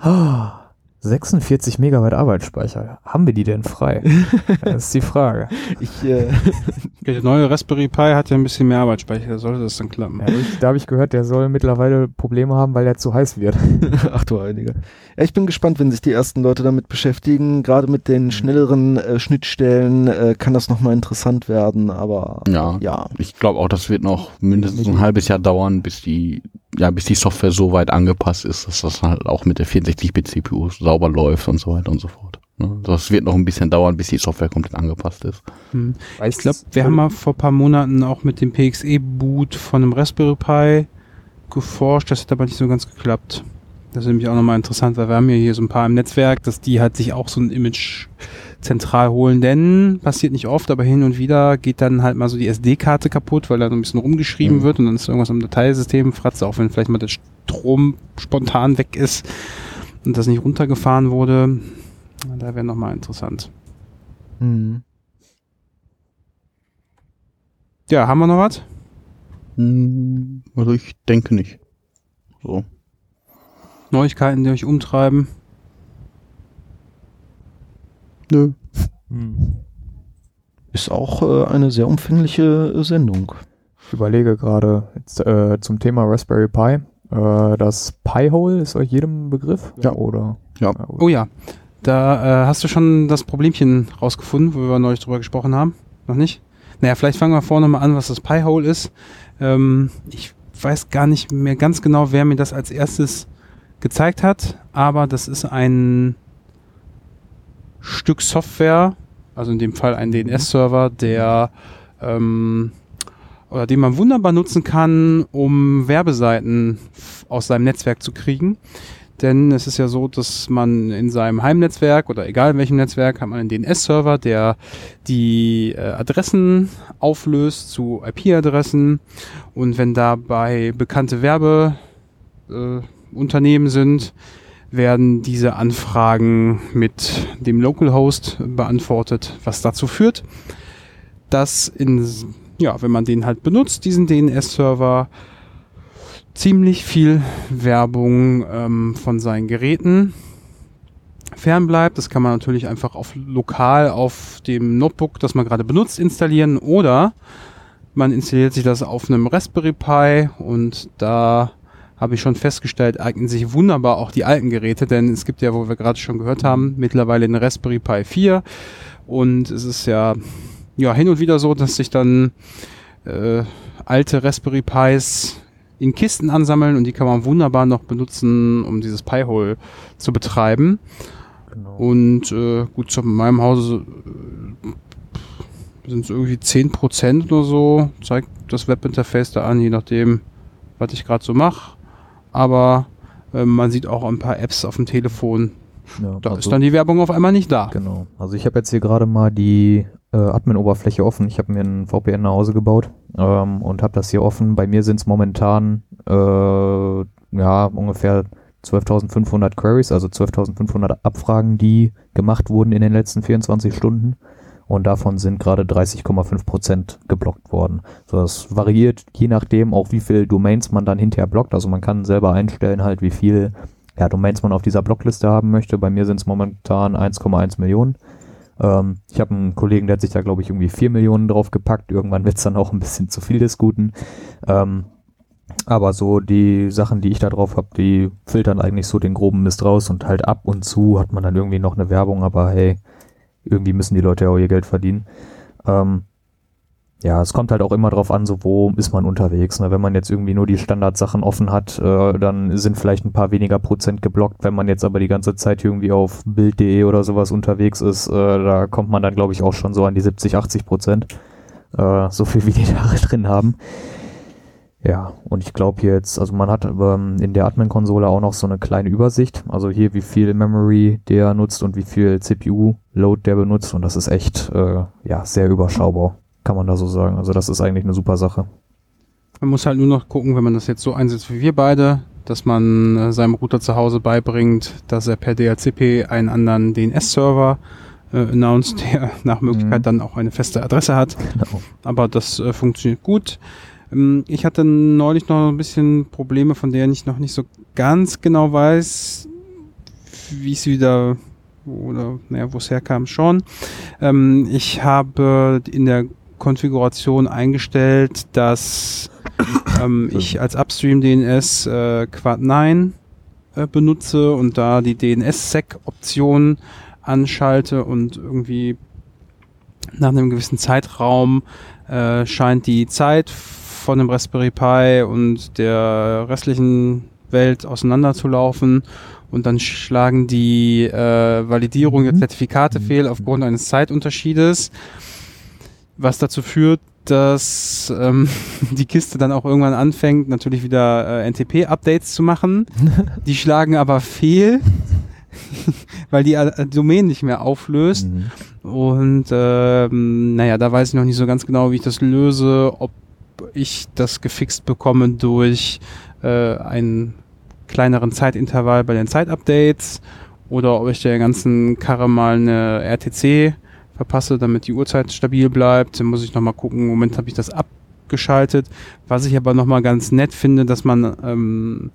ah, 46 Megabyte Arbeitsspeicher. Haben wir die denn frei? das ist die Frage. Ich, äh, Der neue Raspberry Pi hat ja ein bisschen mehr Arbeitsspeicher, da sollte das dann klappen. Ja, ich, da habe ich gehört, der soll mittlerweile Probleme haben, weil er zu heiß wird. Ach du Heilige. Ja, ich bin gespannt, wenn sich die ersten Leute damit beschäftigen. Gerade mit den schnelleren äh, Schnittstellen äh, kann das nochmal interessant werden, aber Ja. ja. ich glaube auch, das wird noch mindestens ein halbes Jahr dauern, bis die, ja, bis die Software so weit angepasst ist, dass das halt auch mit der 64-Bit CPU sauber läuft und so weiter und so fort. Ne? Das wird noch ein bisschen dauern, bis die Software komplett angepasst ist. Hm. Ich glaube, wir haben mal vor ein paar Monaten auch mit dem PXE-Boot von einem Raspberry Pi geforscht. Das hat aber nicht so ganz geklappt. Das ist nämlich auch nochmal interessant, weil wir haben ja hier so ein paar im Netzwerk, dass die halt sich auch so ein Image zentral holen. Denn, passiert nicht oft, aber hin und wieder geht dann halt mal so die SD-Karte kaputt, weil da so ein bisschen rumgeschrieben Mhm. wird und dann ist irgendwas am Dateisystem, fratzt auch wenn vielleicht mal der Strom spontan weg ist und das nicht runtergefahren wurde. Da wäre nochmal interessant. Hm. Ja, haben wir noch was? Hm, Also ich denke nicht. So. Neuigkeiten, die euch umtreiben? Nö. Ist auch äh, eine sehr umfängliche äh, Sendung. Ich überlege gerade jetzt, äh, zum Thema Raspberry Pi. Äh, das Pi-Hole ist euch jedem Begriff? Ja. Oder? Ja. Oh ja, da äh, hast du schon das Problemchen rausgefunden, wo wir neulich drüber gesprochen haben? Noch nicht? Naja, vielleicht fangen wir vorne mal an, was das Pi-Hole ist. Ähm, ich weiß gar nicht mehr ganz genau, wer mir das als erstes gezeigt hat, aber das ist ein Stück Software, also in dem Fall ein DNS-Server, der ähm, oder den man wunderbar nutzen kann, um Werbeseiten aus seinem Netzwerk zu kriegen. Denn es ist ja so, dass man in seinem Heimnetzwerk oder egal in welchem Netzwerk hat man einen DNS-Server, der die äh, Adressen auflöst zu IP-Adressen. Und wenn dabei bekannte Werbeunternehmen äh, sind, werden diese Anfragen mit dem Localhost beantwortet, was dazu führt, dass in, ja, wenn man den halt benutzt, diesen DNS-Server, ziemlich viel Werbung ähm, von seinen Geräten fernbleibt. Das kann man natürlich einfach auf lokal auf dem Notebook, das man gerade benutzt, installieren oder man installiert sich das auf einem Raspberry Pi und da habe ich schon festgestellt, eignen sich wunderbar auch die alten Geräte, denn es gibt ja, wo wir gerade schon gehört haben, mittlerweile eine Raspberry Pi 4 und es ist ja, ja hin und wieder so, dass sich dann äh, alte Raspberry Pis in Kisten ansammeln und die kann man wunderbar noch benutzen, um dieses Pi-Hole zu betreiben. Genau. Und äh, gut, zu meinem Hause äh, sind es irgendwie 10% oder so, zeigt das Webinterface da an, je nachdem, was ich gerade so mache. Aber äh, man sieht auch ein paar Apps auf dem Telefon. Ja, Da also- ist dann die Werbung auf einmal nicht da. Genau. Also ich habe jetzt hier gerade mal die äh, Admin-Oberfläche offen. Ich habe mir ein VPN nach Hause gebaut ähm, und habe das hier offen. Bei mir sind es momentan äh, ja ungefähr 12.500 Queries, also 12.500 Abfragen, die gemacht wurden in den letzten 24 Stunden. Und davon sind gerade 30,5 Prozent geblockt worden. So, das variiert je nachdem auch, wie viel Domains man dann hinterher blockt. Also man kann selber einstellen halt, wie viel ja, Domains man auf dieser Blockliste haben möchte. Bei mir sind es momentan 1,1 Millionen. Ähm, ich habe einen Kollegen, der hat sich da, glaube ich, irgendwie 4 Millionen drauf gepackt. Irgendwann wird es dann auch ein bisschen zu viel des Guten. Ähm, aber so die Sachen, die ich da drauf habe, die filtern eigentlich so den groben Mist raus und halt ab und zu hat man dann irgendwie noch eine Werbung, aber hey, irgendwie müssen die Leute ja auch ihr Geld verdienen. Ähm, ja, es kommt halt auch immer drauf an, so wo ist man unterwegs. Ne? Wenn man jetzt irgendwie nur die Standardsachen offen hat, äh, dann sind vielleicht ein paar weniger Prozent geblockt. Wenn man jetzt aber die ganze Zeit irgendwie auf Bild.de oder sowas unterwegs ist, äh, da kommt man dann, glaube ich, auch schon so an die 70, 80 Prozent. Äh, so viel wie die da drin haben. Ja, und ich glaube jetzt, also man hat ähm, in der Admin-Konsole auch noch so eine kleine Übersicht. Also hier, wie viel Memory der nutzt und wie viel CPU-Load der benutzt. Und das ist echt, äh, ja, sehr überschaubar, kann man da so sagen. Also das ist eigentlich eine super Sache. Man muss halt nur noch gucken, wenn man das jetzt so einsetzt wie wir beide, dass man äh, seinem Router zu Hause beibringt, dass er per DHCP einen anderen DNS-Server äh, announced, der nach Möglichkeit Mhm. dann auch eine feste Adresse hat. Genau. Aber das äh, funktioniert gut. Ähm, ich hatte neulich noch ein bisschen Probleme, von denen ich noch nicht so ganz genau weiß, wie es wieder oder naja, wo es herkam schon. Ähm, ich habe in der Konfiguration eingestellt, dass ähm, ich als Upstream DNS äh, Quad 9 äh, benutze und da die DNS-Sec-Option anschalte und irgendwie nach einem gewissen Zeitraum äh, scheint die Zeit von dem Raspberry Pi und der restlichen Welt auseinanderzulaufen und dann schlagen die äh, Validierung der Mhm. Zertifikate Mhm. fehl aufgrund eines Zeitunterschiedes, was dazu führt, dass ähm, die Kiste dann auch irgendwann anfängt, natürlich wieder äh, NTP-Updates zu machen. Die schlagen aber fehl, weil die äh, Domain nicht mehr auflöst. Mhm. Und ähm, naja, da weiß ich noch nicht so ganz genau, wie ich das löse, ob ich das gefixt bekomme durch äh, einen kleineren Zeitintervall bei den Zeitupdates oder ob ich der ganzen Karre mal eine RTC verpasse, damit die Uhrzeit stabil bleibt. Dann muss ich nochmal gucken. Im Moment habe ich das abgeschaltet. Was ich aber nochmal ganz nett finde, dass man ähm,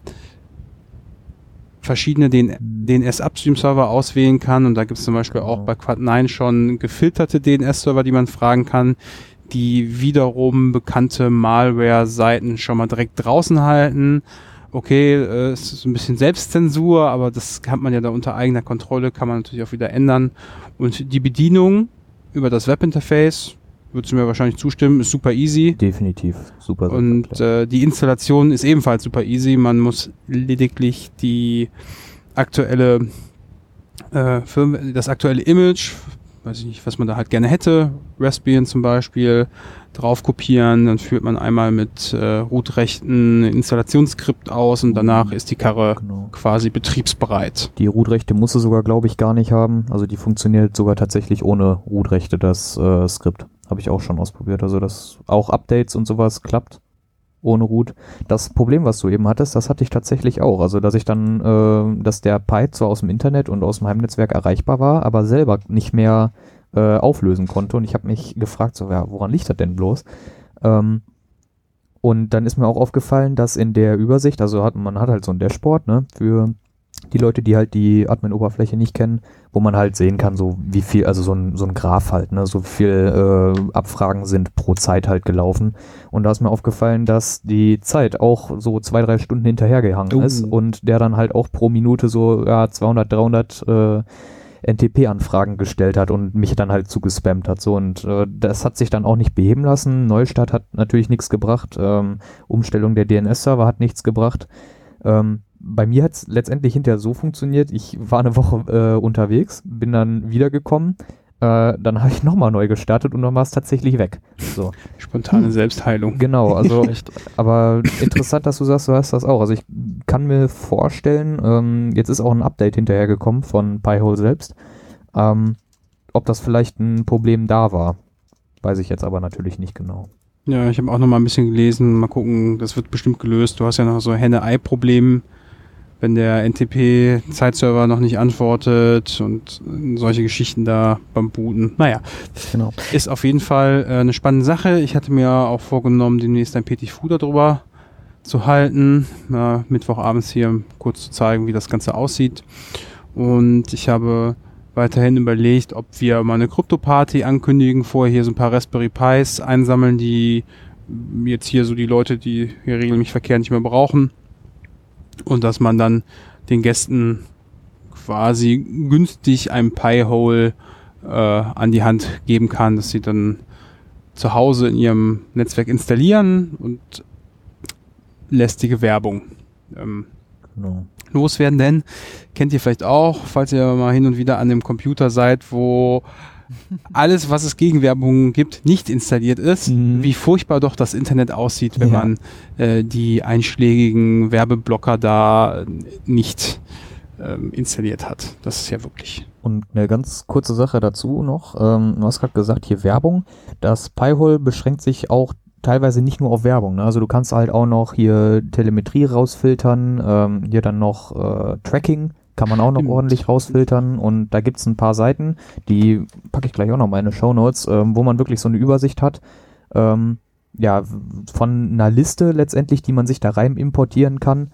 verschiedene den DNS-Upstream-Server auswählen kann. Und da gibt es zum Beispiel auch bei Quad9 schon gefilterte DNS-Server, die man fragen kann, die wiederum bekannte Malware-Seiten schon mal direkt draußen halten. Okay, äh, es ist ein bisschen Selbstzensur, aber das hat man ja da unter eigener Kontrolle, kann man natürlich auch wieder ändern. Und die Bedienung über das Webinterface, würdest du mir wahrscheinlich zustimmen, ist super easy. Definitiv. Super, super. Und äh, die Installation ist ebenfalls super easy. Man muss lediglich die aktuelle äh, Firm das aktuelle Image, weiß ich nicht, was man da halt gerne hätte, Raspbian zum Beispiel, drauf kopieren. Dann führt man einmal mit äh, Root-Rechten ein Installationsskript aus und danach ist die Karre genau. quasi betriebsbereit. Die Root-Rechte musst du sogar, glaube ich, gar nicht haben. Also die funktioniert sogar tatsächlich ohne Root-Rechte, das äh, Skript. Habe ich auch schon ausprobiert. Also das auch Updates und sowas klappt ohne Root. Das Problem, was du eben hattest, das hatte ich tatsächlich auch. Also dass ich dann, äh, dass der Pi zwar aus dem Internet und aus dem Heimnetzwerk erreichbar war, aber selber nicht mehr äh, auflösen konnte. Und ich habe mich gefragt, so, ja, woran liegt das denn bloß? Ähm, und dann ist mir auch aufgefallen, dass in der Übersicht, also hat, man hat halt so ein Dashboard, ne, für die Leute, die halt die Admin-Oberfläche nicht kennen, wo man halt sehen kann, so wie viel, also so ein, so ein Graph halt, ne, so viel äh, Abfragen sind pro Zeit halt gelaufen. Und da ist mir aufgefallen, dass die Zeit auch so zwei, drei Stunden hinterhergehangen Oh. ist und der dann halt auch pro Minute so ja, 200, 300 äh, NTP-Anfragen gestellt hat und mich dann halt zugespammt hat. So und äh, das hat sich dann auch nicht beheben lassen. Neustart hat natürlich nichts gebracht. Ähm, Umstellung der DNS-Server hat nichts gebracht. Ähm, bei mir hat es letztendlich hinterher so funktioniert, ich war eine Woche äh, unterwegs, bin dann wiedergekommen, äh, dann habe ich nochmal neu gestartet und dann war es tatsächlich weg. So, Spontane Selbstheilung. genau, also Echt. aber interessant, dass du sagst, du hast das auch. Also ich kann mir vorstellen, ähm, jetzt ist auch ein Update hinterhergekommen von Pi-hole selbst, ähm, ob das vielleicht ein Problem da war. Weiß ich jetzt aber natürlich nicht genau. Ja, ich habe auch noch mal ein bisschen gelesen. Mal gucken, das wird bestimmt gelöst. Du hast ja noch so Henne-Ei-Problem, wenn der NTP-Zeitserver noch nicht antwortet und solche Geschichten da beim Booten. Naja, Genau. ist auf jeden Fall äh, eine spannende Sache. Ich hatte mir auch vorgenommen, demnächst ein Petit Fu darüber zu halten. Äh, Mittwochabends hier kurz zu zeigen, wie das Ganze aussieht. Und ich habe weiterhin überlegt, ob wir mal eine Krypto-Party ankündigen, vorher hier so ein paar Raspberry Pis einsammeln, die jetzt hier so die Leute, die hier regelmäßig Verkehr nicht mehr brauchen. Und dass man dann den Gästen quasi günstig ein Pi-Hole äh, an die Hand geben kann, dass sie dann zu Hause in ihrem Netzwerk installieren und lästige Werbung ähm, Genau. loswerden. Denn kennt ihr vielleicht auch, falls ihr mal hin und wieder an dem Computer seid, wo alles, was es gegen Werbung gibt, nicht installiert ist, Mhm. wie furchtbar doch das Internet aussieht, wenn Ja. man äh, die einschlägigen Werbeblocker da nicht ähm, installiert hat. Das ist ja wirklich. Und eine ganz kurze Sache dazu noch. Ähm, du hast gerade gesagt, hier Werbung. Das Pi-Hole beschränkt sich auch teilweise nicht nur auf Werbung. Ne? Also du kannst halt auch noch hier Telemetrie rausfiltern, ähm, hier dann noch äh, Tracking kann man auch noch ordentlich rausfiltern und da gibt's ein paar Seiten, die packe ich gleich auch noch mal in meine Shownotes, ähm, wo man wirklich so eine Übersicht hat. Ähm, ja, von einer Liste letztendlich, die man sich da rein importieren kann.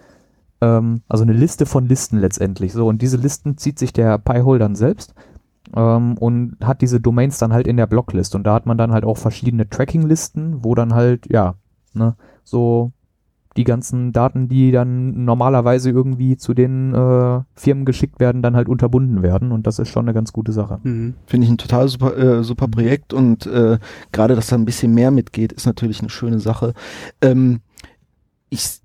Ähm, also eine Liste von Listen letztendlich. So, und diese Listen zieht sich der Pi-Hole dann selbst ähm, und hat diese Domains dann halt in der Blocklist. Und da hat man dann halt auch verschiedene Tracking-Listen, wo dann halt, ja, ne, so die ganzen Daten, die dann normalerweise irgendwie zu den äh, Firmen geschickt werden, dann halt unterbunden werden. Und das ist schon eine ganz gute Sache. Mhm. Finde ich ein total super, äh, super Projekt und äh, gerade, dass da ein bisschen mehr mitgeht, ist natürlich eine schöne Sache. Ähm, ich,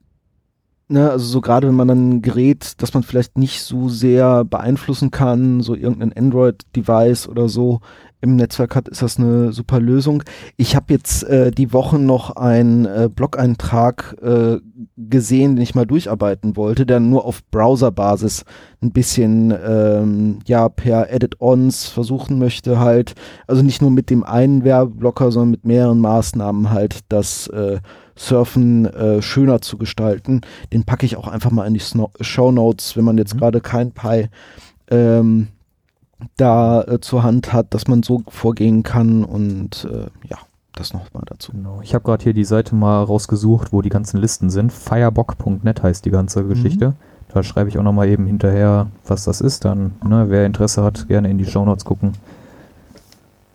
ne, also so gerade wenn man dann ein Gerät, das man vielleicht nicht so sehr beeinflussen kann, so irgendein Android-Device oder so im Netzwerk hat, ist das eine super Lösung. Ich habe jetzt äh, die Woche noch einen äh, Blog-Eintrag äh, gesehen, den ich mal durcharbeiten wollte, der nur auf Browser-Basis ein bisschen ähm, ja per Edit-Ons versuchen möchte halt, also nicht nur mit dem einen Werbeblocker, sondern mit mehreren Maßnahmen halt das äh, Surfen äh, schöner zu gestalten. Den packe ich auch einfach mal in die Show Notes, wenn man jetzt Mhm. gerade kein Pi ähm, da äh, zur Hand hat, dass man so vorgehen kann und äh, ja, das nochmal dazu. Genau. Ich habe gerade hier die Seite mal rausgesucht, wo die ganzen Listen sind. Firebock.net heißt die ganze Geschichte. Da schreibe ich auch nochmal eben hinterher, was das ist. Dann, ne, wer Interesse hat, gerne in die Shownotes gucken.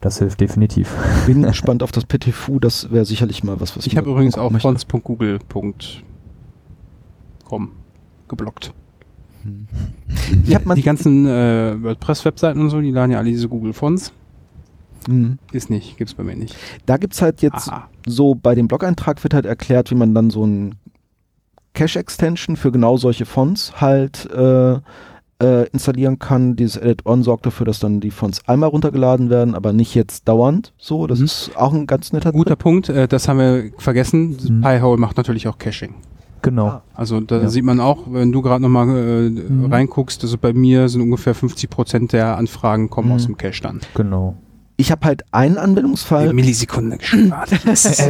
Das hilft definitiv. Bin gespannt auf das Petit Fou, das wäre sicherlich mal was, was Ich habe übrigens auch fonts.google.com geblockt. Ich mal Die ganzen äh, WordPress-Webseiten und so, die laden ja alle diese Google Fonts. Mhm. Ist nicht, gibt's bei mir nicht. Da gibt's halt jetzt Aha. so bei dem Blog-Eintrag wird halt erklärt, wie man dann so ein Cache-Extension für genau solche Fonts halt äh, äh, installieren kann. Dieses Edit-On sorgt dafür, dass dann die Fonts einmal runtergeladen werden, aber nicht jetzt dauernd so. Das Mhm. ist auch ein ganz netter Guter Punkt, äh, das haben wir vergessen. Mhm. Pi-Hole macht natürlich auch Caching. Genau. Ah. Also da Ja. sieht man auch, wenn du gerade nochmal äh, Mhm. reinguckst, also bei mir sind ungefähr 50 Prozent der Anfragen kommen Mhm. aus dem Cache dann. Genau. Ich habe halt einen Anwendungsfall, Millisekunde gespart.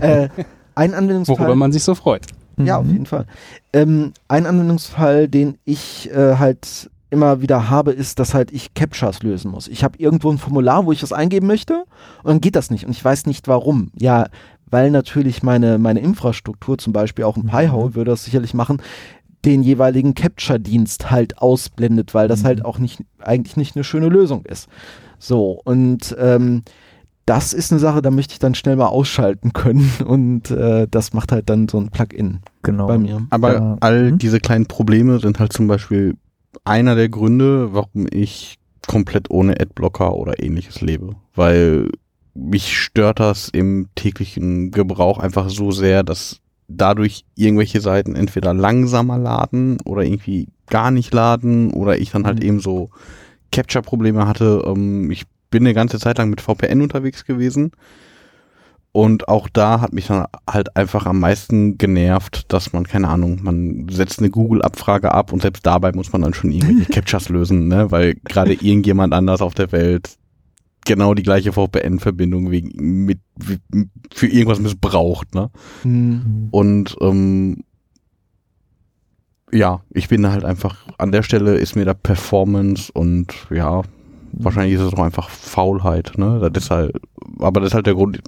äh, einen Anwendungsfall, Worüber man sich so freut. Ja, auf Mhm. jeden Fall. Ähm, ein Anwendungsfall, den ich äh, halt immer wieder habe, ist, dass halt ich Captchas lösen muss. Ich habe irgendwo ein Formular, wo ich was eingeben möchte und dann geht das nicht und ich weiß nicht warum. Ja, weil natürlich meine, meine Infrastruktur, zum Beispiel auch ein Mhm. Pi-hole würde das sicherlich machen, den jeweiligen Capture-Dienst halt ausblendet, weil das Mhm. halt auch nicht, eigentlich nicht eine schöne Lösung ist. So, und ähm, das ist eine Sache, da möchte ich dann schnell mal ausschalten können und äh, das macht halt dann so ein Plugin Genau. bei mir. Aber Ja. all Mhm. diese kleinen Probleme sind halt zum Beispiel einer der Gründe, warum ich komplett ohne Adblocker oder ähnliches lebe. Weil mich stört das im täglichen Gebrauch einfach so sehr, dass dadurch irgendwelche Seiten entweder langsamer laden oder irgendwie gar nicht laden oder ich dann halt Mhm. eben so Capture-Probleme hatte. Ähm, ich bin eine ganze Zeit lang mit VPN unterwegs gewesen. Und auch da hat mich dann halt einfach am meisten genervt, dass man, keine Ahnung, man setzt eine Google-Abfrage ab und selbst dabei muss man dann schon irgendwelche Captchas lösen, ne? Weil gerade irgendjemand anders auf der Welt genau die gleiche VPN-Verbindung wegen mit für irgendwas missbraucht, ne? Hm. Mhm. Und ähm, ja, ich bin halt einfach, an der Stelle ist mir da Performance und ja, wahrscheinlich ist es auch einfach Faulheit, ne? Das ist halt, aber das ist halt der Grund.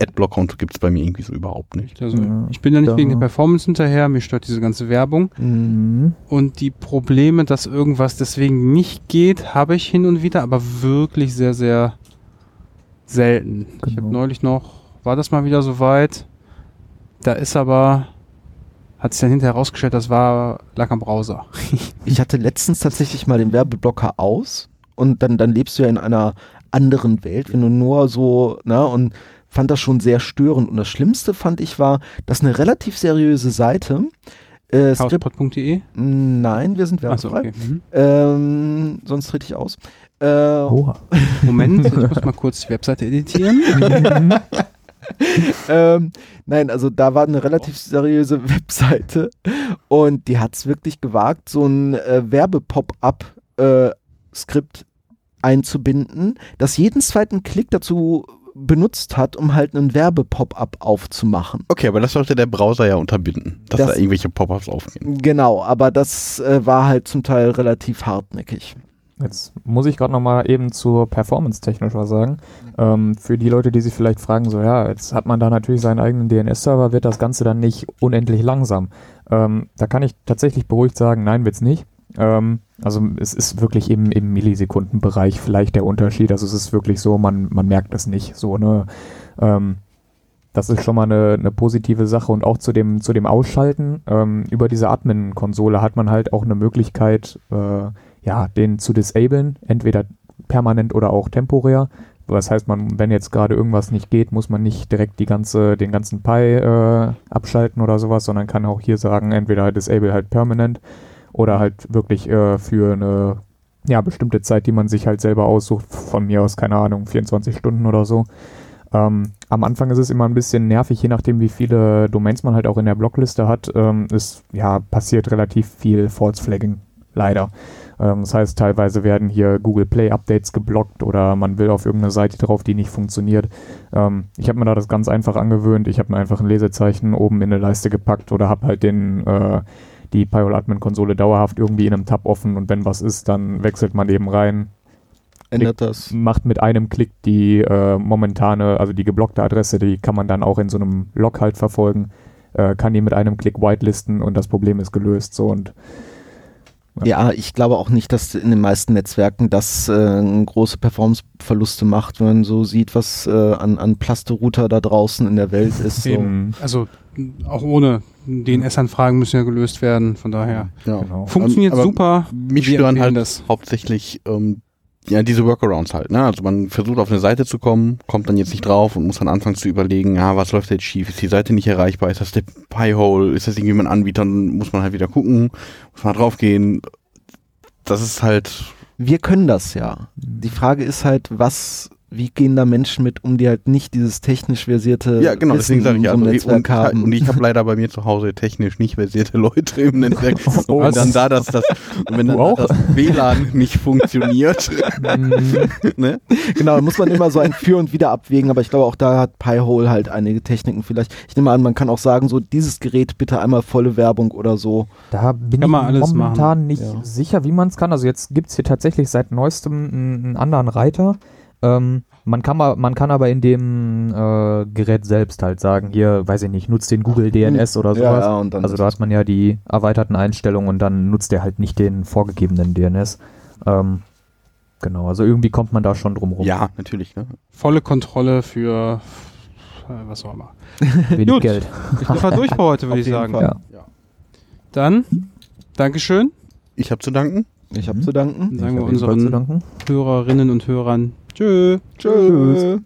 Adblock-Konto gibt's bei mir irgendwie so überhaupt nicht. Also, Ja. ich bin ja nicht Da- wegen der Performance hinterher, mir stört diese ganze Werbung. Mhm. Und die Probleme, dass irgendwas deswegen nicht geht, habe ich hin und wieder, aber wirklich sehr, sehr selten. Ich habe Genau. neulich noch, war das mal wieder so weit? Da ist aber, hat sich dann hinterher herausgestellt, das war, lag am Browser. Ich hatte letztens tatsächlich mal den Werbeblocker aus und dann, dann lebst du ja in einer anderen Welt, wenn du nur so, ne, und fand das schon sehr störend. Und das Schlimmste fand ich war, dass eine relativ seriöse Seite, äh, Script, Chaospot.de? nein, wir sind werbefrei, okay. Mhm. ähm, sonst trete ich aus. Äh, Oha. Moment, ich muss mal kurz die Webseite editieren. ähm, nein, also da war eine relativ seriöse Webseite und die hat es wirklich gewagt, so ein äh, Werbe-Pop-up-Skript einzubinden, das jeden zweiten Klick dazu benutzt hat, um halt einen Werbe-Pop-up aufzumachen. Okay, aber das sollte der Browser ja unterbinden, dass Das- da irgendwelche Pop-ups aufgehen. Genau, aber das äh, war halt zum Teil relativ hartnäckig. Jetzt muss ich gerade noch mal eben zur Performance technisch was sagen. Ähm, für die Leute, die sich vielleicht fragen, so ja, jetzt hat man da natürlich seinen eigenen DNS-Server, wird das Ganze dann nicht unendlich langsam? Ähm, da kann ich tatsächlich beruhigt sagen, nein, wird's nicht. Ähm, also es ist wirklich im, im Millisekundenbereich vielleicht der Unterschied. Also es ist wirklich so, man, man merkt es nicht. So ne, ähm, das ist schon mal eine, eine positive Sache und auch zu dem, zu dem Ausschalten ähm, über diese Admin-Konsole hat man halt auch eine Möglichkeit, äh, ja, den zu disablen, entweder permanent oder auch temporär. Das heißt, man, wenn jetzt gerade irgendwas nicht geht, muss man nicht direkt die ganze, den ganzen Pi äh, abschalten oder sowas, sondern kann auch hier sagen, entweder disable halt permanent oder halt wirklich äh, für eine ja, bestimmte Zeit, die man sich halt selber aussucht, von mir aus, keine Ahnung, 24 Stunden oder so. Ähm, am Anfang ist es immer ein bisschen nervig, je nachdem, wie viele Domains man halt auch in der Blockliste hat. Ähm, ist, ja, passiert relativ viel False Flagging, leider. Ähm, das heißt, teilweise werden hier Google Play Updates geblockt oder man will auf irgendeine Seite drauf, die nicht funktioniert. Ähm, ich habe mir da das ganz einfach angewöhnt. Ich habe mir einfach ein Lesezeichen oben in eine Leiste gepackt oder habe halt den, äh, die Pyrol Admin Konsole dauerhaft irgendwie in einem Tab offen und wenn was ist, dann wechselt man eben rein, Ändert das? macht mit einem Klick die äh, momentane, also die geblockte Adresse, die kann man dann auch in so einem Log halt verfolgen, äh, kann die mit einem Klick whitelisten und das Problem ist gelöst. So und Ja, ich glaube auch nicht, dass in den meisten Netzwerken das äh, große Performance-Verluste macht, wenn man so sieht, was äh, an, an Plaste-Router da draußen in der Welt ist. So. Also auch ohne DNS-Anfragen müssen ja gelöst werden, von daher. Ja. genau. Funktioniert Aber super. Mich Wir stören halt das. hauptsächlich ähm, ja, diese Workarounds halt. Ne? Also man versucht auf eine Seite zu kommen, kommt dann jetzt nicht drauf und muss dann anfangen zu überlegen, ja, was läuft jetzt schief? Ist die Seite nicht erreichbar? Ist das der Pi-Hole? Ist das irgendwie ein Anbieter? Dann muss man halt wieder gucken, muss mal draufgehen. Das ist halt, Wir können das ja. Die Frage ist halt, was, wie gehen da Menschen mit um, die halt nicht dieses technisch versierte ja genau, deswegen Wissen sage ich also, und, Netzwerk ich- haben. und ich habe leider bei mir zu Hause technisch nicht versierte Leute im Netzwerk. Und wenn dann da das, das, und wenn dann auch? das WLAN nicht funktioniert, ne? genau, da muss man immer so ein Für und Wider abwägen, aber ich glaube, auch da hat Pi-Hole halt einige Techniken vielleicht. Ich nehme an, man kann auch sagen, so dieses Gerät bitte einmal volle Werbung oder so. Da bin Kann ich momentan machen. nicht Ja. sicher, wie man es kann. Also jetzt gibt es hier tatsächlich seit neuestem einen anderen Reiter. Ähm, man, kann mal, man kann aber in dem äh, Gerät selbst halt sagen, hier, weiß ich nicht, nutzt den Google DNS oder Ja, sowas. ja, und dann also da hat man ja die erweiterten Einstellungen und dann nutzt er halt nicht den vorgegebenen DNS. Ähm, genau, also irgendwie kommt man da schon drum rum. Ja, natürlich, ne? Volle Kontrolle für äh, was auch immer. Wenig Gut. Geld. Ich bin durch für heute, würde ich sagen. Ja. Dann, Dankeschön. Ich habe zu danken. Ich habe zu danken. Dann sagen Ich wir hab jedenfalls zu unseren danken. Hörerinnen und Hörern Tschö. Tschüss.